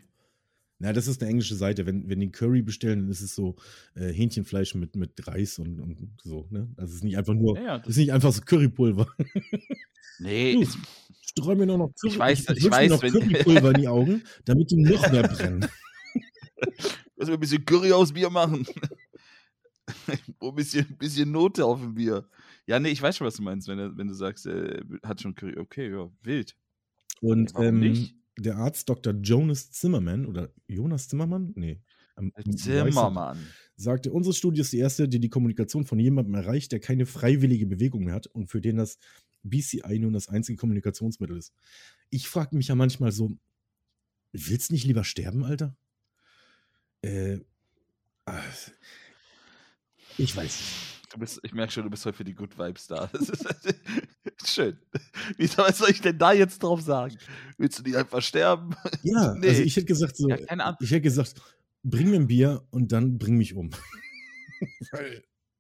Speaker 1: Na, das ist eine englische Seite. Wenn, wenn die Curry bestellen, dann ist es so äh, Hähnchenfleisch mit, mit Reis und, und so. Ne? Also es ist nicht einfach nur, ja, ja, das ist nicht einfach so Currypulver. [laughs]
Speaker 2: Nee.
Speaker 1: Du, streu mir noch, noch
Speaker 2: Curry, ich weiß, ich, ich weiß, noch
Speaker 1: Currypulver in die [laughs] Augen, damit die noch mehr brennen. [laughs]
Speaker 2: Lass mir ein bisschen Curry aus Bier machen. [laughs] ein bisschen, bisschen Note auf dem Bier. Ja, nee, ich weiß schon, was du meinst, wenn, er, wenn du sagst, er hat schon Curry. Okay, ja, wild.
Speaker 1: Und ähm, der Arzt Dr. Jonas Zimmermann oder Jonas Zimmermann? Nee.
Speaker 2: Ähm, Zimmermann.
Speaker 1: Sagte, unsere Studie ist die erste, die die Kommunikation von jemandem erreicht, der keine freiwillige Bewegung mehr hat und für den das BCI nun das einzige Kommunikationsmittel ist. Ich frage mich ja manchmal so, willst du nicht lieber sterben, Alter? Äh, ah, ich weiß
Speaker 2: Du bist, ich merke schon, du bist heute für die Good Vibes da. Das ist [laughs] schön. Wie was soll ich denn da jetzt drauf sagen? Willst du die einfach sterben?
Speaker 1: Ja, [laughs] nee. also ich hätte gesagt so, ja, ich hätte gesagt, bring mir ein Bier und dann bring mich um. [laughs]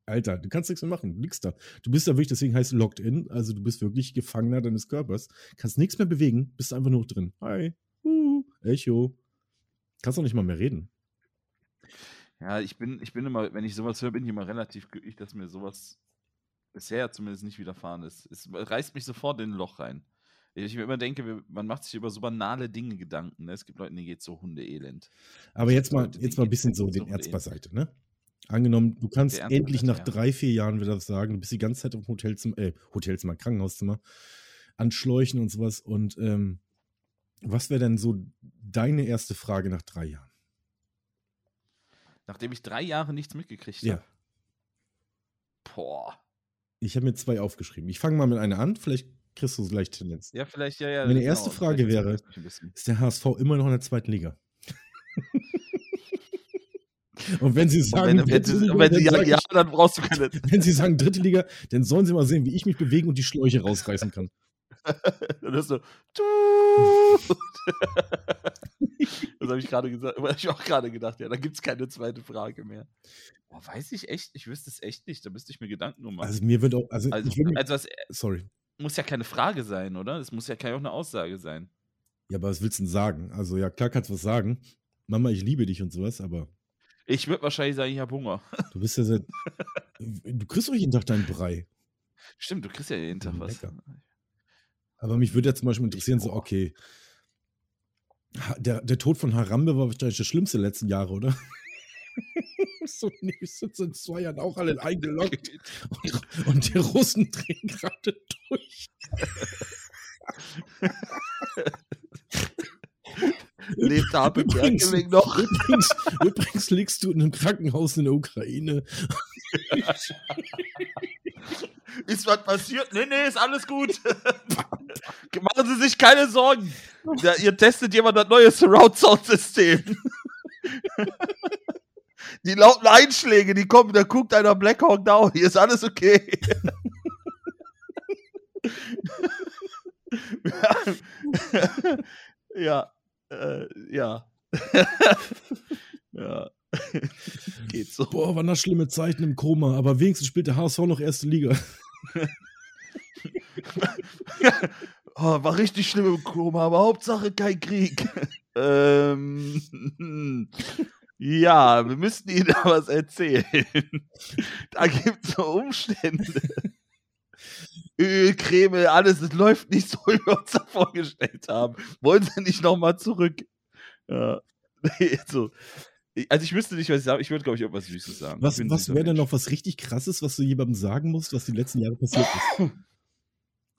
Speaker 1: Alter, du kannst nichts mehr machen, liegst da. Du bist da wirklich, deswegen heißt Locked In, also du bist wirklich Gefangener deines Körpers, kannst nichts mehr bewegen, bist einfach nur drin. Hi, uh, Echo. Kannst auch nicht mal mehr reden.
Speaker 2: Ja, ich bin, ich bin immer, wenn ich sowas höre, bin ich immer relativ glücklich, dass mir sowas bisher zumindest nicht widerfahren ist. Es reißt mich sofort in ein Loch rein. Ich mir immer denke, man macht sich über so banale Dinge Gedanken. Ne? Es gibt Leute, denen geht so Hundeelend.
Speaker 1: Aber jetzt mal, Leute, jetzt mal ein bisschen so den Erz beiseite, ne? Angenommen, du kannst endlich nach drei, vier Jahren wieder sagen, du bist die ganze Zeit im Hotelzimmer, äh, Hotelzimmer, Krankenhauszimmer, an Schläuchen und sowas. Und ähm, was wäre denn so deine erste Frage nach drei Jahren?
Speaker 2: Nachdem ich drei Jahre nichts mitgekriegt
Speaker 1: Ja.
Speaker 2: habe. Boah.
Speaker 1: Ich habe mir zwei aufgeschrieben. Ich fange mal mit einer an, vielleicht kriegst du gleich Tendenz.
Speaker 2: Ja, vielleicht, ja, ja.
Speaker 1: Meine
Speaker 2: genau,
Speaker 1: erste Frage wäre-. Ist der HSV immer noch in der zweiten Liga? [laughs] Und wenn sie
Speaker 2: Und
Speaker 1: sagen,
Speaker 2: wenn, sie,
Speaker 1: Liga,
Speaker 2: wenn sie
Speaker 1: dann
Speaker 2: sagen,
Speaker 1: sag
Speaker 2: ja, dann brauchst du keine. [laughs]
Speaker 1: wenn sie sagen dritte Liga, dann sollen sie mal sehen, wie ich mich bewegen und die Schläuche rausreißen kann. [laughs]
Speaker 2: Dann so. Tut. [laughs] das habe ich gerade gesagt. Habe ich auch gerade gedacht. Ja, da gibt es keine zweite Frage mehr. Boah, weiß ich echt? Ich wüsste es echt nicht. Da müsste ich mir Gedanken drum machen.
Speaker 1: Also mir wird auch, also,
Speaker 2: Also,
Speaker 1: ich will,
Speaker 2: also das
Speaker 1: sorry.
Speaker 2: muss ja keine Frage sein, oder? Das muss ja ja auch eine Aussage sein.
Speaker 1: Ja, aber was willst du denn sagen? Also ja, klar kannst du was sagen. Mama, ich liebe dich und sowas, aber
Speaker 2: Ich würde wahrscheinlich sagen, ich habe Hunger.
Speaker 1: du bist ja seit, [laughs] du kriegst doch jeden Tag deinen Brei.
Speaker 2: Stimmt, du kriegst ja jeden Tag was.
Speaker 1: Lecker. Aber mich würde ja zum Beispiel interessieren, so, okay, der, der Tod von Harambe war wahrscheinlich das Schlimmste der letzten Jahre, oder? [laughs] so, nee, wir sind seit zwei Jahren auch alle eingeloggt [laughs] und, und die Russen drehen gerade durch. [laughs]
Speaker 2: Lebt Habe
Speaker 1: Übrigens-
Speaker 2: noch?
Speaker 1: Übrigens, übrigens liegst du in einem Krankenhaus in der Ukraine.
Speaker 2: Ist was passiert? Nee, nee, ist alles gut. [laughs] Machen Sie sich keine Sorgen. Ja, ihr testet jemand das neue Surround-Sound-System. [laughs] Die lauten Einschläge, die kommen, da guckt einer Black Hawk Down. Hier ist alles okay. [laughs] ja, äh, ja. ja. [laughs] Geht so.
Speaker 1: Boah, waren das schlimme Zeiten im Koma, aber wenigstens spielt der HSV noch erste Liga. [laughs]
Speaker 2: Oh, war richtig schlimm im Koma, aber Hauptsache kein Krieg. [laughs] ähm, ja, wir müssten Ihnen da was erzählen. da gibt es so Umstände. Öl, Creme, alles, es läuft nicht so, wie wir uns das vorgestellt haben. Wollen Sie nicht nochmal zurück? Ja. Nee, so. Also ich wüsste nicht, was ich sagen Ich würde, glaube ich, irgendwas Süßes sagen.
Speaker 1: Was, was wäre denn noch was richtig krasses, was du jemandem sagen musst, was die letzten Jahre passiert ist? [laughs]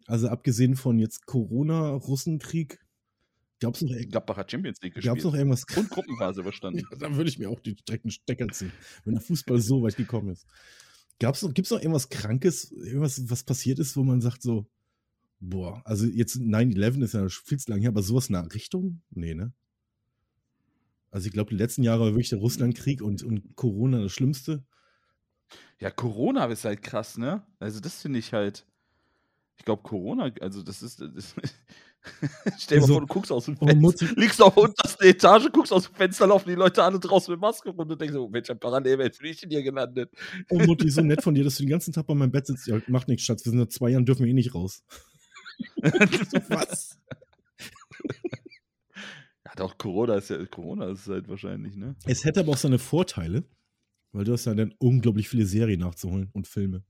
Speaker 1: Also abgesehen von jetzt Corona, Russenkrieg, gab es noch,
Speaker 2: Gladbach hat Champions League gespielt.
Speaker 1: gab's noch irgendwas
Speaker 2: Und Gruppenphase überstanden. [laughs]
Speaker 1: Ja, da würde ich mir auch die direkten Stecker ziehen, wenn der Fußball so weit gekommen ist. Gab's noch, Gibt es noch irgendwas Krankes, irgendwas, was passiert ist, wo man sagt so, boah, also jetzt 9-11 ist ja viel zu lange her, aber sowas in der Richtung? Nee, ne? Also ich glaube, die letzten Jahre war wirklich der Russlandkrieg und, und Corona das Schlimmste.
Speaker 2: Ja, Corona ist halt krass, ne? Also das finde ich halt. Ich glaube, Corona, also das ist. Das [laughs] Stell dir
Speaker 1: Also,
Speaker 2: mal vor, du guckst aus dem
Speaker 1: oh,
Speaker 2: Fenster, liegst auf der untersten Etage, guckst aus dem Fenster, laufen die Leute alle draußen mit Maske rum und du denkst, so, welcher Parallelwelt bin ich denn hier gelandet?
Speaker 1: Oh Mutti, so nett [laughs] von dir, dass du den ganzen Tag bei meinem Bett sitzt. Ja, macht nichts, Schatz, wir sind seit zwei Jahren, dürfen wir eh nicht raus. [laughs] Was?
Speaker 2: Ja, doch, Corona ist ja, Corona ist halt wahrscheinlich, ne?
Speaker 1: Es hätte aber auch seine Vorteile, weil du hast ja dann unglaublich viele Serien nachzuholen und Filme.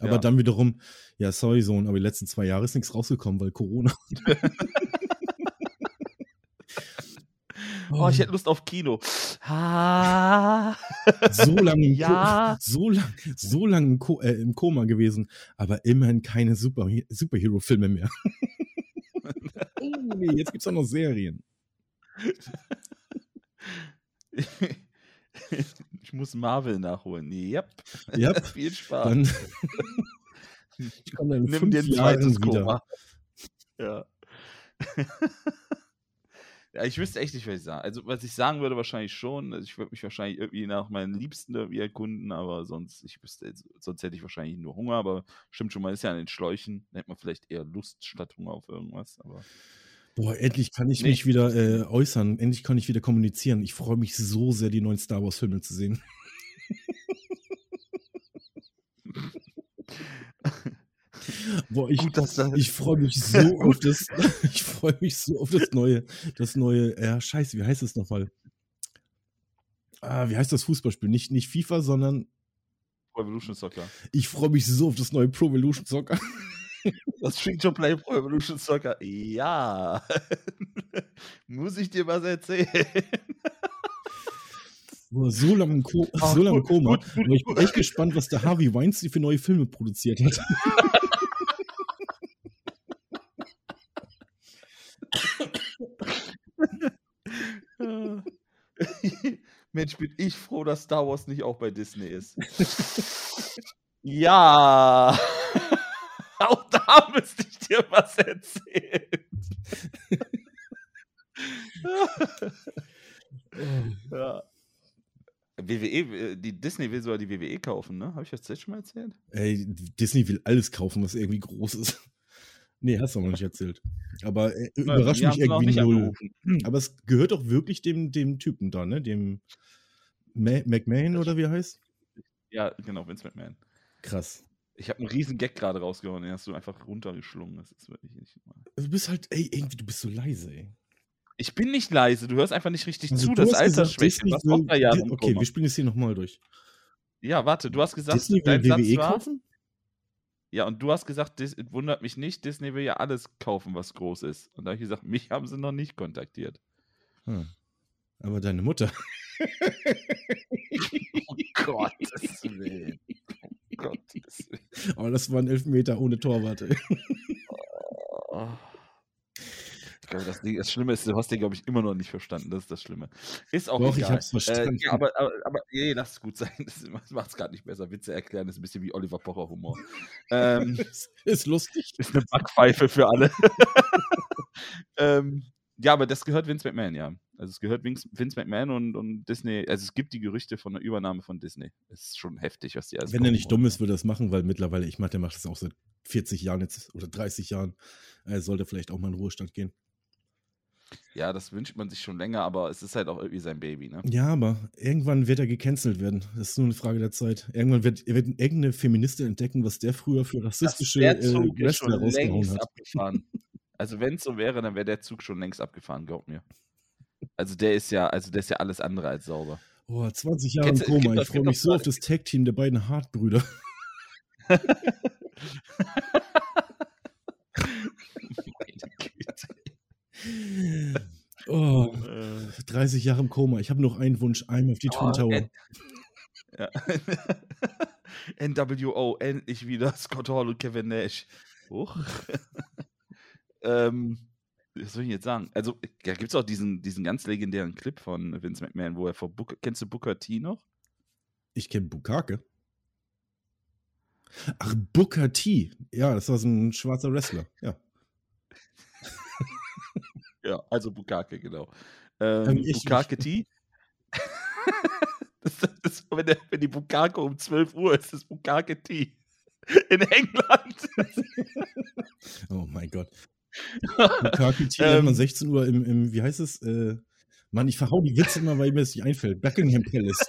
Speaker 1: Aber
Speaker 2: Ja.
Speaker 1: dann wiederum, ja, sorry, Sohn, aber die letzten zwei Jahre ist nichts rausgekommen, weil Corona. [laughs]
Speaker 2: Oh, ich hätte Lust auf Kino. Ah. [laughs]
Speaker 1: so lange im,
Speaker 2: Ja.
Speaker 1: So lang, so lang im, Ko äh, im Koma gewesen, aber immerhin keine Super Superhero-Filme mehr. [laughs] oh nee, jetzt gibt's auch noch Serien. [laughs]
Speaker 2: Ich muss Marvel nachholen. Yep.
Speaker 1: Ja, [laughs]
Speaker 2: Viel Spaß.
Speaker 1: dann. [laughs] ich komme dann
Speaker 2: Nimm dir ein zweites. Koma. Ja. ja, ich wüsste echt nicht, was ich sage. Also, was ich sagen würde, wahrscheinlich schon. Also, ich würde mich wahrscheinlich irgendwie nach meinen Liebsten irgendwie erkunden, aber sonst, ich wüsste, sonst hätte ich wahrscheinlich nur Hunger, aber stimmt schon, man ist ja an den Schläuchen. Da hätte man vielleicht eher Lust statt Hunger auf irgendwas, aber.
Speaker 1: Boah, endlich kann ich
Speaker 2: Nee.
Speaker 1: mich wieder äh, äußern. Endlich kann ich wieder kommunizieren. Ich freue mich so sehr, die neuen Star Wars-Filme zu sehen. [laughs] Boah, ich,
Speaker 2: Gut,
Speaker 1: ich freue mich so [laughs] auf das. [laughs] Ich freue mich so auf das neue, das neue. Ja, scheiße, wie heißt es nochmal? Ah, wie heißt das Fußballspiel? Nicht, nicht FIFA, sondern
Speaker 2: Revolution Soccer.
Speaker 1: ich freue mich so auf das neue Pro Evolution Soccer. [laughs]
Speaker 2: Das Street to Play Pro Evolution Soccer. Ja. [laughs] Muss ich dir was erzählen?
Speaker 1: So lange im, Ko
Speaker 2: Ah,
Speaker 1: so lang im
Speaker 2: gut,
Speaker 1: Koma.
Speaker 2: gut, gut,
Speaker 1: ich bin echt gespannt, was der Harvey Weinstein für neue Filme produziert hat. [laughs]
Speaker 2: Mensch, bin ich froh, dass Star Wars nicht auch bei Disney ist. ja. Da müsste ich dir was erzählen. ja. [laughs] WWE, äh, die Disney will sogar die WWE kaufen, ne? Habe ich das jetzt schon mal erzählt?
Speaker 1: Ey, Disney will alles kaufen, was irgendwie groß ist. [laughs] Nee, hast du noch nicht erzählt. Aber äh, überrascht
Speaker 2: Die haben
Speaker 1: mich irgendwie
Speaker 2: nicht
Speaker 1: null.
Speaker 2: angerufen.
Speaker 1: Aber es gehört doch wirklich dem, dem Typen da, ne? Dem Ma McMahon oder wie er heißt?
Speaker 2: Ja, genau, Vince McMahon.
Speaker 1: Krass.
Speaker 2: Ich habe einen riesen Gag gerade rausgehauen, den hast du einfach runtergeschlungen. Das ist wirklich nicht normal.
Speaker 1: Du bist halt, ey, irgendwie, du bist so leise, ey.
Speaker 2: Ich bin nicht leise, du hörst einfach nicht richtig
Speaker 1: Also
Speaker 2: zu. Das Altersschwäche, was Jahre
Speaker 1: Di-
Speaker 2: im
Speaker 1: Okay,
Speaker 2: Koma.
Speaker 1: wir spielen es hier nochmal durch.
Speaker 2: Ja, warte, du hast gesagt,
Speaker 1: Disney will
Speaker 2: dein Satz
Speaker 1: WWE
Speaker 2: war,
Speaker 1: kaufen?
Speaker 2: Ja, und du hast gesagt, Dis wundert mich nicht, Disney will ja alles kaufen, was groß ist. Und da habe ich gesagt, mich haben sie noch nicht kontaktiert.
Speaker 1: Hm. Aber deine Mutter.
Speaker 2: Oh Gottes Willen. Willen. [laughs]
Speaker 1: Aber das waren elf Meter ohne Torwart.
Speaker 2: Oh. Ich glaube, das, das Schlimme ist, du hast den, glaube ich, immer noch nicht verstanden. Das ist das Schlimme. Ist auch
Speaker 1: Doch, ich
Speaker 2: egal.
Speaker 1: hab's verstanden.
Speaker 2: Äh, ja, aber, aber, aber nee, lass es gut sein. [laughs] Das macht es gerade nicht besser. Witze erklären das ist ein bisschen wie Oliver Pocher Humor. ähm, [laughs]
Speaker 1: ist lustig.
Speaker 2: ist eine Backpfeife für alle. ähm, ja, aber das gehört Vince McMahon, ja. Also es gehört Vince, Vince McMahon und, und Disney. Also es gibt die Gerüchte von der Übernahme von Disney. Es ist schon heftig, was die alles
Speaker 1: Wenn er nicht dumm ist, würde er das machen, weil mittlerweile, ich meine, der macht das auch seit 40 Jahren jetzt oder 30 Jahren. Er sollte vielleicht auch mal in den Ruhestand gehen.
Speaker 2: Ja, das wünscht man sich schon länger, aber es ist halt auch irgendwie sein Baby, ne?
Speaker 1: Ja, aber irgendwann wird er gecancelt werden. Das ist nur eine Frage der Zeit. Irgendwann wird, wird irgendeine Feministin entdecken, was der früher für rassistische
Speaker 2: der
Speaker 1: äh, Wrestler rausgehauen hat.
Speaker 2: abgefahren. [laughs] Also wenn es so wäre, dann wäre der Zug schon längst abgefahren, glaub mir. Also der ist ja, also der ist ja alles andere als sauber.
Speaker 1: Boah, 20 Jahre
Speaker 2: Kennst
Speaker 1: im Koma. Ich freue mich so auf das Tag-Team der beiden Hart-Brüder. [laughs] Oh,
Speaker 2: Äh,
Speaker 1: 30 Jahre im Koma. Ich habe noch einen Wunsch, einmal auf die Twin
Speaker 2: Oh,
Speaker 1: Tower.
Speaker 2: N- [laughs] ja. [laughs] NWO, endlich wieder Scott Hall und Kevin Nash. Huch. Ähm, was soll ich jetzt sagen? Also, da gibt es auch diesen, diesen ganz legendären Clip von Vince McMahon, wo er vor Booker, kennst du Booker T noch?
Speaker 1: Ich kenne Bukake. Ach, Booker T. Ja, das war so ein schwarzer Wrestler. Ja. [laughs]
Speaker 2: Ja, also Bukake, genau. Ähm,
Speaker 1: Ähm, ich-
Speaker 2: Bukake T. [laughs] das, das, das, wenn, der, wenn die Bukake um 12 Uhr ist, ist Bukake T. In England. [laughs]
Speaker 1: Oh mein Gott. [laughs] Bukake T ähm,
Speaker 2: Ähm.
Speaker 1: 16 Uhr im, im, wie heißt es? Äh, Mann, ich verhau die Witze immer, weil mir das nicht einfällt. Buckingham Palace. [laughs]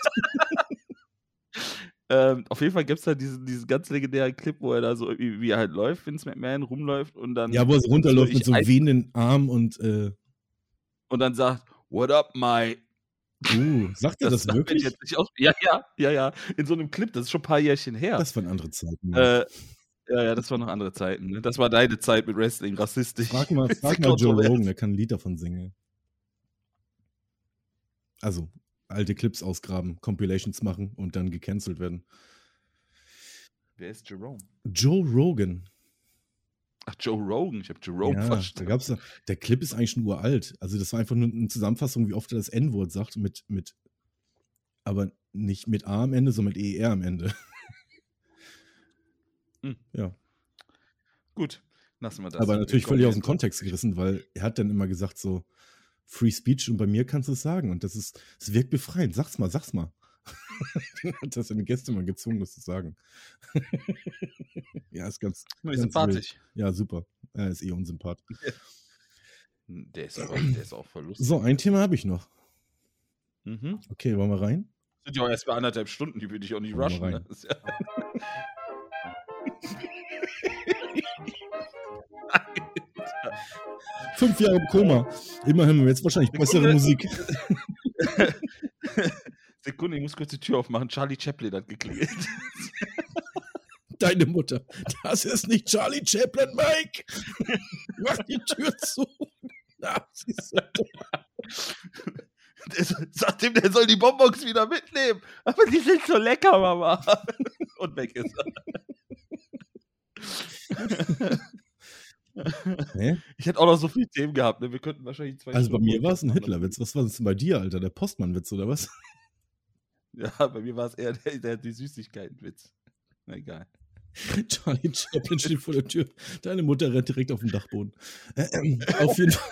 Speaker 2: Ähm, auf jeden Fall gibt es da diesen, diesen ganz legendären Clip, wo er da so irgendwie, wie er halt läuft, Vince McMahon rumläuft und dann,
Speaker 1: Ja, wo er so runterläuft
Speaker 2: So,
Speaker 1: mit so
Speaker 2: ein-
Speaker 1: wehenden Arm und äh,
Speaker 2: und dann sagt, What up, my?
Speaker 1: uh, sagt er das,
Speaker 2: er
Speaker 1: wirklich?
Speaker 2: Ja, ja, ja, ja. In so einem Clip, das ist schon ein paar Jährchen her.
Speaker 1: Das waren andere Zeiten.
Speaker 2: äh, ja, ja, das waren noch andere Zeiten. Ne? Das war deine Zeit mit Wrestling, rassistisch.
Speaker 1: frag mal, [laughs] frag mal Joe. Rogan, der kann ein Lied davon singen. Also, alte Clips ausgraben, Compilations machen und dann gecancelt werden.
Speaker 2: Wer ist Jerome?
Speaker 1: Joe Rogan.
Speaker 2: Ach, Joe Rogan. Ich habe Jerome
Speaker 1: ja, da
Speaker 2: verstanden.
Speaker 1: gab's da, der Clip ist eigentlich schon uralt. Also das war einfach nur eine Zusammenfassung, wie oft er das N-Wort sagt, mit, mit, aber nicht mit A am Ende, sondern mit ER am Ende.
Speaker 2: Hm.
Speaker 1: Ja,
Speaker 2: Gut, lassen wir das.
Speaker 1: aber natürlich völlig aus dem Kontext gerissen, weil er hat dann immer gesagt so, Free Speech und bei mir kannst du es sagen und das ist, es wirkt befreiend. Sag's mal, sag's mal. [laughs] Hat das seine Gäste mal gezwungen, das zu sagen. [laughs] ja, ist ganz, ganz
Speaker 2: sympathisch.
Speaker 1: ja, super. Er ist eh unsympath. [laughs]
Speaker 2: Der ist, aber, der ist auch voll lustig.
Speaker 1: So, ein Thema habe ich noch.
Speaker 2: Mhm.
Speaker 1: Okay, wollen wir rein?
Speaker 2: Sind ja auch erst bei anderthalb Stunden, die würde ich auch nicht
Speaker 1: Wollen
Speaker 2: rushen. Ne? [laughs]
Speaker 1: Fünf Jahre im Koma. Immerhin haben wir jetzt wahrscheinlich bessere
Speaker 2: Sekunde.
Speaker 1: Musik. [laughs]
Speaker 2: Sekunde, ich muss kurz die Tür aufmachen. Charlie Chaplin hat geklingelt. [laughs]
Speaker 1: Deine Mutter. Das ist nicht Charlie Chaplin, Mike. Mach die Tür zu. Na, sie ist so dumm.
Speaker 2: sagt ihm, der soll die Bonbons wieder mitnehmen. Aber die sind so lecker, Mama. Und weg ist er. [laughs] Ich hätte auch noch so viele Themen gehabt. Ne? Wir könnten wahrscheinlich zwei
Speaker 1: Also bei
Speaker 2: Stunden
Speaker 1: mir war es ein
Speaker 2: machen.
Speaker 1: Hitlerwitz. Was war das denn bei dir, Alter? Der Postmannwitz oder was?
Speaker 2: Ja, [laughs] bei mir war es eher der, der, die Süßigkeitenwitz. Na egal. [laughs]
Speaker 1: Charlie Chaplin steht vor der Tür. Deine Mutter rennt direkt auf den Dachboden. Äh, ähm, auf jeden Fall.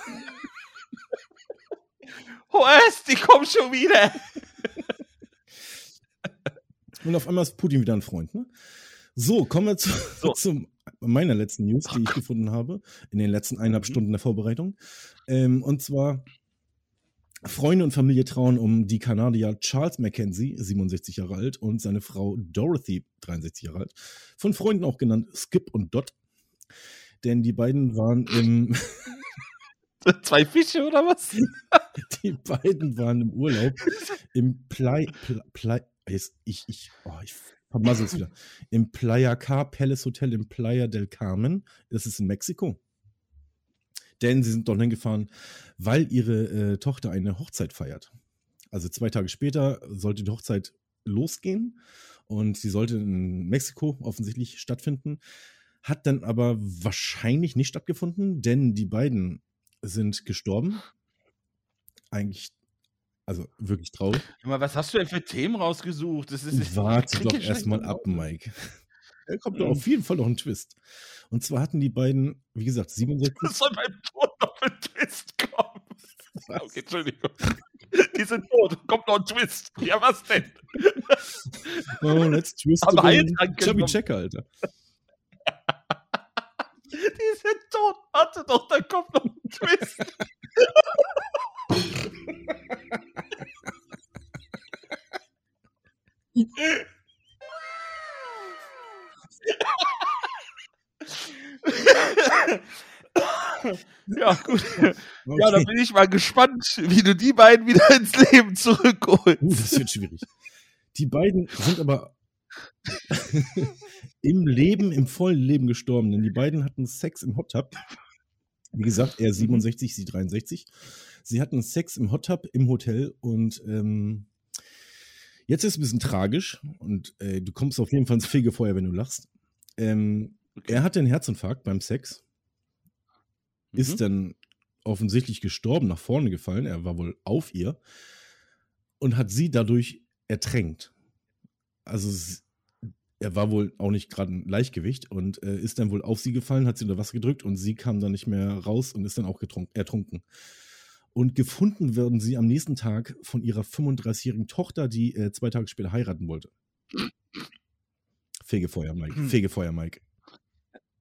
Speaker 2: Horst, die kommen schon wieder.
Speaker 1: Und auf einmal ist Putin wieder ein Freund. Ne? So, kommen wir zu,
Speaker 2: So.
Speaker 1: zu meiner letzten News, die ich gefunden habe, in den letzten eineinhalb
Speaker 2: Mhm.
Speaker 1: Stunden der Vorbereitung. Ähm, und zwar Freunde und Familie trauen um die Kanadier Charles Mackenzie, 67 Jahre alt, und seine Frau Dorothy, 63 Jahre alt, von Freunden auch genannt Skip und Dot. Denn die beiden waren im, [laughs]
Speaker 2: Zwei Fische oder was? [laughs]
Speaker 1: die beiden waren im Urlaub im Play, Pl- Play, jetzt, ich, ich, oh, ich vermassel es wieder. Im Playa Car Palace Hotel in Playa del Carmen. Das ist in Mexiko. Denn sie sind dorthin gefahren, weil ihre äh, Tochter eine Hochzeit feiert. Also zwei Tage später sollte die Hochzeit losgehen und sie sollte in Mexiko offensichtlich stattfinden. Hat dann aber wahrscheinlich nicht stattgefunden, denn die beiden sind gestorben. Eigentlich, also wirklich traurig.
Speaker 2: Mal, was hast du denn für Themen rausgesucht? Das ist,
Speaker 1: Warte doch erstmal
Speaker 2: schlechte
Speaker 1: ab. Mike. [laughs] Da kommt doch
Speaker 2: Mhm.
Speaker 1: auf jeden Fall noch ein Twist. Und zwar hatten die beiden, wie gesagt, 67.
Speaker 2: Es soll beim Tod noch ein Twist kommen. [laughs] Okay, Entschuldigung. Die sind tot. Kommt noch ein Twist. Ja, was denn? [laughs]
Speaker 1: Oh, let's twist.
Speaker 2: Heiltrank
Speaker 1: Chubby. Checker, Alter.
Speaker 2: Die sind tot. Warte doch, da kommt noch ein Twist. [laughs] ja, gut. Ja, da
Speaker 1: Okay.
Speaker 2: bin ich mal gespannt, wie du die beiden wieder [laughs] ins Leben zurückholst.
Speaker 1: Uh, das wird schwierig. Die beiden sind aber [laughs] im Leben, im vollen Leben gestorben, denn die beiden hatten Sex im Hot Tub. Wie gesagt, er 67, sie 63. Sie hatten Sex im Hot Tub im Hotel und ähm, jetzt ist es ein bisschen tragisch und äh, du kommst auf jeden Fall ins Fegefeuer, wenn du lachst. Ähm,
Speaker 2: Okay.
Speaker 1: Er hatte einen Herzinfarkt beim Sex,
Speaker 2: Mhm.
Speaker 1: ist dann offensichtlich gestorben, nach vorne gefallen. Er war wohl auf ihr und hat sie dadurch ertränkt. Also er war wohl auch nicht gerade ein Leichtgewicht und äh, ist dann wohl auf sie gefallen, hat sie unter Wasser gedrückt und sie kam dann nicht mehr raus und ist dann auch getrunken, ertrunken. Und gefunden werden sie am nächsten Tag von ihrer 35-jährigen Tochter, die äh, zwei Tage später heiraten wollte. Fegefeuer, Mike.
Speaker 2: Hm.
Speaker 1: Fegefeuer, Mike.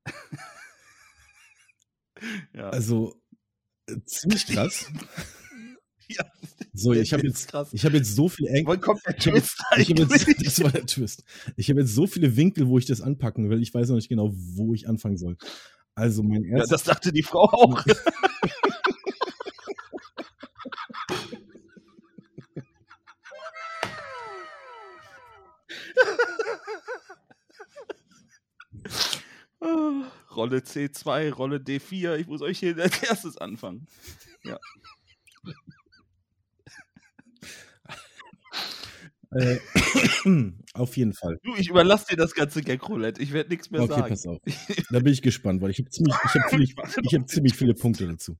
Speaker 1: [laughs]
Speaker 2: Ja.
Speaker 1: Also äh, ziemlich krass. [laughs]
Speaker 2: ja.
Speaker 1: So, ich habe jetzt, ich habe jetzt so hab
Speaker 2: eigentlich?
Speaker 1: das war der Twist. Ich habe jetzt so viele Winkel, wo ich das anpacken will. Ich weiß noch nicht genau, wo ich anfangen soll. Also mein
Speaker 2: Ja,
Speaker 1: erstes.
Speaker 2: das dachte die Frau auch. [laughs] Rolle C2, Rolle D4. Ich muss euch hier als erstes anfangen. Ja.
Speaker 1: äh, auf jeden Fall.
Speaker 2: Du, ich überlasse dir das ganze Gag-Roulette. Ich werde nichts mehr
Speaker 1: Okay,
Speaker 2: sagen.
Speaker 1: pass auf. Da bin ich gespannt, weil ich habe ziemlich, ich hab ziemlich, [laughs] ich hab ziemlich viele Punkte dazu.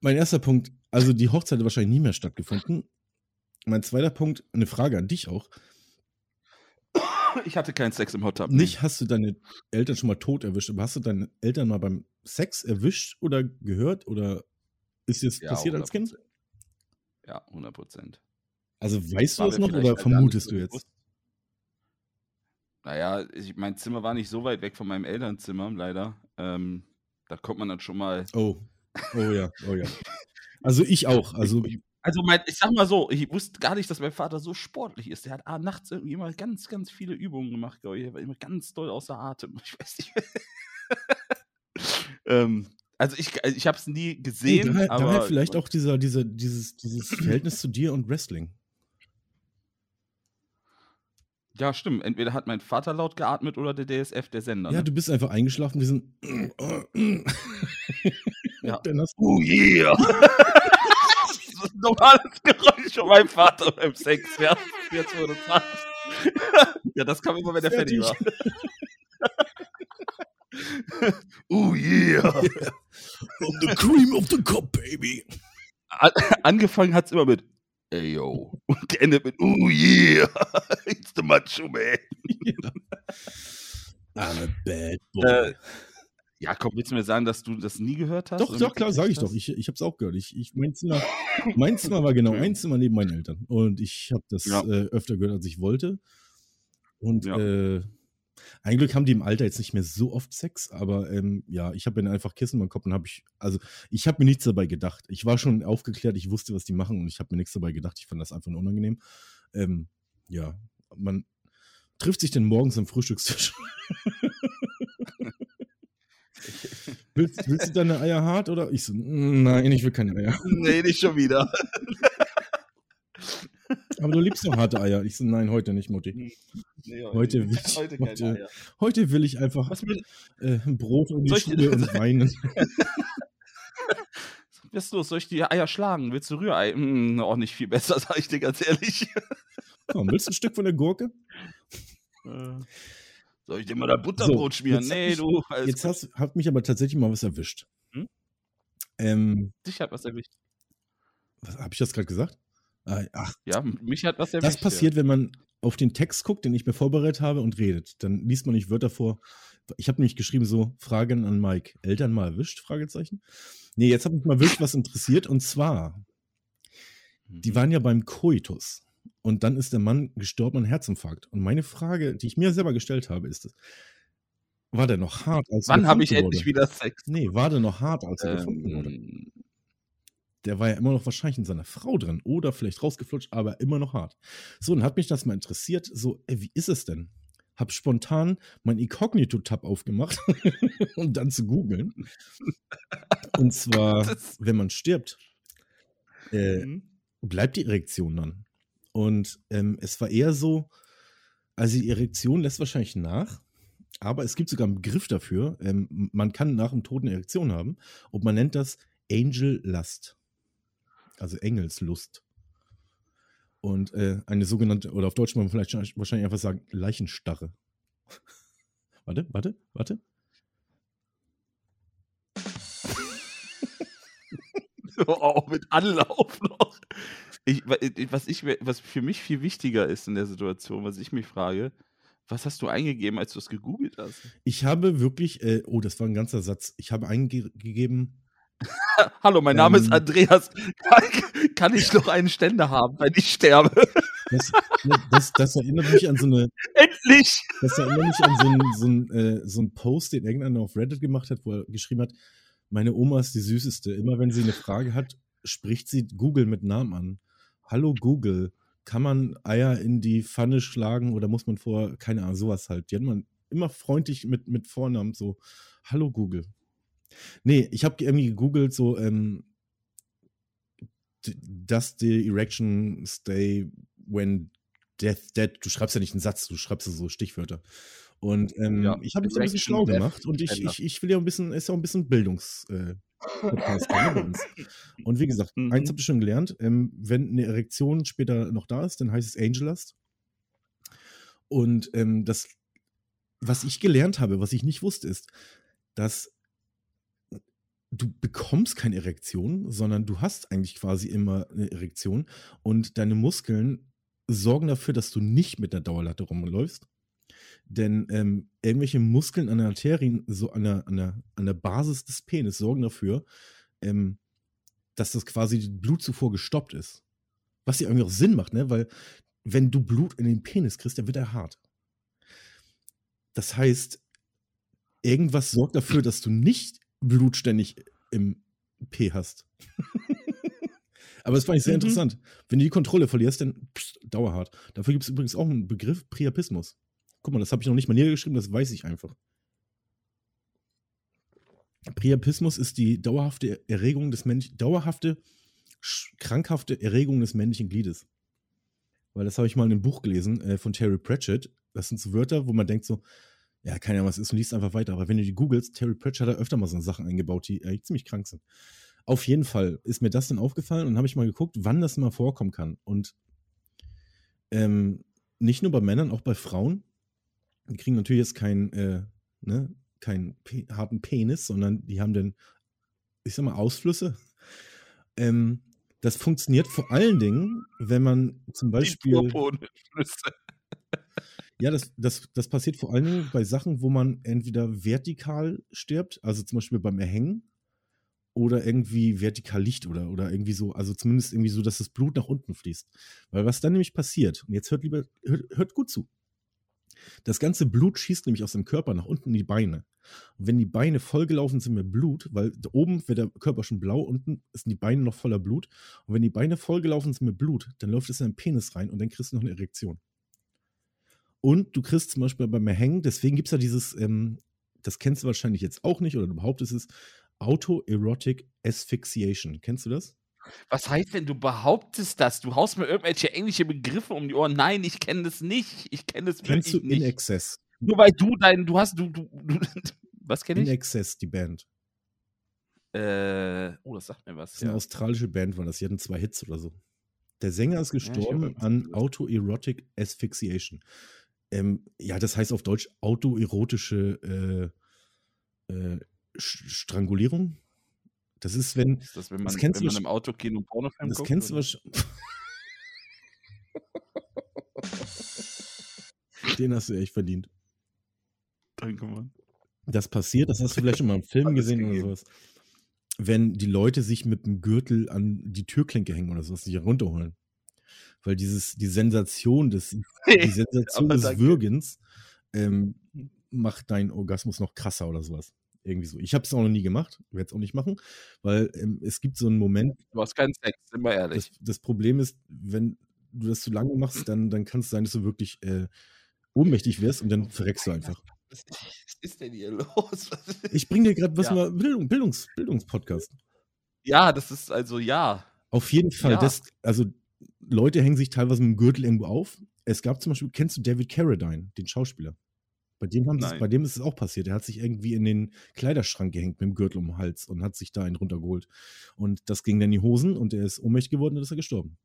Speaker 1: Mein erster Punkt, also die Hochzeit hat wahrscheinlich nie mehr stattgefunden. Mein zweiter Punkt, eine Frage an dich auch.
Speaker 2: Ich hatte keinen Sex im Hot Tub.
Speaker 1: Nicht hast du deine Eltern schon mal tot erwischt, aber hast du deine Eltern mal beim Sex erwischt oder gehört oder ist dir das
Speaker 2: Ja,
Speaker 1: passiert als Kind?
Speaker 2: 100%. Ja, 100 Prozent.
Speaker 1: Also weißt du
Speaker 2: War
Speaker 1: das
Speaker 2: mir
Speaker 1: noch oder
Speaker 2: halt
Speaker 1: vermutest du jetzt?
Speaker 2: bewusst. Naja, ich, mein Zimmer war nicht so weit weg von meinem Elternzimmer, leider. Ähm, da kommt man dann schon mal.
Speaker 1: Oh, oh ja, oh ja. Also ich auch. Also [laughs]
Speaker 2: ich, also mein, ich sag mal so, ich wusste gar nicht, dass mein Vater so sportlich ist. Der hat ah, nachts irgendwie immer ganz, ganz viele Übungen gemacht, glaube ich. Er war immer ganz doll außer Atem. Ich weiß nicht. [laughs] ähm, also ich, ich habe es nie gesehen,
Speaker 1: daher,
Speaker 2: aber
Speaker 1: daher vielleicht auch dieser, dieser, dieses, dieses Verhältnis zu dir und Wrestling.
Speaker 2: ja, stimmt. Entweder hat mein Vater laut geatmet oder der DSF, der Sender.
Speaker 1: Ja,
Speaker 2: ne?
Speaker 1: du bist einfach eingeschlafen, diesen.
Speaker 2: Ja. [laughs]
Speaker 1: Dann hast
Speaker 2: Oh yeah! [laughs] normales Geräusch von meinem Vater beim Sex. Ja, jetzt wurde es [laughs] Ja, das kam immer, wenn der fertig war.
Speaker 1: oh yeah. [laughs] On the cream of the cup, baby.
Speaker 2: An angefangen hat es immer mit Ey yo. Und geendet mit Oh yeah. [laughs] It's the Macho Man.
Speaker 1: I'm a bad boy.
Speaker 2: Äh, ja, komm, willst du mir sagen, dass du das nie gehört hast?
Speaker 1: Doch, doch, klar, sage ich doch. Ich, ich habe es auch gehört. Ich, ich, mein, Zimmer, mein Zimmer war genau ein Zimmer neben meinen Eltern. Und ich habe das ja. äh, öfter gehört, als ich wollte. Und ja. äh, ein Glück haben die im Alter jetzt nicht mehr so oft Sex, aber ähm, ja, ich habe mir einfach Kissen in meinem Kopf und habe ich, also ich habe mir nichts dabei gedacht. Ich war schon aufgeklärt, ich wusste, was die machen und ich habe mir nichts dabei gedacht. Ich fand das einfach nur unangenehm. Ähm, ja, man trifft sich denn morgens am Frühstückstisch. [laughs] willst, willst, du deine Eier hart oder? Ich so, nein, ich will keine Eier. [laughs]
Speaker 2: Nee, nicht schon wieder. [laughs]
Speaker 1: Aber du liebst doch harte Eier. Ich so, nein, heute nicht, Mutti. Hm. Nee, heute, will ich, heute, heute, heute, will ich einfach äh, Brot und die Schuhe und weinen.
Speaker 2: Was ist los? Soll ich die Eier schlagen? Willst du Rührei? Hm, auch nicht viel besser, sag ich dir ganz ehrlich.
Speaker 1: Oh, willst du ein Stück von der Gurke?
Speaker 2: Äh. Soll ich dir mal da Butterbrot so, schmieren? Nee, du.
Speaker 1: Jetzt hast, hat mich aber tatsächlich mal was erwischt. Hm?
Speaker 2: Ähm, Dich hat was erwischt.
Speaker 1: Was, hab ich das gerade gesagt?
Speaker 2: Ah, ach, ja, mich hat was erwischt.
Speaker 1: Das passiert, ja. wenn man auf den Text guckt, den ich mir vorbereitet habe und redet. Dann liest man nicht Wörter vor. Ich habe nämlich geschrieben so, Fragen an Mike. Eltern mal erwischt? Fragezeichen. Nee, jetzt habe ich mal wirklich was interessiert. Und zwar, die mhm. waren ja beim Koitus. Und dann ist der Mann gestorben an Herzinfarkt. Und meine Frage, die ich mir selber gestellt habe, ist, war der noch hart,
Speaker 2: als Wann habe ich wurde? endlich wieder Sex?
Speaker 1: Nee, war der noch hart, als er ähm, gefunden wurde? Ähm, der war ja immer noch wahrscheinlich in seiner Frau drin oder vielleicht rausgeflutscht, aber immer noch hart. So, dann hat mich das mal interessiert, so, ey, wie ist es denn? Hab spontan mein Incognito-Tab aufgemacht, [laughs] um dann zu googeln. Und zwar, [laughs] wenn man stirbt, äh, mhm. bleibt die Erektion dann. Und ähm, es war eher so, also die Erektion lässt wahrscheinlich nach, aber es gibt sogar einen Begriff dafür. Ähm, man kann nach dem Tod eine Erektion haben und man nennt das Angel Lust also Engelslust. Und äh, eine sogenannte, oder auf Deutsch man vielleicht wahrscheinlich einfach sagen, Leichenstarre. [laughs] warte, warte, warte. [laughs]
Speaker 2: oh, mit Anlauf noch. Ich, was, ich, was für mich viel wichtiger ist in der Situation, was ich mich frage, was hast du eingegeben, als du es gegoogelt hast?
Speaker 1: Ich habe wirklich, äh, oh, das war ein ganzer Satz. Ich habe eingegeben, [laughs]
Speaker 2: Hallo, mein Name ähm, ist Andreas. Kann, kann, ich noch einen Ständer haben, wenn ich sterbe?
Speaker 1: Das, das, das, erinnert mich an so eine. [laughs]
Speaker 2: Endlich!
Speaker 1: Das erinnert mich an so einen so äh, so ein Post, den irgendeiner auf Reddit gemacht hat, wo er geschrieben hat: Meine Oma ist die süßeste. Immer wenn sie eine Frage hat, spricht sie Google mit Namen an. Hallo Google, kann man Eier in die Pfanne schlagen oder muss man vor, keine Ahnung, sowas halt. Die hat man immer freundlich mit, mit Vornamen so: Hallo Google. Nee, ich habe irgendwie gegoogelt, so, ähm, does the erection stay when death dead? Du schreibst ja nicht einen Satz, du schreibst so Stichwörter. Und ähm, ja, ich habe es ein bisschen schlau gemacht und ich, ich, ich will ja ein bisschen, ist ja auch ein bisschen Bildungs. Äh, [laughs] und wie gesagt, mhm. eins habt ihr schon gelernt, ähm, wenn eine Erektion später noch da ist, dann heißt es Angelust. Und ähm, das, was ich gelernt habe, was ich nicht wusste, ist, dass du bekommst keine Erektion, sondern du hast eigentlich quasi immer eine Erektion und deine Muskeln sorgen dafür, dass du nicht mit der Dauerlatte rumläufst. Denn ähm, irgendwelche Muskeln an der Arterien, so an der, an der, an der Basis des Penis, sorgen dafür, ähm, dass das quasi die Blutzufuhr gestoppt ist. Was ja irgendwie auch Sinn macht, ne? Weil wenn du Blut in den Penis kriegst, dann wird er hart. Das heißt, irgendwas sorgt dafür, dass du nicht Blut ständig im P hast. [laughs] Aber das fand ich sehr mhm. interessant. Wenn du die Kontrolle verlierst, dann pst, dauerhart. Dafür gibt es übrigens auch einen Begriff, Priapismus. Guck mal, das habe ich noch nicht mal niedergeschrieben, das weiß ich einfach. Priapismus ist die dauerhafte Erregung des männlichen, dauerhafte, krankhafte Erregung des männlichen Gliedes. Weil das habe ich mal in einem Buch gelesen äh, von Terry Pratchett. Das sind so Wörter, wo man denkt so, ja, keine Ahnung, was ist und liest einfach weiter. Aber wenn du die googelst, Terry Pratchett hat da öfter mal so Sachen eingebaut, die äh, ziemlich krank sind. Auf jeden Fall ist mir das dann aufgefallen und habe ich mal geguckt, wann das mal vorkommen kann. Und ähm, nicht nur bei Männern, auch bei Frauen. Die kriegen natürlich jetzt keinen, äh, ne, keinen Pe harten Penis, sondern die haben dann, ich sag mal, Ausflüsse. Ähm, das funktioniert vor allen Dingen, wenn man zum Beispiel. [laughs] Ja, das, das, das passiert vor allen Dingen bei Sachen, wo man entweder vertikal stirbt, also zum Beispiel beim Erhängen, oder irgendwie vertikal liegt oder, oder irgendwie so, also zumindest irgendwie so, dass das Blut nach unten fließt. Weil was dann nämlich passiert, und jetzt hört lieber, hört, hört gut zu. Das ganze Blut schießt nämlich aus dem Körper nach unten in die Beine. Und wenn die Beine vollgelaufen sind mit Blut, weil oben wird der Körper schon blau, unten sind die Beine noch voller Blut. Und wenn die Beine vollgelaufen sind mit Blut, dann läuft es in den Penis rein und dann kriegst du noch eine Erektion. Und du kriegst zum Beispiel beim Hängen, deswegen gibt es ja dieses, ähm, das kennst du wahrscheinlich jetzt auch nicht oder du behauptest es, Autoerotic Asphyxiation. Kennst du das?
Speaker 2: Was heißt denn, du behauptest das? Du haust mir irgendwelche englische Begriffe um die Ohren. Nein, ich kenne das nicht. Ich kenne das
Speaker 1: Kennst du In Excess?
Speaker 2: Nur weil du dein, du hast, du, du, du [laughs] was kenne ich?
Speaker 1: In Excess, die Band.
Speaker 2: Äh, oh, das sagt mir was.
Speaker 1: Das ist eine ja. australische Band, war das. Die hatten zwei Hits oder so. Der Sänger ist gestorben ja, an Autoerotic Asphyxiation. Ähm, ja, das heißt auf Deutsch autoerotische äh, äh, Strangulierung. Das ist, wenn.
Speaker 2: Ist das, wenn man, das kennst wenn man im Autokino Pornofilm
Speaker 1: Das guckt, kennst oder? du wahrscheinlich. [laughs] Den hast du echt verdient.
Speaker 2: Danke, Mann.
Speaker 1: Das passiert, das hast du vielleicht schon mal im [laughs] Film gesehen oder sowas. Wenn die Leute sich mit dem Gürtel an die Türklinke hängen oder sowas, sich runterholen. Weil dieses, die Sensation des, [laughs] die Sensation des Würgens ähm, macht deinen Orgasmus noch krasser oder sowas. Irgendwie so. Ich habe es auch noch nie gemacht, werde es auch nicht machen, weil ähm, es gibt so einen Moment.
Speaker 2: Du hast keinen Sex, sind wir ehrlich.
Speaker 1: Das, das, Problem ist, wenn du das zu lange machst, dann, dann kann es sein, dass du wirklich äh, ohnmächtig wirst und dann verreckst du einfach. [laughs]
Speaker 2: Was ist denn hier los?
Speaker 1: ich bringe dir gerade was ja. mal Bildung, Bildungs, Bildungspodcast.
Speaker 2: Ja, das ist also ja.
Speaker 1: Auf jeden Fall. Ja. Das, also Leute hängen sich teilweise mit dem Gürtel irgendwo auf. Es gab zum Beispiel, kennst du David Carradine, den Schauspieler? Bei dem, haben bei dem ist es auch passiert. Er hat sich irgendwie in den Kleiderschrank gehängt mit dem Gürtel um den Hals und hat sich da einen runtergeholt. Und das ging dann in die Hosen und er ist ohnmächtig geworden und ist er gestorben.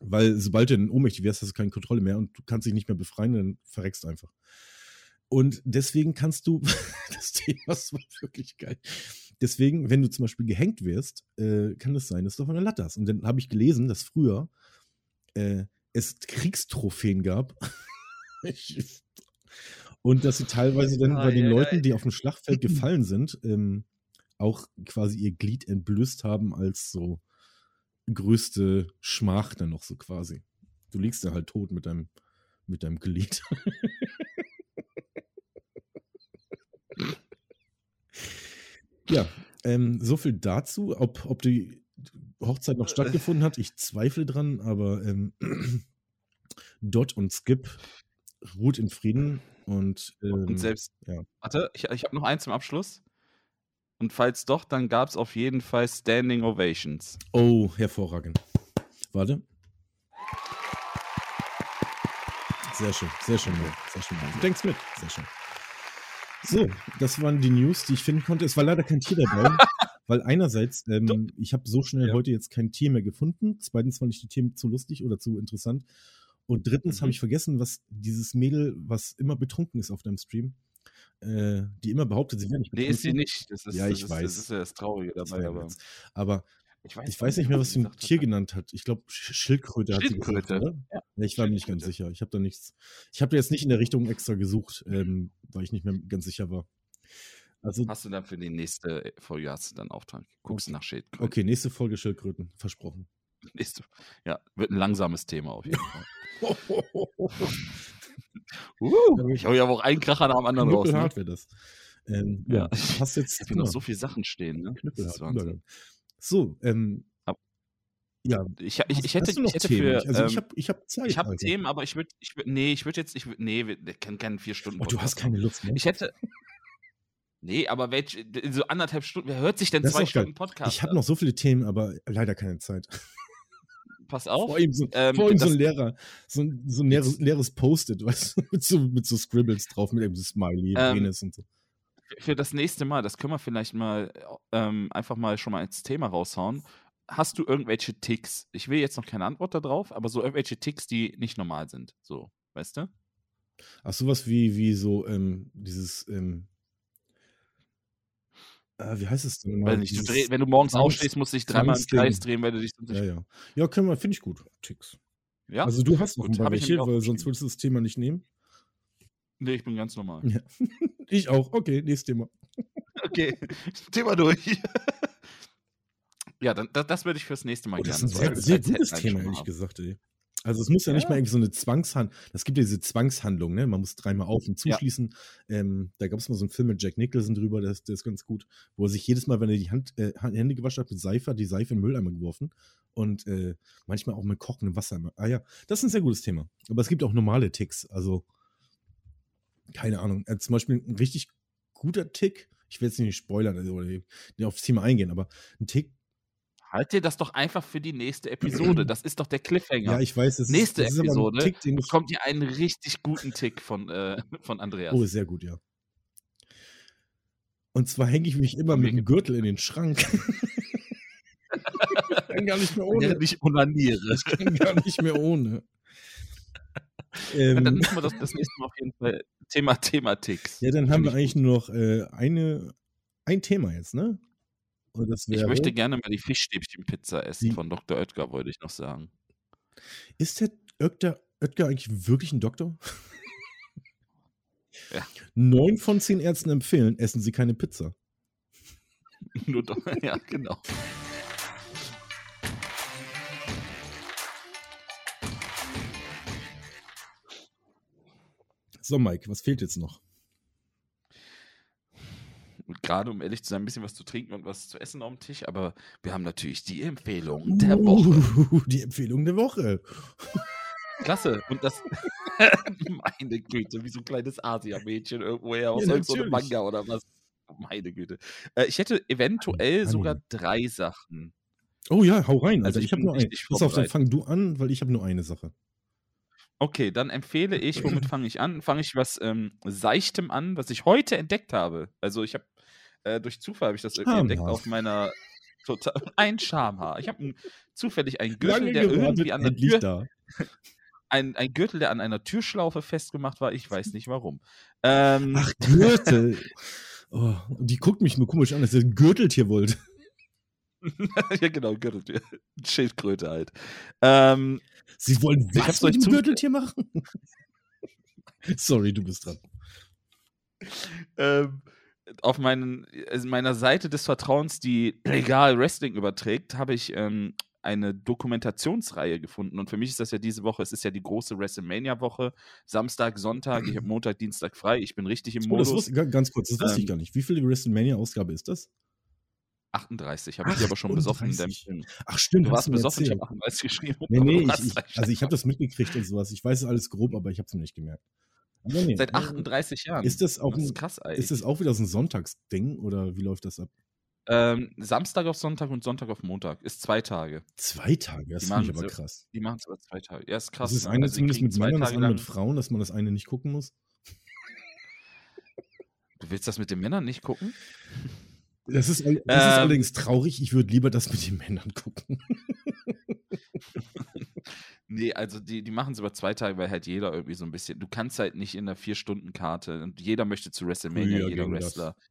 Speaker 1: Weil sobald du dann ohnmächtig wirst, hast du keine Kontrolle mehr und du kannst dich nicht mehr befreien, dann verreckst du einfach. Und deswegen kannst du, [laughs] das Thema ist wirklich geil. Deswegen, wenn du zum Beispiel gehängt wirst, äh, kann es sein, dass du auf einer Latte hast. Und dann habe ich gelesen, dass früher äh, es Kriegstrophäen gab. [laughs] ich, und dass sie teilweise dann ah, bei den ja, Leuten, ja. die auf dem Schlachtfeld [laughs] gefallen sind, ähm, auch quasi ihr Glied entblößt haben als so größte Schmach dann noch so quasi. Du liegst da halt tot mit deinem, mit deinem Glied. [laughs] ja, ähm, so viel dazu. Ob, ob die Hochzeit noch stattgefunden hat, ich zweifle dran, aber ähm, [clears throat] Dot und Skip ruht in Frieden und, ähm,
Speaker 2: und selbst, ja. warte, ich, ich habe noch eins zum Abschluss. Und falls doch, dann gab es auf jeden Fall Standing Ovations.
Speaker 1: Oh, hervorragend. Warte. Sehr schön, sehr schön, sehr schön. Du denkst mit, sehr schön. So, das waren die News, die ich finden konnte. Es war leider kein Tier dabei, [laughs] weil einerseits, ähm, ich habe so schnell ja. heute jetzt kein Tier mehr gefunden. Zweitens fand ich die Themen zu lustig oder zu interessant. Und drittens mhm. habe ich vergessen, was dieses Mädel, was immer betrunken ist auf deinem Stream, äh, die immer behauptet, sie wäre nicht
Speaker 2: betrunken. Nee, ist sie nicht.
Speaker 1: Ist, ja, ich
Speaker 2: das
Speaker 1: weiß.
Speaker 2: das ist ja das Traurige dabei. Aber,
Speaker 1: aber ich weiß, ich weiß nicht mehr, was sie ein Tier hat. genannt hat. Ich glaube, Schildkröte, hat sie gesagt, oder? Ja. ja ich war mir nicht ganz sicher. Ich habe da nichts. Ich habe jetzt nicht in der Richtung extra gesucht, ähm, weil ich nicht mehr ganz sicher war.
Speaker 2: Also, hast du dann für die nächste Folge hast du dann Auftrag? Guckst
Speaker 1: okay.
Speaker 2: nach Schildkröten.
Speaker 1: Okay, nächste Folge Schildkröten, versprochen. [laughs]
Speaker 2: Nächste, ja, wird ein langsames Thema auf jeden Fall. [laughs] uh, ich habe ja auch einen Kracher nach dem anderen raus.
Speaker 1: Ne? wäre das. Ähm, ja.
Speaker 2: Hast jetzt [laughs] genau. noch so viele Sachen stehen. Ne?
Speaker 1: So, ähm,
Speaker 2: ja, ich, ich, ich hätte, ich hätte für.
Speaker 1: Also ich habe ich hab Zeit.
Speaker 2: Ich habe also. Themen, aber ich würde, ich würd, nee, ich würde jetzt, ich würd, nee, wir kennen keinen vier Stunden.
Speaker 1: Oh, du hast keine Lust
Speaker 2: mehr. Ich hätte. Nee, aber welch, so anderthalb Stunden, wer hört sich denn das zwei Stunden geil. Podcast?
Speaker 1: Ich habe noch so viele Themen, aber leider keine Zeit
Speaker 2: pass auf.
Speaker 1: Vor ihm so, ähm, vor ihm so ein Lehrer, so ein, so ein leeres, leeres Post-it, [laughs] weißt du, mit so, mit so Scribbles drauf, mit einem Smiley, ähm, Penis und so.
Speaker 2: für das nächste Mal, das können wir vielleicht mal ähm, einfach mal schon mal ins Thema raushauen. Hast du irgendwelche Ticks? Ich will jetzt noch keine Antwort darauf, aber so irgendwelche Ticks, die nicht normal sind. So, weißt du?
Speaker 1: Ach, sowas wie, wie so, ähm, dieses, ähm, äh, wie heißt es denn
Speaker 2: Weil nicht, du dreh, wenn du morgens
Speaker 1: Zwangs-
Speaker 2: aufstehst, musst du dich dreimal im. Kreis drehen, weil du dich sonst
Speaker 1: Ja,
Speaker 2: nicht.
Speaker 1: ja. Ja, können wir, finde ich gut. Ticks.
Speaker 2: Ja?
Speaker 1: Also du hast noch
Speaker 2: Gut,
Speaker 1: ein paar welche, weil sonst würdest du das Thema nicht nehmen.
Speaker 2: Nee, ich bin ganz normal.
Speaker 1: Ja. [laughs] Ich auch. Okay, nächstes Thema.
Speaker 2: Okay, [laughs] Thema durch. [laughs] ja, dann, das, das würde ich fürs nächste Mal
Speaker 1: Oh, das
Speaker 2: gerne
Speaker 1: ist ein sehr, sehr gutes Thema, ehrlich gesagt, ey. Also es muss ja, nicht
Speaker 2: Ja.
Speaker 1: mal irgendwie so eine Zwangshandlung, das gibt ja diese Zwangshandlung, ne? Man muss dreimal auf und
Speaker 2: Ja.
Speaker 1: zuschließen. Ähm, da gab es mal so einen Film mit Jack Nicholson drüber, der ist, der ist ganz gut, wo er sich jedes Mal, wenn er die Hand, äh, Hände gewaschen hat mit Seife, hat die Seife in den Mülleimer geworfen. Und äh, manchmal auch mit kochendem Wasser. Ah ja, das ist ein sehr gutes Thema. Aber es gibt auch normale Ticks. Also, keine Ahnung. Äh, zum Beispiel ein richtig guter Tick, ich will jetzt nicht spoilern also, oder nicht aufs Thema eingehen, aber ein Tick,
Speaker 2: Halt dir das doch einfach für die nächste Episode. Das ist doch der Cliffhanger.
Speaker 1: ja, ich weiß, das
Speaker 2: Nächste
Speaker 1: ist,
Speaker 2: Episode
Speaker 1: Tick,
Speaker 2: bekommt ihr einen richtig guten Tick von, äh, [laughs] von Andreas.
Speaker 1: Oh, sehr gut, ja. Und zwar hänge ich mich immer mit dem Gürtel in den Schrank. [laughs] ich kann gar nicht mehr ohne.
Speaker 2: nicht onaniere.
Speaker 1: Ich kann gar nicht mehr ohne.
Speaker 2: Ja, dann
Speaker 1: Ähm,
Speaker 2: müssen wir das, das nächste Mal auf jeden Fall Thema, Thema Ticks.
Speaker 1: ja, dann haben wir
Speaker 2: ich
Speaker 1: eigentlich nur noch äh, eine, ein Thema jetzt, ne? Das
Speaker 2: Ich möchte gerne mal die Fischstäbchen-Pizza essen
Speaker 1: Die-
Speaker 2: von Dr. Oetker, wollte ich noch sagen.
Speaker 1: ist der Oetker, Oetker eigentlich wirklich ein Doktor?
Speaker 2: Ja.
Speaker 1: Neun von zehn Ärzten empfehlen, essen Sie keine Pizza. [laughs]
Speaker 2: Nur doch, ja, genau.
Speaker 1: So, Mike, was fehlt jetzt noch?
Speaker 2: Und gerade, um ehrlich zu sein, ein bisschen was zu trinken und was zu essen auf dem Tisch, aber wir haben natürlich die Empfehlung der Woche.
Speaker 1: Uh, [laughs] die Empfehlung der Woche.
Speaker 2: Klasse. Und das, [laughs] meine Güte, wie so ein kleines Asia-Mädchen irgendwoher aus
Speaker 1: Ja,
Speaker 2: irgendeinem. Manga oder was. Meine Güte. Äh, ich hätte eventuell
Speaker 1: Anime.
Speaker 2: sogar drei Sachen.
Speaker 1: Oh ja, hau rein.
Speaker 2: Also
Speaker 1: Also
Speaker 2: ich
Speaker 1: ich habe nur
Speaker 2: richtig
Speaker 1: Pass auf, dann fang du an, weil ich habe nur eine Sache.
Speaker 2: Okay, dann empfehle ich, womit fange ich an? Fange ich was ähm, Seichtem an, was ich heute entdeckt habe. Also ich habe, äh, durch Zufall habe ich das irgendwie entdeckt
Speaker 1: Schamhaar.
Speaker 2: auf meiner, total, [laughs] ein Schamhaar. Ich habe zufällig einen Gürtel,
Speaker 1: Lange
Speaker 2: der
Speaker 1: gewartet,
Speaker 2: irgendwie an der Tür,
Speaker 1: da. [laughs]
Speaker 2: ein, ein Gürtel, der an einer Türschlaufe festgemacht war. Ich weiß nicht warum. Ähm,
Speaker 1: Ach, Gürtel. [laughs] Oh, die guckt mich nur komisch an, dass ihr ein Gürteltier wollt.
Speaker 2: ja, genau, Gürteltier. Schildkröte halt. Ähm,
Speaker 1: Sie wollen was mit dem Gürteltier machen? Sorry, du bist dran.
Speaker 2: ähm, auf meinen, also meiner Seite des Vertrauens, die legal Wrestling überträgt, habe ich ähm, eine Dokumentationsreihe gefunden. Und für mich ist das ja diese Woche, es ist ja die große WrestleMania-Woche. Samstag, Sonntag, ich habe Montag, Dienstag frei. Ich bin richtig im
Speaker 1: Oh, das
Speaker 2: Modus.
Speaker 1: wusste, ga- ganz kurz, das wusste ich
Speaker 2: Ähm,
Speaker 1: gar nicht. Wie viele WrestleMania-Ausgabe ist das?
Speaker 2: 38, habe ich aber schon besoffen in deinem
Speaker 1: 38.
Speaker 2: Film.
Speaker 1: Ach, stimmt.
Speaker 2: Du warst besoffen, ich
Speaker 1: erzählt.
Speaker 2: habe 38 geschrieben.
Speaker 1: Nee, nee, [laughs] ich, ich, also ich habe das mitgekriegt und sowas. Ich weiß es alles grob, aber ich habe es mir nicht gemerkt. Nee,
Speaker 2: Seit
Speaker 1: äh,
Speaker 2: 38 Jahren.
Speaker 1: Ist das auch
Speaker 2: das ist krass.
Speaker 1: Ist das auch wieder so ein Sonntagsding oder wie läuft das ab?
Speaker 2: ähm, Samstag auf Sonntag und Sonntag auf Montag. Ist zwei Tage.
Speaker 1: Zwei Tage, das finde ich aber
Speaker 2: so-
Speaker 1: krass.
Speaker 2: Die machen es aber zwei Tage. Ja, ist krass.
Speaker 1: Das ist
Speaker 2: ne?
Speaker 1: eine
Speaker 2: Also
Speaker 1: zumindest mit Männern, das andere mit Frauen, dass man das eine nicht gucken muss.
Speaker 2: Du willst das mit den Männern nicht gucken?
Speaker 1: Das ist, das ist
Speaker 2: Ähm.
Speaker 1: allerdings traurig. Ich würde lieber das mit den Männern gucken. [laughs]
Speaker 2: Nee, also die, die machen es über zwei Tage, weil halt jeder irgendwie so ein bisschen. Du kannst halt nicht in der Vier-Stunden-Karte und jeder möchte zu WrestleMania,
Speaker 1: Früher
Speaker 2: jeder
Speaker 1: Wrestler. Das.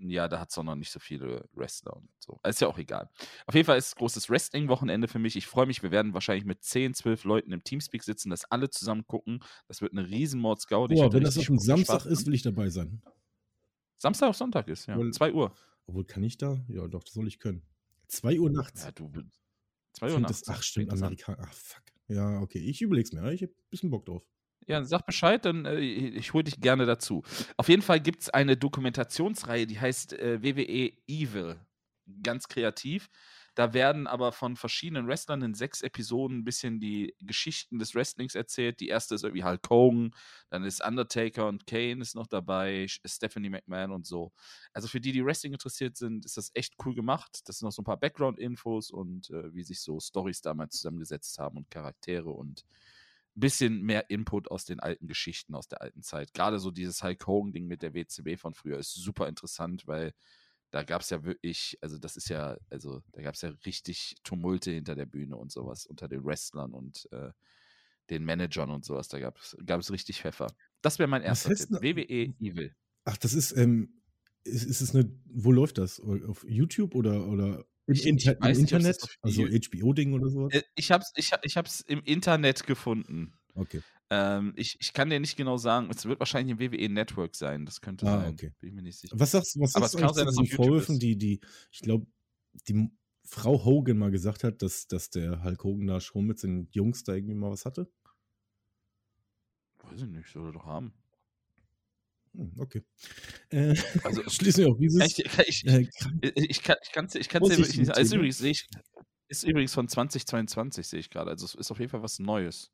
Speaker 2: Ja, da hat es auch noch nicht so viele Wrestler und so. Ist ja auch egal. Auf jeden Fall ist es großes Wrestling-Wochenende für mich. Ich freue mich, wir werden wahrscheinlich mit 10, 12 Leuten im Teamspeak sitzen, dass alle zusammen gucken. Das wird eine riesen mord scout
Speaker 1: Boah, wenn das auf dem Samstag ist, will ich dabei sein.
Speaker 2: Samstag auf Sonntag ist, ja.
Speaker 1: Obwohl,
Speaker 2: 2 Uhr.
Speaker 1: Obwohl, kann ich da? Ja, doch, das soll ich können. 2 Uhr nachts.
Speaker 2: Ja, du
Speaker 1: bist.
Speaker 2: 82.
Speaker 1: Das, ach, stimmt, Amerika. Ach, fuck. Ja, okay. Ich überleg's mir. Ich hab ein bisschen Bock drauf.
Speaker 2: Ja, sag Bescheid, dann äh, ich hole dich gerne dazu. Auf jeden Fall gibt es eine Dokumentationsreihe, die heißt äh, WWE Evil. Ganz kreativ. Da werden aber von verschiedenen Wrestlern in sechs Episoden ein bisschen die Geschichten des Wrestlings erzählt. Die erste ist irgendwie Hulk Hogan, dann ist Undertaker und Kane ist noch dabei, Sch- Stephanie McMahon und so. Also für die, die Wrestling interessiert sind, ist das echt cool gemacht. Das sind noch so ein paar Background-Infos und äh, wie sich so Stories damals zusammengesetzt haben und Charaktere und bisschen mehr Input aus den alten Geschichten, aus der alten Zeit. Gerade so dieses Hulk Hogan-Ding mit der WCB von früher ist super interessant, weil da gab es ja wirklich, also das ist ja, also da gab es ja richtig Tumulte hinter der Bühne und sowas, unter den Wrestlern und äh, den Managern und sowas. Da gab es richtig Pfeffer. Das wäre mein erster Tipp. WWE Evil.
Speaker 1: Ach, das ist, ähm, ist, ist es eine, wo läuft das? Auf YouTube oder, oder im,
Speaker 2: Ich-
Speaker 1: Inter
Speaker 2: ich
Speaker 1: im
Speaker 2: nicht,
Speaker 1: Internet?
Speaker 2: auf
Speaker 1: Also HBO-Ding oder sowas?
Speaker 2: Äh, Ich hab's, ich, hab- ich hab's im Internet gefunden.
Speaker 1: Okay.
Speaker 2: Ähm, ich, ich kann dir nicht genau sagen, es wird wahrscheinlich im WWE Network sein. Das könnte
Speaker 1: Ah,
Speaker 2: sein.
Speaker 1: okay.
Speaker 2: Bin ich mir nicht sicher.
Speaker 1: Was sagst, was sagst du zu diesen Vorwürfen, die, die, ich glaube, die Frau Hogan mal gesagt hat, dass, dass der Hulk Hogan da schon mit seinen Jungs da irgendwie mal was hatte?
Speaker 2: Weiß ich nicht, soll er doch haben.
Speaker 1: Hm, okay. Äh,
Speaker 2: Also, [laughs]
Speaker 1: schließen wir auch dieses.
Speaker 2: ich, ich, ich,
Speaker 1: äh,
Speaker 2: ich, kann es ich kann's, ich kann's dir wirklich nicht sagen. Ist
Speaker 1: Thema.
Speaker 2: übrigens, sehe ich, ist übrigens von 2022, sehe ich gerade. Also es ist auf jeden Fall was Neues.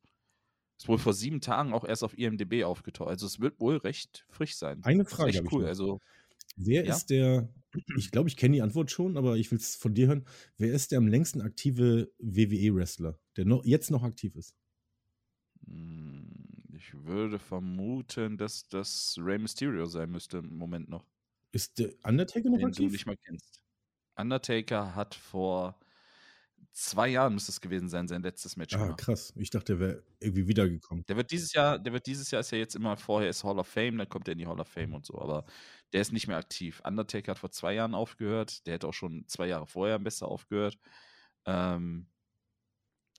Speaker 2: Ist wohl vor sieben Tagen auch erst auf IMDB aufgetaucht. Also es wird wohl recht frisch sein.
Speaker 1: Eine
Speaker 2: Ist
Speaker 1: Frage
Speaker 2: echt
Speaker 1: habe ich
Speaker 2: cool. Also
Speaker 1: Wer
Speaker 2: Ja?
Speaker 1: ist der, [clears throat] ich glaube, ich kenne die Antwort schon, aber ich will es von dir hören. Wer ist der am längsten aktive WWE-Wrestler, der noch, jetzt noch aktiv ist?
Speaker 2: Hm, Ich würde vermuten, dass das Rey Mysterio sein müsste im Moment noch,
Speaker 1: Ist der Undertaker noch
Speaker 2: den du
Speaker 1: aktiv?
Speaker 2: nicht mal kennst. Undertaker hat vor zwei Jahren müsste es gewesen sein, sein letztes Match
Speaker 1: Ah, krass. Ich dachte, der wäre irgendwie wiedergekommen.
Speaker 2: Der wird dieses Jahr, der wird dieses Jahr ist ja jetzt immer vorher ist Hall of Fame, dann kommt er in die Hall of Fame und so, aber der ist nicht mehr aktiv. Undertaker hat vor zwei Jahren aufgehört, der hätte auch schon zwei Jahre vorher besser aufgehört. Ähm,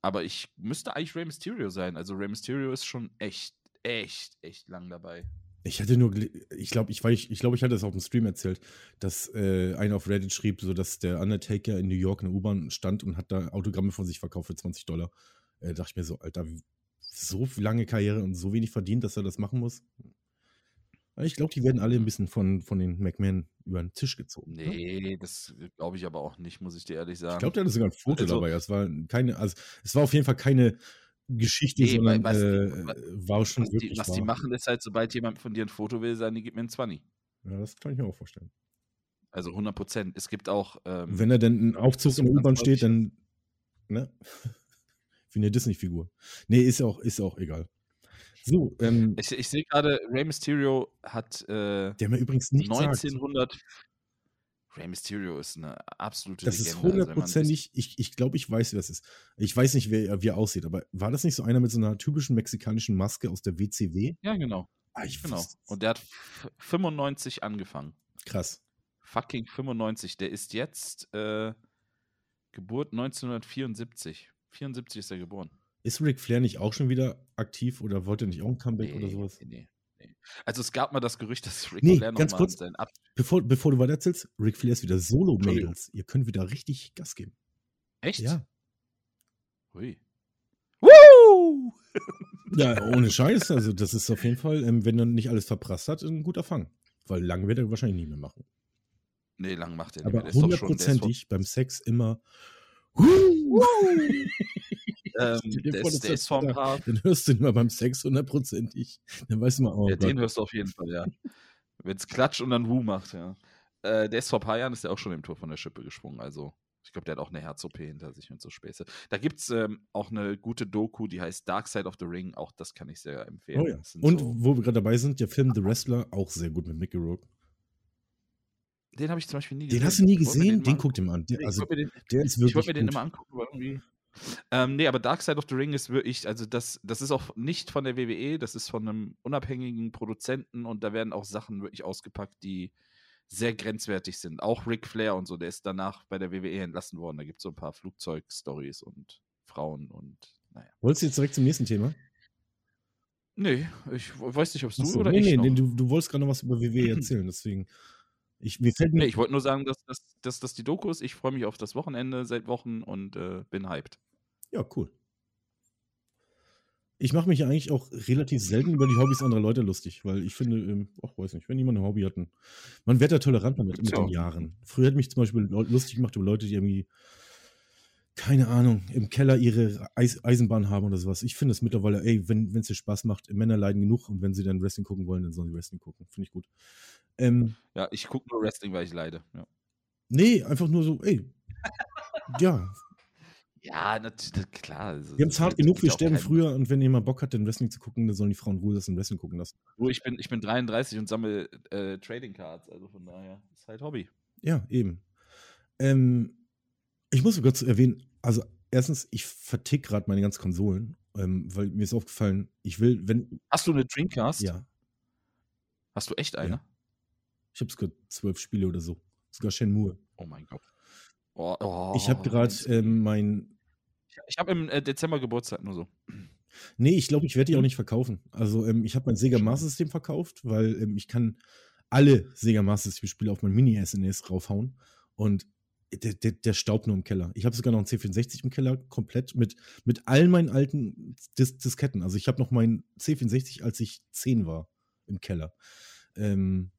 Speaker 2: aber ich müsste eigentlich Rey Mysterio sein. Also Rey Mysterio ist schon echt, echt, echt lang dabei.
Speaker 1: Ich hatte nur, ich glaube, ich, weiß- ich, glaube, ich hatte es auf dem Stream erzählt, dass äh, einer auf Reddit schrieb, so dass der Undertaker in New York in der U-Bahn stand und hat da Autogramme von sich verkauft für 20 Dollar. Äh, dachte ich mir so, Alter, so lange Karriere und so wenig verdient, dass er das machen muss. Ich glaube, die werden alle ein bisschen von, von den McMahon über den Tisch gezogen. ne?
Speaker 2: Nee, das glaube ich aber auch nicht, muss ich dir ehrlich sagen.
Speaker 1: Ich glaube, der hatte sogar ein Foto
Speaker 2: Also-
Speaker 1: dabei. Es war keine, also es war auf jeden Fall keine Geschichte,
Speaker 2: Nee,
Speaker 1: sondern
Speaker 2: was-
Speaker 1: äh, war schon
Speaker 2: was
Speaker 1: wirklich
Speaker 2: die, was die
Speaker 1: wahr.
Speaker 2: machen, ist halt, sobald jemand von dir ein Foto will, sagen die, gib mir ein 20.
Speaker 1: Ja, das kann ich mir auch vorstellen.
Speaker 2: Also 100 Prozent. Es gibt auch. Ähm,
Speaker 1: Wenn er dann ein Aufzug in der U-Bahn steht, dann, ne? [laughs] Wie eine Disney-Figur. Nee, ist auch, ist auch egal. So, ähm,
Speaker 2: ich ich sehe gerade, Rey Mysterio hat äh,
Speaker 1: der mir übrigens nicht sagt.
Speaker 2: 1900. Rey Mysterio ist eine absolute
Speaker 1: Das ist
Speaker 2: Legende. also man
Speaker 1: hundertprozentig, ich, ich glaube, ich weiß, wer das ist. Ich weiß nicht, wer, wie er aussieht, aber war das nicht so einer mit so einer typischen mexikanischen Maske aus der WCW?
Speaker 2: Ja, genau.
Speaker 1: Ah, ich
Speaker 2: genau.
Speaker 1: wusste es.
Speaker 2: Und der hat f- 95 angefangen.
Speaker 1: Krass.
Speaker 2: Fucking 95. Der ist jetzt äh, Geburt 1974. 74 ist er geboren.
Speaker 1: Ist Ric Flair nicht auch schon wieder aktiv oder wollte er nicht auch ein Comeback oder sowas?
Speaker 2: Nee, nee. Also es gab mal das Gerücht, dass Ric
Speaker 1: Nee,
Speaker 2: Flair
Speaker 1: ganz
Speaker 2: nochmal
Speaker 1: kurz.
Speaker 2: sein Ab
Speaker 1: Bevor, bevor du weiter erzählst, Ric Flair ist wieder. Solo-Mädels. Ihr könnt wieder richtig Gas geben.
Speaker 2: Echt?
Speaker 1: Ja.
Speaker 2: Hui. Woo!
Speaker 1: Ja, ohne Scheiß. Also, das ist auf jeden Fall, ähm, wenn er nicht alles verprasst hat, ein guter Fang. Weil lang wird er wahrscheinlich nie mehr machen.
Speaker 2: Nee, lang macht er nicht
Speaker 1: Aber
Speaker 2: mehr. Ist vor,
Speaker 1: hundertprozentig beim Sex immer. [laughs] [laughs]
Speaker 2: ähm, der, ist, der ist vor ein paar.
Speaker 1: Den hörst du immer beim Sex hundertprozentig. Dann weißt du mal, oh
Speaker 2: Ja, den hörst du auf jeden Fall, ja. Wenn es klatscht und dann Wu macht, ja. Äh, der ist vor ein paar Jahren ist der auch schon im Tor von der Schippe gesprungen. Also, ich glaube, der hat auch eine Herz-OP hinter sich und so Späße. Da gibt es ähm, auch eine gute Doku, die heißt Dark Side of the Ring. Auch das kann ich sehr empfehlen.
Speaker 1: Oh ja. Und
Speaker 2: so,
Speaker 1: wo wir gerade dabei sind, der Film The Wrestler, auch sehr gut mit Mickey Rourke.
Speaker 2: den habe ich zum Beispiel nie
Speaker 1: Den
Speaker 2: gesehen.
Speaker 1: hast du nie
Speaker 2: Ich
Speaker 1: gesehen?
Speaker 2: mal
Speaker 1: Den guck dir mal an. Der,
Speaker 2: ich
Speaker 1: also,
Speaker 2: wollte mir den,
Speaker 1: der ist
Speaker 2: ich
Speaker 1: wirklich
Speaker 2: wollte mir den
Speaker 1: gut.
Speaker 2: immer angucken, aber irgendwie. Ähm, nee, aber Dark Side of the Ring ist wirklich, also das, das ist auch nicht von der WWE, das ist von einem unabhängigen Produzenten und da werden auch Sachen wirklich ausgepackt, die sehr grenzwertig sind. Auch Ric Flair und so, der ist danach bei der WWE entlassen worden. Da gibt es so ein paar Flugzeugstories und Frauen und naja.
Speaker 1: Wolltest du jetzt direkt zum nächsten Thema?
Speaker 2: Nee, ich weiß nicht, ob es du
Speaker 1: Achso,
Speaker 2: oder
Speaker 1: nee,
Speaker 2: ich
Speaker 1: nee, nee, du, du wolltest gerade noch was über WWE [clears throat] erzählen, deswegen. Ich, mir fällt mir,
Speaker 2: Nee, ich wollte nur sagen, dass das dass, dass die Doku ist. Ich freue mich auf das Wochenende seit Wochen und äh, bin hyped.
Speaker 1: Ja, cool. Ich mache mich ja eigentlich auch relativ selten über die Hobbys anderer Leute lustig, weil ich finde, ähm, ach, weiß nicht, wenn jemand ein Hobby hat, man wird da toleranter mit, mit
Speaker 2: ja
Speaker 1: den. Jahren. Früher hat mich zum Beispiel lustig gemacht über Leute, die irgendwie, keine Ahnung, im Keller ihre Eis Eisenbahn haben oder sowas. Ich finde es mittlerweile, ey, wenn es dir Spaß macht, Männer leiden genug und wenn sie dann Wrestling gucken wollen, dann sollen sie Wrestling gucken. Finde ich gut. Ähm,
Speaker 2: Ja, ich gucke nur Wrestling, weil ich leide. Ja.
Speaker 1: nee, einfach nur so, ey, ja,
Speaker 2: Ja, natürlich, klar. Also,
Speaker 1: Wir haben es hart
Speaker 2: halt-
Speaker 1: genug, wir sterben früher und wenn jemand Bock hat, den Wrestling zu gucken, dann sollen die Frauen Ruhe lassen, Wrestling gucken lassen.
Speaker 2: Du, ich bin, ich bin 33 und sammle äh, Trading Cards, also von daher ist halt Hobby.
Speaker 1: Ja, eben. Ähm, ich muss kurz erwähnen, also erstens, ich vertick gerade meine ganzen Konsolen, ähm, weil mir ist aufgefallen, ich will, wenn,
Speaker 2: Hast du eine Dreamcast?
Speaker 1: ja,
Speaker 2: Hast du echt eine?
Speaker 1: ich habe sogar zwölf Spiele oder so, sogar Shenmue.
Speaker 2: Oh mein Gott. Oh, oh,
Speaker 1: ich habe gerade ähm, mein,
Speaker 2: ich habe im äh, Dezember Geburtstag nur so.
Speaker 1: nee, ich glaube, ich werde die auch nicht verkaufen. Also ähm, ich habe mein Sega. Master System verkauft, weil ähm, ich kann alle Sega Master System Spiele auf mein Mini-SNES raufhauen und der, der, der staubt nur im Keller. Ich habe sogar noch einen C64 im Keller, komplett mit, mit all meinen alten Dis Disketten. Also ich habe noch meinen C64, als ich 10 war, im Keller. Ähm,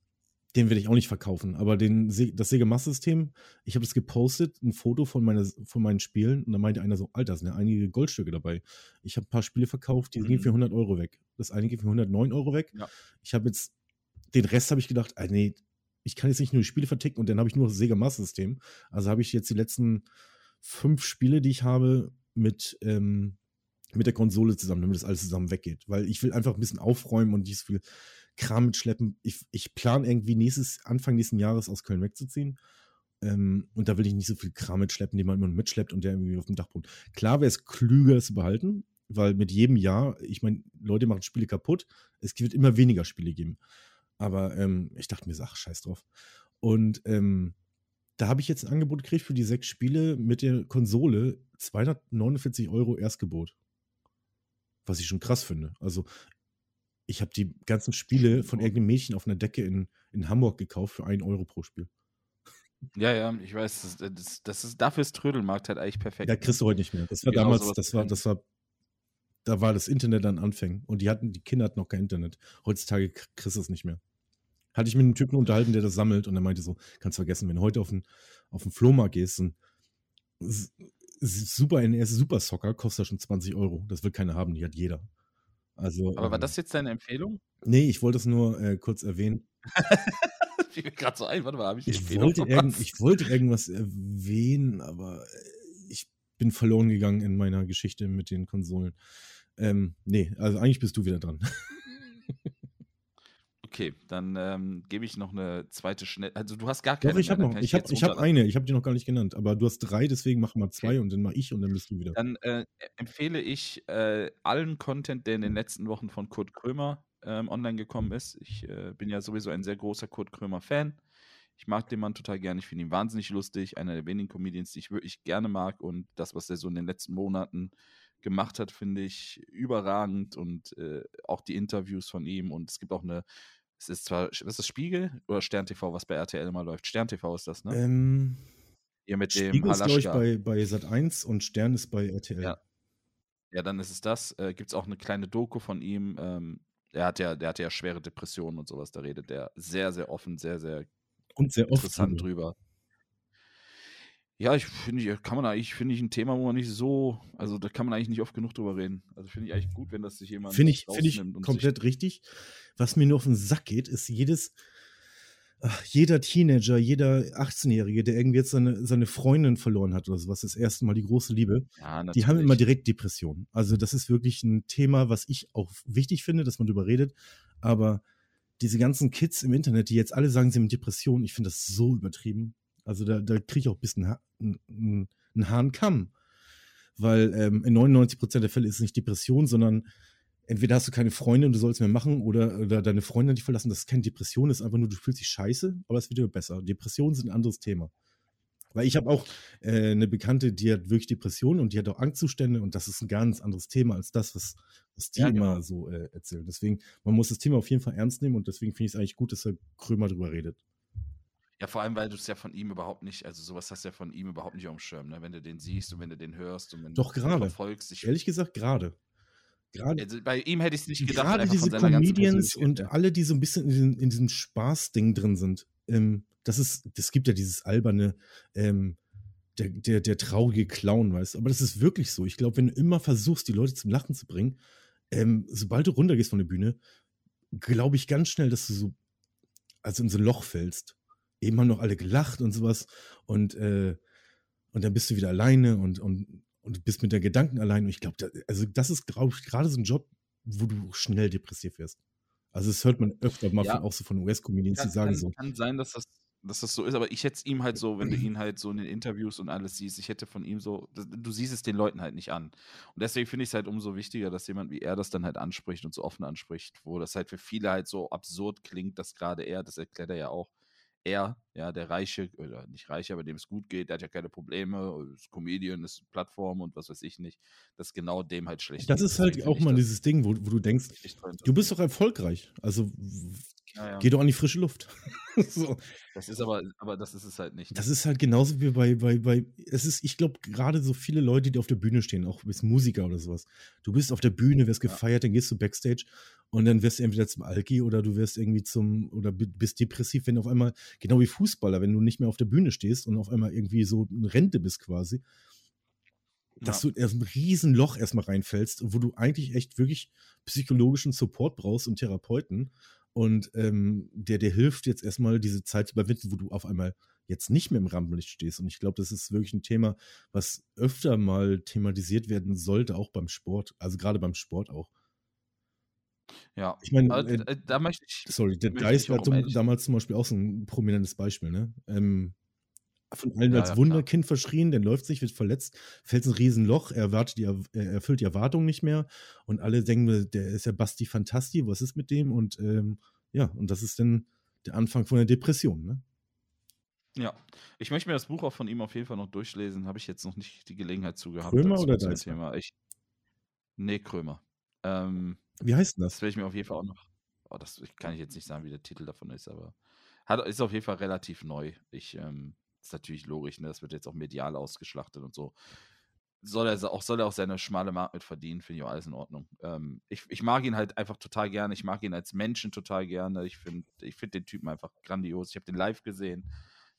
Speaker 1: den werde ich auch nicht verkaufen. Aber den, das Sega Master System, ich habe das gepostet, ein Foto von, meiner, von meinen Spielen. Und da meinte einer so, Alter, da sind ja einige Goldstücke dabei. Ich habe ein paar Spiele verkauft, die gingen
Speaker 2: Mhm.
Speaker 1: für 100 Euro weg. Das eine ging für 109 Euro weg.
Speaker 2: Ja.
Speaker 1: Ich habe jetzt, den Rest habe ich gedacht, ah, nee, ich kann jetzt nicht nur die Spiele verticken und dann habe ich nur das Sega Master System. Also habe ich jetzt die letzten fünf Spiele, die ich habe, mit, ähm, mit der Konsole zusammen, damit das alles zusammen weggeht. Weil ich will einfach ein bisschen aufräumen und nicht so viel Kram mitschleppen. Ich, ich plane irgendwie nächstes, Anfang nächsten Jahres aus Köln wegzuziehen. Ähm, und da will ich nicht so viel Kram mitschleppen, den man immer mitschleppt und der irgendwie auf dem Dachboden. Klar wäre es klüger, es zu behalten, weil mit jedem Jahr, ich meine, Leute machen Spiele kaputt. Es wird immer weniger Spiele geben. Aber ähm, ich dachte mir, ach, scheiß drauf. Und ähm, da habe ich jetzt ein Angebot gekriegt für die sechs Spiele mit der Konsole 249 Euro Erstgebot. Was ich schon krass finde. Also, ich habe die ganzen Spiele von irgendeinem Mädchen auf einer Decke in, in Hamburg gekauft für 1 Euro pro Spiel.
Speaker 2: Ja, ja, ich weiß, das, das, das ist, dafür ist Trödelmarkt halt eigentlich perfekt.
Speaker 1: Da kriegst du heute nicht mehr. Das war
Speaker 2: Genau
Speaker 1: damals, das war, das war, da war das Internet an Anfängen und die hatten, die Kinder hatten noch kein Internet. Heutzutage kriegst du es nicht mehr. Hatte ich mit einem Typen unterhalten, der das sammelt und er meinte so, kannst vergessen, wenn du heute auf den, auf den Flohmarkt gehst, ein Super NES Super Soccer kostet schon 20 Euro. Das will keiner haben, die hat jeder. Also,
Speaker 2: Aber war
Speaker 1: ähm,
Speaker 2: das jetzt deine Empfehlung?
Speaker 1: nee, ich wollte es nur äh, kurz erwähnen. [laughs]
Speaker 2: Mir gerade so ein, warte mal, habe ich
Speaker 1: Ich wollte, irgend, ich wollte irgendwas erwähnen, aber äh, ich bin verloren gegangen in meiner Geschichte mit den Konsolen. Ähm, nee, also eigentlich bist du wieder dran. [laughs]
Speaker 2: Okay, dann ähm, gebe ich noch eine zweite schnell. Also du hast gar keine.
Speaker 1: Doch, ich habe noch,
Speaker 2: kann
Speaker 1: ich habe ich hab eine, ich habe die noch gar nicht genannt, aber du hast drei, deswegen mach mal zwei
Speaker 2: Okay.
Speaker 1: und dann mach ich und dann bist du wieder.
Speaker 2: Dann äh, empfehle ich äh, allen Content, der in den letzten Wochen von Kurt Krömer ähm, online gekommen ist. Ich äh, bin ja sowieso ein sehr großer Kurt Krömer-Fan. Ich mag den Mann total gerne. Ich finde ihn wahnsinnig lustig. Einer der wenigen Comedians, die ich wirklich gerne mag. Und das, was er so in den letzten Monaten gemacht hat, finde ich überragend. Und äh, auch die Interviews von ihm. Und es gibt auch eine. Es ist zwar, ist das Spiegel oder Stern TV, was bei RTL immer läuft? Stern TV ist das, ne?
Speaker 1: Ähm,
Speaker 2: Ihr mit dem
Speaker 1: Spiegel ist, glaube ich, bei, bei Sat 1 und Stern ist bei RTL.
Speaker 2: Ja. Ja, dann ist es das. Äh, Gibt es auch eine kleine Doku von ihm. Ähm, er hat ja, der hatte ja schwere Depressionen und sowas. Da redet er sehr, sehr offen, sehr, sehr
Speaker 1: Und sehr oft.
Speaker 2: interessant
Speaker 1: drüber.
Speaker 2: drüber. Ja, ich finde, ich- kann man eigentlich, finde ich, ein Thema, wo man nicht so, also da kann man eigentlich nicht oft genug drüber reden. Also finde ich eigentlich gut, wenn das sich jemand
Speaker 1: Finde ich, finde ich komplett richtig. Was mir nur auf den Sack geht, ist jedes, ach, jeder Teenager, jeder 18-Jährige, der irgendwie jetzt seine, seine Freundin verloren hat oder sowas, das erste Mal die große Liebe,
Speaker 2: ja,
Speaker 1: die haben immer direkt Depressionen. Also das ist wirklich ein Thema, was ich auch wichtig finde, dass man drüber redet. Aber diese ganzen Kids im Internet, die jetzt alle sagen, sie haben Depressionen, ich finde das so übertrieben. Also da, da kriege ich auch ein bisschen ha einen, einen, einen Hahn Kamm. Weil ähm, in 99% der Fälle ist es nicht Depression, sondern entweder hast du keine Freundin und du sollst mehr machen oder, oder deine Freundin hat dich verlassen. Das ist keine Depression, das ist einfach nur, du fühlst dich scheiße, aber es wird immer besser. Depressionen sind ein anderes Thema. Weil ich habe auch äh, eine Bekannte, die hat wirklich Depressionen und die hat auch Angstzustände und das ist ein ganz anderes Thema als das, was, was die
Speaker 2: Ja, genau.
Speaker 1: immer so äh, erzählen. Deswegen, man muss das Thema auf jeden Fall ernst nehmen und deswegen finde ich es eigentlich gut, dass Herr Krömer drüber redet.
Speaker 2: Ja, vor allem, weil du es ja von ihm überhaupt nicht, also sowas hast du ja von ihm überhaupt nicht auf dem Schirm, ne? Wenn du den siehst und wenn du den hörst und wenn
Speaker 1: Doch,
Speaker 2: du ihn
Speaker 1: gerade.
Speaker 2: verfolgst. Ich,
Speaker 1: Ehrlich gesagt, gerade. Gerade
Speaker 2: also bei ihm hätte ich es nicht gedacht,
Speaker 1: gerade diese Comedians und alle, die so ein bisschen in, diesem- in diesem Spaßding drin sind, ähm, das ist, das gibt ja dieses alberne, ähm, der, der, der traurige Clown, weißt du. Aber das ist wirklich so. Ich glaube, wenn du immer versuchst, die Leute zum Lachen zu bringen, ähm, sobald du runtergehst von der Bühne, glaube ich ganz schnell, dass du so, also in so ein Loch fällst. Eben haben noch alle gelacht und sowas und, äh, und dann bist du wieder alleine und, und, und bist mit der Gedanken allein. Und ich glaube, da, also das ist, glaube ich, gerade so ein Job, wo du schnell depressiv wirst. Also das hört man öfter mal
Speaker 2: Ja.
Speaker 1: von, auch so von US-Comedians, die sagen
Speaker 2: kann,
Speaker 1: so.
Speaker 2: kann sein, dass das, dass das so ist, aber ich hätte es ihm halt so, wenn du ihn halt so in den Interviews und alles siehst, ich hätte von ihm so, du siehst es den Leuten halt nicht an. Und deswegen finde ich es halt umso wichtiger, dass jemand wie er das dann halt anspricht und so offen anspricht, wo das halt für viele halt so absurd klingt, dass gerade er, das erklärt er ja auch, er, ja, der Reiche, oder nicht Reiche, aber dem es gut geht, der hat ja keine Probleme, ist Comedian, ist Plattform und was weiß ich nicht, dass genau dem halt schlecht
Speaker 1: Das ist halt auch mal dieses Ding, wo, wo du denkst, du bist doch erfolgreich. Also
Speaker 2: Ja, ja.
Speaker 1: geh doch an die frische Luft. [laughs] so.
Speaker 2: Das ist aber, aber das ist es halt nicht.
Speaker 1: Das ist halt genauso wie bei, bei, bei es ist, ich glaube, gerade so viele Leute, die auf der Bühne stehen, auch bis Musiker oder sowas. Du bist auf der Bühne, wirst
Speaker 2: Ja.
Speaker 1: gefeiert, dann gehst du Backstage und dann wirst du entweder zum Alki oder du wirst irgendwie zum, oder bi- bist depressiv, wenn auf einmal, genau wie Fußballer, wenn du nicht mehr auf der Bühne stehst und auf einmal irgendwie so in Rente bist quasi, dass
Speaker 2: Ja.
Speaker 1: du erst ein Riesenloch erstmal reinfällst, wo du eigentlich echt wirklich psychologischen Support brauchst und Therapeuten. Und ähm, der dir hilft, jetzt erstmal diese Zeit zu überwinden, wo du auf einmal jetzt nicht mehr im Rampenlicht stehst. Und ich glaube, das ist wirklich ein Thema, was öfter mal thematisiert werden sollte, auch beim Sport. Also gerade beim Sport auch.
Speaker 2: Ja,
Speaker 1: Ich meine,
Speaker 2: äh,
Speaker 1: äh,
Speaker 2: da möchte ich.
Speaker 1: sorry, der
Speaker 2: ich
Speaker 1: war
Speaker 2: um
Speaker 1: zum, damals zum Beispiel auch so ein prominentes Beispiel, ne? Ähm, von allen
Speaker 2: Ja,
Speaker 1: als
Speaker 2: ja, klar.
Speaker 1: Wunderkind verschrien, der läuft sich, wird verletzt, fällt ein Riesenloch, er, erwartet die, Er- er erfüllt die Erwartungen nicht mehr und alle denken, der ist ja Basti Fantasti, was ist mit dem? Und ähm, ja, und das ist dann der Anfang von der Depression, ne?
Speaker 2: Ja, ich möchte mir das Buch auch von ihm auf jeden Fall noch durchlesen. Habe ich jetzt noch nicht die Gelegenheit zu gehabt.
Speaker 1: Krömer oder Deißler?
Speaker 2: Thema. Ich, nee, Krömer. Ähm,
Speaker 1: Wie heißt denn
Speaker 2: das
Speaker 1: das?
Speaker 2: werde ich mir auf jeden Fall auch noch. Oh, das kann ich jetzt nicht sagen, wie der Titel davon ist, aber hat, ist auf jeden Fall relativ neu. Ich, ähm, ist natürlich logisch, ne? Das wird jetzt auch medial ausgeschlachtet und so. Soll er auch, soll er auch seine schmale Mark mit verdienen, finde ich auch alles in Ordnung. Ähm, ich, ich mag ihn halt einfach total gerne. Ich mag ihn als Menschen total gerne. Ich finde ich find den Typen einfach grandios. Ich habe den live gesehen.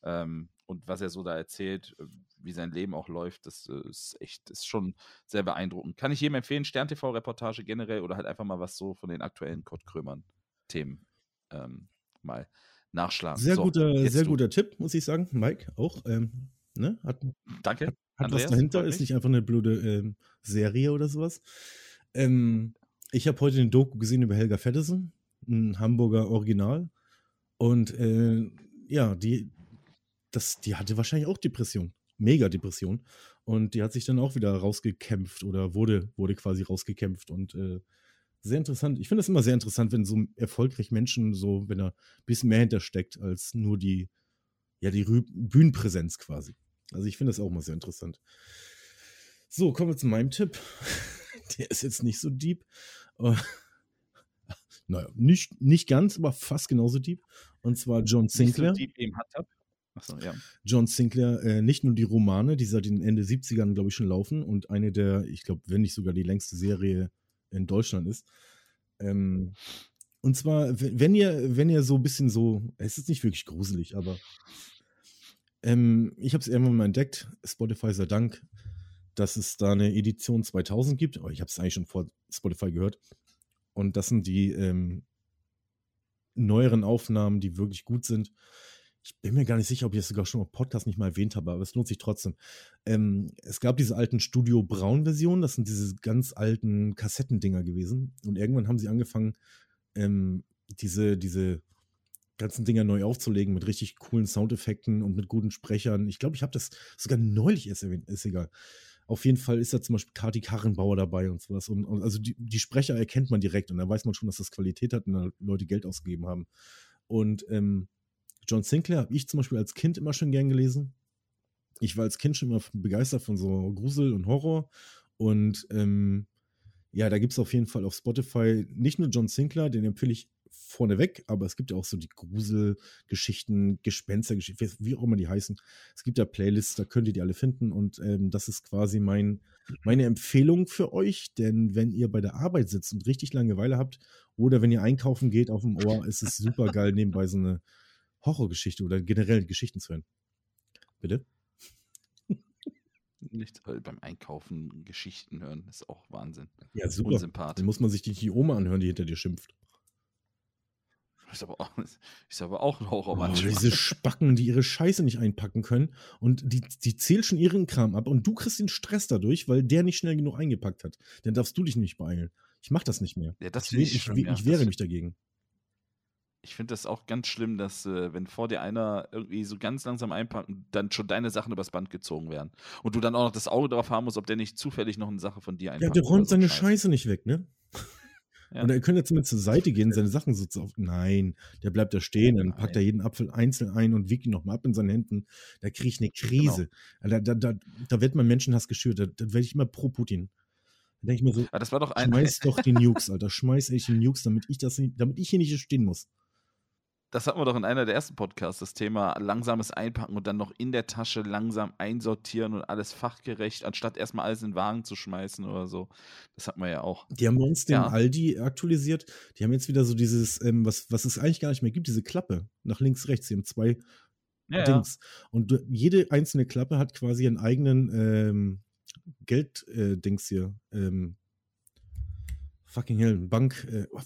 Speaker 2: Ähm, und was er so da erzählt, äh, wie sein Leben auch läuft, das äh, ist echt, ist schon sehr beeindruckend. Kann ich jedem empfehlen, Stern-TV-Reportage generell oder halt einfach mal was so von den aktuellen Kurt Krömern-Themen ähm, mal nachschlagen.
Speaker 1: Sehr
Speaker 2: So,
Speaker 1: guter, sehr
Speaker 2: du.
Speaker 1: guter Tipp, muss ich sagen. Mike auch. Ähm, ne? Hat,
Speaker 2: Danke.
Speaker 1: hat, hat
Speaker 2: Andreas,
Speaker 1: was dahinter, ist nicht einfach eine blöde ähm, Serie oder sowas. Ähm, ich habe heute eine Doku gesehen über Helga Feddersen, ein Hamburger Original. Und äh, ja, die, das, die hatte wahrscheinlich auch Depression. Mega Depression. Und die hat sich dann auch wieder rausgekämpft oder wurde, wurde quasi rausgekämpft. Und äh, sehr interessant. Ich finde es immer sehr interessant, wenn so erfolgreich Menschen so, wenn da ein bisschen mehr hintersteckt als nur die, ja, die Rü Bühnenpräsenz quasi. Also ich finde das auch mal sehr interessant. So, kommen wir zu meinem Tipp. [laughs] Der ist jetzt nicht so deep. Äh, [laughs] naja, nicht, nicht ganz, aber fast genauso deep. Und zwar John
Speaker 2: Nicht so
Speaker 1: Sinclair.
Speaker 2: deep im Hot Achso, ja.
Speaker 1: John Sinclair, äh, nicht nur die Romane, die seit den Ende 70ern, glaube ich, schon laufen und eine der, ich glaube, wenn nicht sogar die längste Serie in Deutschland ist. Ähm, und zwar, wenn ihr, wenn ihr so ein bisschen so, es ist nicht wirklich gruselig, aber ähm, ich habe es irgendwann mal entdeckt, Spotify sei Dank, dass es da eine Edition 2000 gibt, aber ich habe es eigentlich schon vor Spotify gehört. Und das sind die ähm, neueren Aufnahmen, die wirklich gut sind. Ich bin mir gar nicht sicher, ob ich das sogar schon im Podcast nicht mal erwähnt habe, aber es lohnt sich trotzdem. Ähm, es gab diese alten Studio Braun-Versionen, das sind diese ganz alten Kassettendinger gewesen. Und irgendwann haben sie angefangen, ähm, diese, diese ganzen Dinger neu aufzulegen mit richtig coolen Soundeffekten und mit guten Sprechern. Ich glaube, ich habe das sogar neulich erst erwähnt, ist egal. Auf jeden Fall ist da zum Beispiel Kati Karrenbauer dabei und sowas. Und, und also die, die Sprecher erkennt man direkt und da weiß man schon, dass das Qualität hat und da Leute Geld ausgegeben haben. Und ähm, John Sinclair habe ich zum Beispiel als Kind immer schon gern gelesen. Ich war als Kind schon immer begeistert von so Grusel und Horror. Und ähm, ja, da gibt es auf jeden Fall auf Spotify nicht nur John Sinclair, den empfehle ich vorneweg, aber es gibt ja auch so die Gruselgeschichten, Gespenstergeschichten, wie auch immer die heißen. Es gibt ja Playlists, da könnt ihr die alle finden und ähm, das ist quasi mein, meine Empfehlung für euch, denn wenn ihr bei der Arbeit sitzt und richtig Langeweile habt oder wenn ihr einkaufen geht auf dem Ohr, ist es super geil, nebenbei so eine Horrorgeschichte oder generell Geschichten zu hören. Bitte?
Speaker 2: Nicht äh, beim Einkaufen Geschichten hören, ist auch Wahnsinn.
Speaker 1: Ja, super.
Speaker 2: Unsympath.
Speaker 1: Dann muss man sich die, die Oma anhören, die hinter dir schimpft.
Speaker 2: Ist aber auch, ist aber auch ein Horror
Speaker 1: Oh,
Speaker 2: manchmal.
Speaker 1: diese Spacken, die ihre Scheiße nicht einpacken können und die, die zählt schon ihren Kram ab und du kriegst den Stress dadurch, weil der nicht schnell genug eingepackt hat. Dann darfst du dich nicht beeilen. Ich mach das nicht mehr.
Speaker 2: Ja, das
Speaker 1: ich,
Speaker 2: ich
Speaker 1: ich, ich wehre
Speaker 2: Das-
Speaker 1: mich dagegen.
Speaker 2: Ich finde das auch ganz schlimm, dass, äh, wenn vor dir einer irgendwie so ganz langsam einpackt, dann schon deine Sachen übers Band gezogen werden. Und du dann auch noch das Auge darauf haben musst, ob der nicht zufällig noch eine Sache von dir
Speaker 1: Ja,
Speaker 2: einpackt.
Speaker 1: der
Speaker 2: oder
Speaker 1: räumt
Speaker 2: so ein
Speaker 1: seine
Speaker 2: Scheiß.
Speaker 1: Scheiße nicht weg, ne? [laughs]
Speaker 2: Ja.
Speaker 1: Und er könnte jetzt mit zur Seite gehen, seine Sachen so zu auf. Nein, der bleibt da stehen, dann packt er jeden Apfel einzeln ein und wiegt ihn nochmal ab in seinen Händen. Da kriege ich eine Krise. Da, da, da, da wird mein Menschenhass geschürt. Da, da werde ich immer pro Putin. Da denke ich mir so,
Speaker 2: Aber das war doch ein.
Speaker 1: schmeiß doch die Nukes, Alter. Schmeiß echt die Nukes, damit ich das nicht, damit ich hier nicht stehen muss.
Speaker 2: Das hatten wir doch in einer der ersten Podcasts, das Thema langsames Einpacken und dann noch in der Tasche langsam einsortieren und alles fachgerecht, anstatt erstmal alles in den Wagen zu schmeißen oder so. Das hatten wir ja auch.
Speaker 1: Die haben bei uns den
Speaker 2: Ja.
Speaker 1: Aldi aktualisiert. Die haben jetzt wieder so dieses, ähm, was, was es eigentlich gar nicht mehr gibt, diese Klappe. Nach links, rechts. Die haben zwei
Speaker 2: Ja, ja.
Speaker 1: Dings. Und du, jede einzelne Klappe hat quasi einen eigenen ähm, Geld-Dings hier. Ähm, fucking hell, Bank, äh, oh,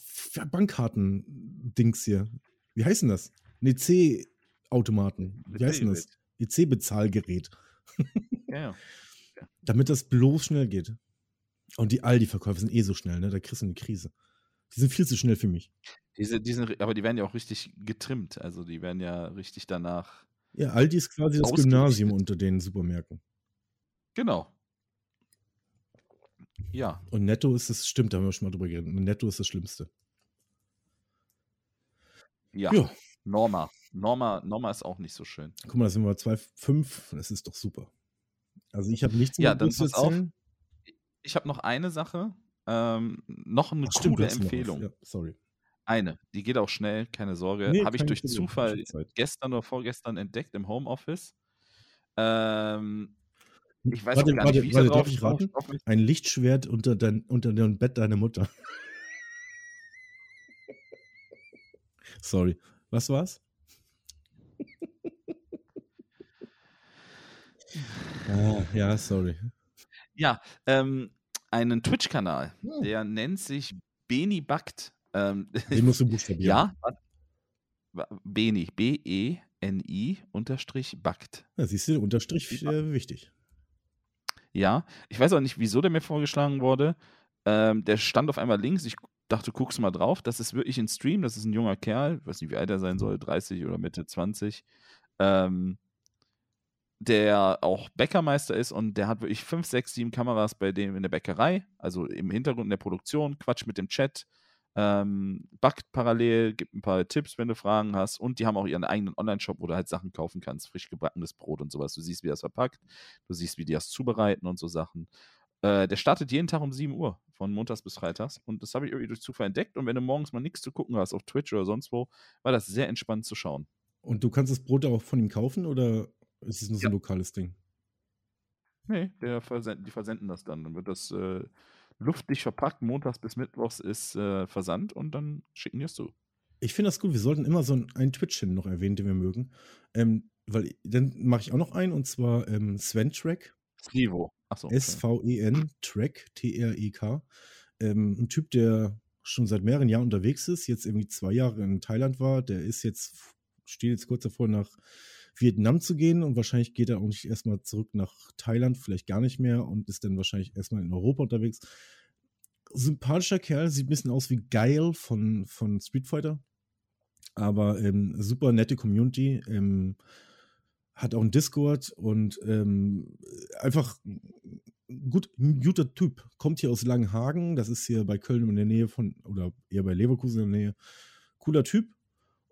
Speaker 1: Bankkarten-Dings hier. Wie heißen das? Ein EC-Automaten. Wie heißen das? EC-Bezahlgerät. [laughs]
Speaker 2: Ja, ja.
Speaker 1: Damit das bloß schnell geht. Und die Aldi-Verkäufe sind eh so schnell, ne? Da kriegst du eine Krise. Die sind viel zu schnell für mich.
Speaker 2: Diese, diesen, aber die werden ja auch richtig getrimmt. Also die werden ja richtig danach.
Speaker 1: Ja, Aldi ist quasi das. Gymnasium unter den Supermärkten.
Speaker 2: Genau. Ja,
Speaker 1: Und Netto ist das, stimmt, da haben wir schon mal drüber geredet. Netto ist das Schlimmste.
Speaker 2: Ja.
Speaker 1: Ja.
Speaker 2: Norma. Norma. Norma ist auch nicht so schön.
Speaker 1: Guck mal, da sind wir bei 2,5. Das ist doch super. Also ich habe nichts
Speaker 2: Ja,
Speaker 1: mehr
Speaker 2: dann
Speaker 1: groß zu
Speaker 2: auf.
Speaker 1: erzählen.
Speaker 2: Ich habe noch eine Sache. Ähm, noch eine
Speaker 1: Ach,
Speaker 2: coole. Empfehlung.
Speaker 1: Ja, sorry.
Speaker 2: Eine. Die geht auch schnell, keine Sorge.
Speaker 1: Nee,
Speaker 2: Habe ich durch
Speaker 1: Problem,
Speaker 2: Zufall
Speaker 1: ich
Speaker 2: gestern oder vorgestern entdeckt im Homeoffice. Ähm, ich weiß
Speaker 1: warte,
Speaker 2: auch gar
Speaker 1: warte,
Speaker 2: nicht, wie ich
Speaker 1: warte,
Speaker 2: drauf
Speaker 1: darf ich raten? Ein Lichtschwert unter, dein, unter dem Bett deiner Mutter. Sorry. Was war's? [laughs] ah, ja, sorry.
Speaker 2: Ja, ähm, einen Twitch-Kanal,
Speaker 1: Hm.
Speaker 2: der nennt sich Beni Backt. Ähm, [laughs]
Speaker 1: Den musst du buchstabieren.
Speaker 2: ja, Beni, B-E-N-I unterstrich Backt.
Speaker 1: ja siehst du, Unterstrich äh, wichtig.
Speaker 2: Ja, ich weiß auch nicht, wieso der mir vorgeschlagen wurde. Ähm, der stand auf einmal links. Ich dachte, guckst mal drauf. Das ist wirklich ein Stream. Das ist ein junger Kerl. Weiß nicht, wie alt er sein soll. 30 oder Mitte 20. Ähm, der auch Bäckermeister ist und der hat wirklich 5, 6, 7 Kameras bei dem in der Bäckerei. Also im Hintergrund in der Produktion. Quatsch mit dem Chat. Ähm, backt parallel, gibt ein paar Tipps, wenn du Fragen hast. Und die haben auch ihren eigenen Online-Shop, wo du halt Sachen kaufen kannst, frisch gebackenes Brot und sowas. Du siehst, wie das verpackt, du siehst, wie die das zubereiten und so Sachen. Äh, der startet jeden Tag um 7 Uhr, von montags bis freitags. Und das habe ich irgendwie durch Zufall entdeckt. Und wenn du morgens mal nichts zu gucken hast auf Twitch oder sonst wo, war das sehr entspannt zu schauen.
Speaker 1: Und du kannst das Brot auch von ihm kaufen oder ist es nur so ein
Speaker 2: Ja.
Speaker 1: lokales Ding?
Speaker 2: Nee, versend, die versenden das dann. Dann wird das äh, luftdicht verpackt. Montags bis Mittwochs ist äh, Versand und dann schicken die es zu.
Speaker 1: Ich finde das gut. Wir sollten immer so einen, einen Twitch-Channel noch erwähnen, den wir mögen. Ähm, weil dann mache ich auch noch einen und zwar ähm, Sven Track.
Speaker 2: Slivo. Achso.
Speaker 1: S-V-E-N, Track, T-R-E-K. Ähm, ein Typ, der schon seit mehreren Jahren unterwegs ist, jetzt irgendwie zwei Jahre in Thailand war. Der ist jetzt, steht jetzt kurz davor, nach Vietnam zu gehen und wahrscheinlich geht er auch nicht erstmal zurück nach Thailand, vielleicht gar nicht mehr und ist dann wahrscheinlich erstmal in Europa unterwegs. Sympathischer Kerl, sieht ein bisschen aus wie Geil von, von Street Fighter. Aber ähm, super nette Community. Ähm, hat auch einen Discord und ähm, einfach gut, ein guter Typ. Kommt hier aus Langenhagen, das ist hier bei Köln in der Nähe von, oder eher bei Leverkusen in der Nähe. Cooler Typ.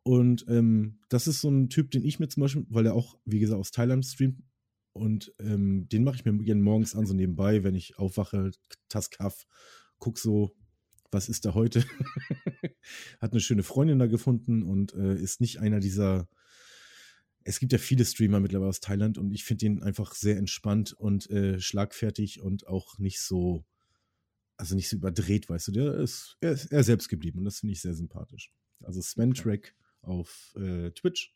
Speaker 1: Und ähm, das ist so ein Typ, den ich mir zum Beispiel, weil er auch, wie gesagt, aus Thailand streamt. Und ähm, den mache ich mir gerne morgens an, so nebenbei, wenn ich aufwache, Tass Kaff, guck so, was ist da heute? [laughs] Hat eine schöne Freundin da gefunden und äh, ist nicht einer dieser. Es gibt ja viele Streamer mittlerweile aus Thailand und ich finde ihn einfach sehr entspannt und äh, schlagfertig und auch nicht so, also nicht so überdreht, weißt du. Der ist, er ist er selbst geblieben und das finde ich sehr sympathisch. Also Sven Track auf äh, Twitch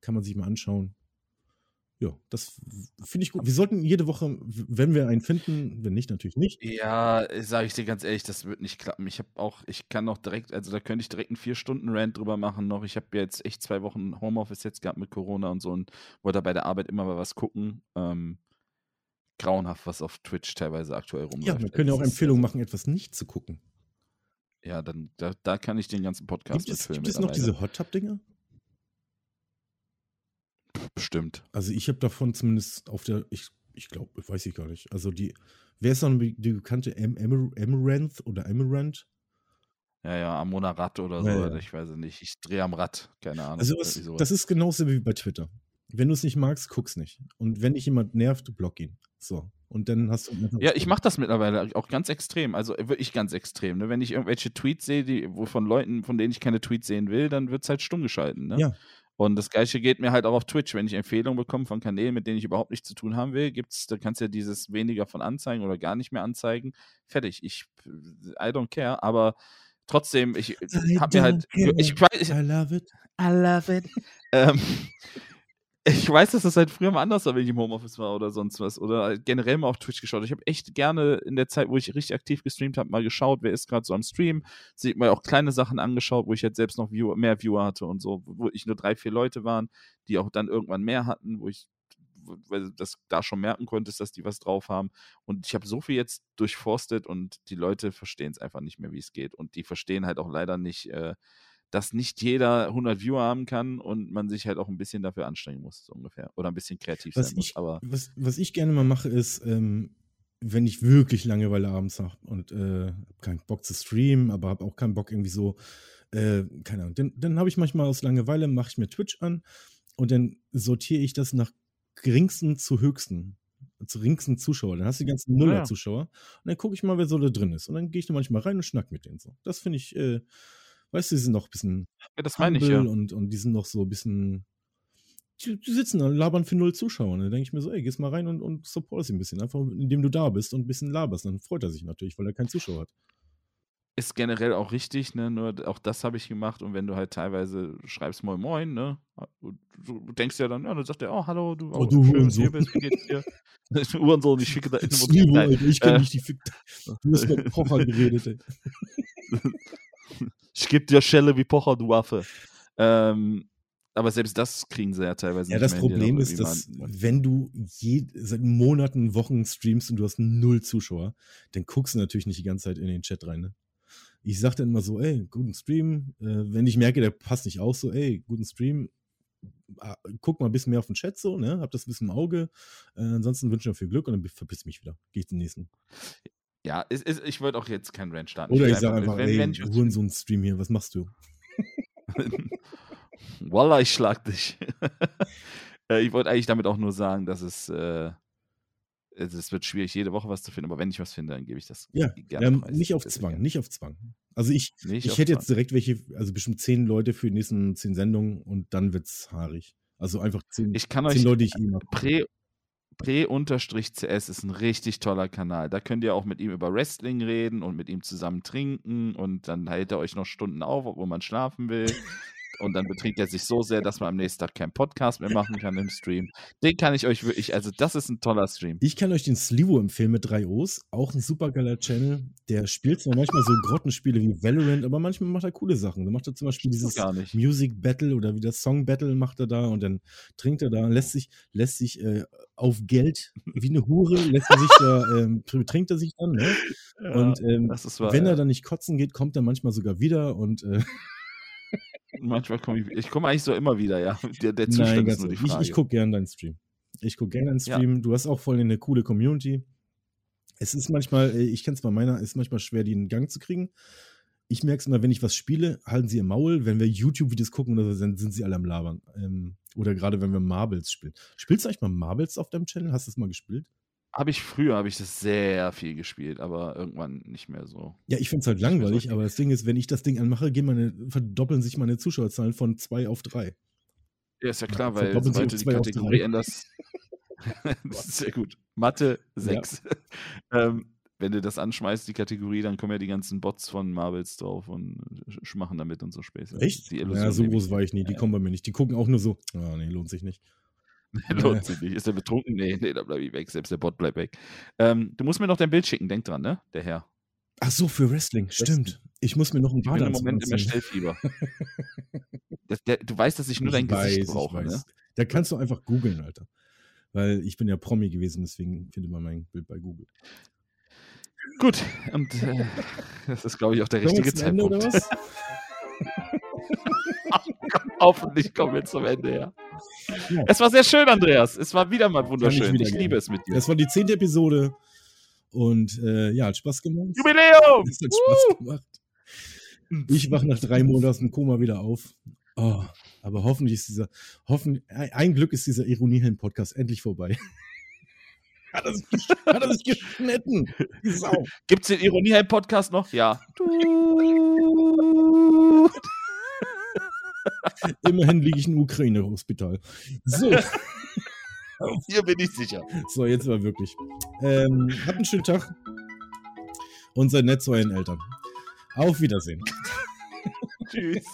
Speaker 1: kann man sich mal anschauen. Ja, das finde ich gut. Wir sollten jede Woche, wenn wir einen finden, wenn nicht, natürlich nicht.
Speaker 2: Ja, sage ich dir ganz ehrlich, das wird nicht klappen. Ich habe auch, ich kann noch direkt, also da könnte ich direkt einen vier Stunden Rant drüber machen noch. Ich habe jetzt echt zwei Wochen Homeoffice jetzt gehabt mit Corona und so und wollte bei der Arbeit immer mal was gucken. Ähm, grauenhaft, was auf Twitch teilweise aktuell rumläuft.
Speaker 1: Ja, wir können ja auch Empfehlungen machen, etwas nicht zu gucken.
Speaker 2: Ja, dann da, da kann ich den ganzen Podcast
Speaker 1: gibt es, Gibt es noch diese Hot Tub Dinger?
Speaker 2: Bestimmt.
Speaker 1: Also ich habe davon zumindest auf der, ich, ich glaube, weiß ich gar nicht. Also die, wer ist dann die bekannte Amaranth oder Amaranth?
Speaker 2: Ja, ja, Amona Rad oder so, ja, ja. ich weiß es nicht. Ich drehe am Rad, keine Ahnung.
Speaker 1: Also was, das ist genauso wie bei Twitter. Wenn du es nicht magst, guck's nicht. Und wenn dich jemand nervt, block ihn. So. Und dann hast du.
Speaker 2: Ja, ich mache das mittlerweile auch ganz extrem. Also wirklich ganz extrem. Ne? Wenn ich irgendwelche Tweets sehe, die, von Leuten, von denen ich keine Tweets sehen will, dann wird es halt stumm geschalten. Ne?
Speaker 1: Ja.
Speaker 2: Und das gleiche geht mir halt auch auf Twitch. Wenn ich Empfehlungen bekomme von Kanälen, mit denen ich überhaupt nichts zu tun haben will, gibt's, da kannst du ja dieses weniger von anzeigen oder gar nicht mehr anzeigen. Fertig. Ich, I don't care, aber trotzdem, ich habe mir halt. Ich, ich, ich,
Speaker 1: I love it.
Speaker 2: I love it. ähm, ich weiß, dass das halt früher mal anders war, wenn ich im Homeoffice war oder sonst was. Oder generell mal auf Twitch geschaut. Ich habe echt gerne in der Zeit, wo ich richtig aktiv gestreamt habe, mal geschaut, wer ist gerade so am Stream. Sieht mal auch kleine Sachen angeschaut, wo ich jetzt selbst noch Viewer, mehr Viewer hatte und so, wo ich nur drei, vier Leute waren, die auch dann irgendwann mehr hatten, wo ich weil das da schon merken konntest, dass die was drauf haben. Und ich habe so viel jetzt durchforstet und die Leute verstehen es einfach nicht mehr, wie es geht. Und die verstehen halt auch leider nicht, äh, dass nicht jeder 100 Viewer haben kann und man sich halt auch ein bisschen dafür anstrengen muss, so ungefähr. Oder ein bisschen kreativ
Speaker 1: was
Speaker 2: sein
Speaker 1: ich,
Speaker 2: muss. Aber
Speaker 1: was, was ich gerne mal mache, ist, ähm, wenn ich wirklich Langeweile abends habe und äh, keinen Bock zu streamen, aber habe auch keinen Bock irgendwie so, äh, keine Ahnung, dann, dann habe ich manchmal aus Langeweile, mache ich mir Twitch an und dann sortiere ich das nach geringsten zu höchsten zu geringsten Zuschauer. Dann hast du die ganzen Nuller-Zuschauer. Und dann gucke ich mal, wer so da drin ist. Und dann gehe ich da manchmal rein und schnack mit denen so. Das finde ich, äh, Weißt du, die sind noch ein bisschen
Speaker 2: ja, das meine ich, ja.
Speaker 1: und, und die sind noch so ein bisschen. Die, die sitzen da und labern für null Zuschauer. Und dann denke ich mir so, ey, gehst mal rein und, und support sie ein bisschen. Einfach indem du da bist und ein bisschen laberst. Dann freut er sich natürlich, weil er keinen Zuschauer hat.
Speaker 2: Ist generell auch richtig, ne? Nur auch das habe ich gemacht. Und wenn du halt teilweise schreibst Moin Moin, ne? Du, du denkst ja dann, ja, dann sagt er, oh, hallo, du,
Speaker 1: oh, du schön,
Speaker 2: hier bist, wie geht's dir? [laughs] Uhrensohn, ich schicke da in
Speaker 1: den Alter, ich kenne äh, nicht die Fick. [laughs] Du hast mit Pocher geredet, ey. [laughs]
Speaker 2: Ich gebe dir Schelle wie Pocher, du Waffe. Ähm, aber selbst das kriegen sie ja teilweise
Speaker 1: ja, nicht. Ja, das Problem ist, dass wenn du je, seit Monaten, Wochen streamst und du hast null Zuschauer, dann guckst du natürlich nicht die ganze Zeit in den Chat rein. Ne? Ich sag dann immer so, ey, guten Stream. Äh, wenn ich merke, der passt nicht aus, so, ey, guten Stream. Ah, guck mal ein bisschen mehr auf den Chat so, ne? Hab das ein bisschen im Auge. Äh, ansonsten wünsche ich dir viel Glück und dann verpiss ich mich wieder. Gehe ich zum nächsten.
Speaker 2: Ja, ist, ist, ich wollte auch jetzt kein Rant starten.
Speaker 1: Oder ich, ich sage einfach, wenn, ey, wenn ich holen so einen Stream hier, was machst du? [laughs]
Speaker 2: Wallah, ich schlag dich. [laughs] Äh, ich wollte eigentlich damit auch nur sagen, dass es, äh, es wird schwierig, jede Woche was zu finden, aber wenn ich was finde, dann gebe ich das
Speaker 1: ja, gerne. Ähm, nicht auf Zwang, gerne. nicht auf Zwang. Also ich, nicht ich hätte Zwang. jetzt direkt welche, also bestimmt zehn Leute für die nächsten zehn Sendungen und dann wird es haarig. Also einfach zehn,
Speaker 2: ich kann
Speaker 1: zehn
Speaker 2: euch
Speaker 1: Leute, die ich eh mache.
Speaker 2: Prä Pre-CS ist ein richtig toller Kanal. Da könnt ihr auch mit ihm über Wrestling reden und mit ihm zusammen trinken und dann hält er euch noch Stunden auf, obwohl man schlafen will [laughs] und dann betrinkt er sich so sehr, dass man am nächsten Tag keinen Podcast mehr machen kann im Stream. Den kann ich euch wirklich, also das ist ein toller Stream.
Speaker 1: Ich kann euch den Slivo empfehlen mit drei O's. Auch ein super geiler Channel. Der spielt zwar manchmal so Grottenspiele wie Valorant, aber manchmal macht er coole Sachen. Da macht er zum Beispiel dieses Music Battle oder wie das Song Battle macht er da und dann trinkt er da, lässt sich, lässt sich äh, auf Geld wie eine Hure, lässt er sich da, [laughs] ähm, trinkt er sich dann, ne? Ja, und ähm, wahr, wenn er dann nicht kotzen geht, kommt er manchmal sogar wieder und äh,
Speaker 2: Manchmal komme ich, ich komme eigentlich so immer wieder, ja. Der, der Zustand Nein, ist nur die
Speaker 1: Frage. Ich, ich gucke gerne deinen Stream. Ich gucke gerne deinen Stream. Ja. Du hast auch voll eine coole Community. Es ist manchmal, äh, ich kenne es bei meiner, ist manchmal schwer, die in Gang zu kriegen. Ich merke es immer, wenn ich was spiele, halten sie ihr Maul. Wenn wir YouTube-Videos gucken oder so, dann sind sie alle am Labern. Ähm, oder gerade wenn wir Marbles spielen. Spielst du eigentlich mal Marbles auf deinem Channel? Hast du das mal gespielt?
Speaker 2: Habe ich früher, habe ich das sehr viel gespielt, aber irgendwann nicht mehr so.
Speaker 1: Ja, ich finde es halt langweilig, so aber das Ding ist, wenn ich das Ding anmache, gehen meine, verdoppeln sich meine Zuschauerzahlen von zwei auf drei.
Speaker 2: Ja, ist ja klar, [laughs] ja, weil sobald du die Kategorie änderst. das ist sehr gut. Mathe 6. Ja. [laughs] ähm, wenn du das anschmeißt, die Kategorie, dann kommen ja die ganzen Bots von Marvels drauf und machen damit und so Späße.
Speaker 1: Echt? Die ja, so groß war ich nie. Die kommen bei mir nicht. Die gucken auch nur so, oh, nee, lohnt sich nicht. [laughs]
Speaker 2: Lohnt sich nicht. Ist er betrunken? Nee, nee, da bleibe ich weg. Selbst der Bot bleibt weg. Ähm, du musst mir noch dein Bild schicken, denk dran, ne? Der Herr.
Speaker 1: Ach so, für Wrestling, stimmt. Ich muss mir noch ein
Speaker 2: Ich bin im Moment immer Stellfieber. [laughs] das, der, du weißt, dass ich nur
Speaker 1: Ich
Speaker 2: dein Gesicht
Speaker 1: weiß,
Speaker 2: brauche,
Speaker 1: ich
Speaker 2: ne?
Speaker 1: Da kannst du einfach googeln, Alter. Weil ich bin ja Promi gewesen, deswegen findet man mein Bild bei Google.
Speaker 2: Gut, und äh, das ist, glaube ich, auch der richtige Zeitpunkt. [laughs] [laughs] Hoffentlich kommen wir zum Ende, ja.
Speaker 1: Ja.
Speaker 2: Es war sehr schön, Andreas. Es war wieder mal wunderschön. Ich
Speaker 1: geben.
Speaker 2: liebe es mit dir.
Speaker 1: Das war die zehnte Episode. Und äh, ja, hat Spaß gemacht.
Speaker 2: Jubiläum!
Speaker 1: Es hat Spaß gemacht. Ich wach nach drei Monaten aus dem Koma wieder auf. Oh, aber hoffentlich ist dieser, hoffen, ein Glück ist dieser Ironiehelm-Podcast endlich vorbei. [laughs] hat, er sich, hat er sich geschnitten? [laughs]
Speaker 2: Gibt es den Ironie-Podcast noch? Ja. [laughs]
Speaker 1: Immerhin liege ich im Ukraine-Hospital. So, [laughs]
Speaker 2: Hier bin ich sicher.
Speaker 1: so, jetzt mal wirklich. Ähm, habt einen schönen Tag und seid nett zu euren Eltern. Auf Wiedersehen. [laughs]
Speaker 2: Tschüss.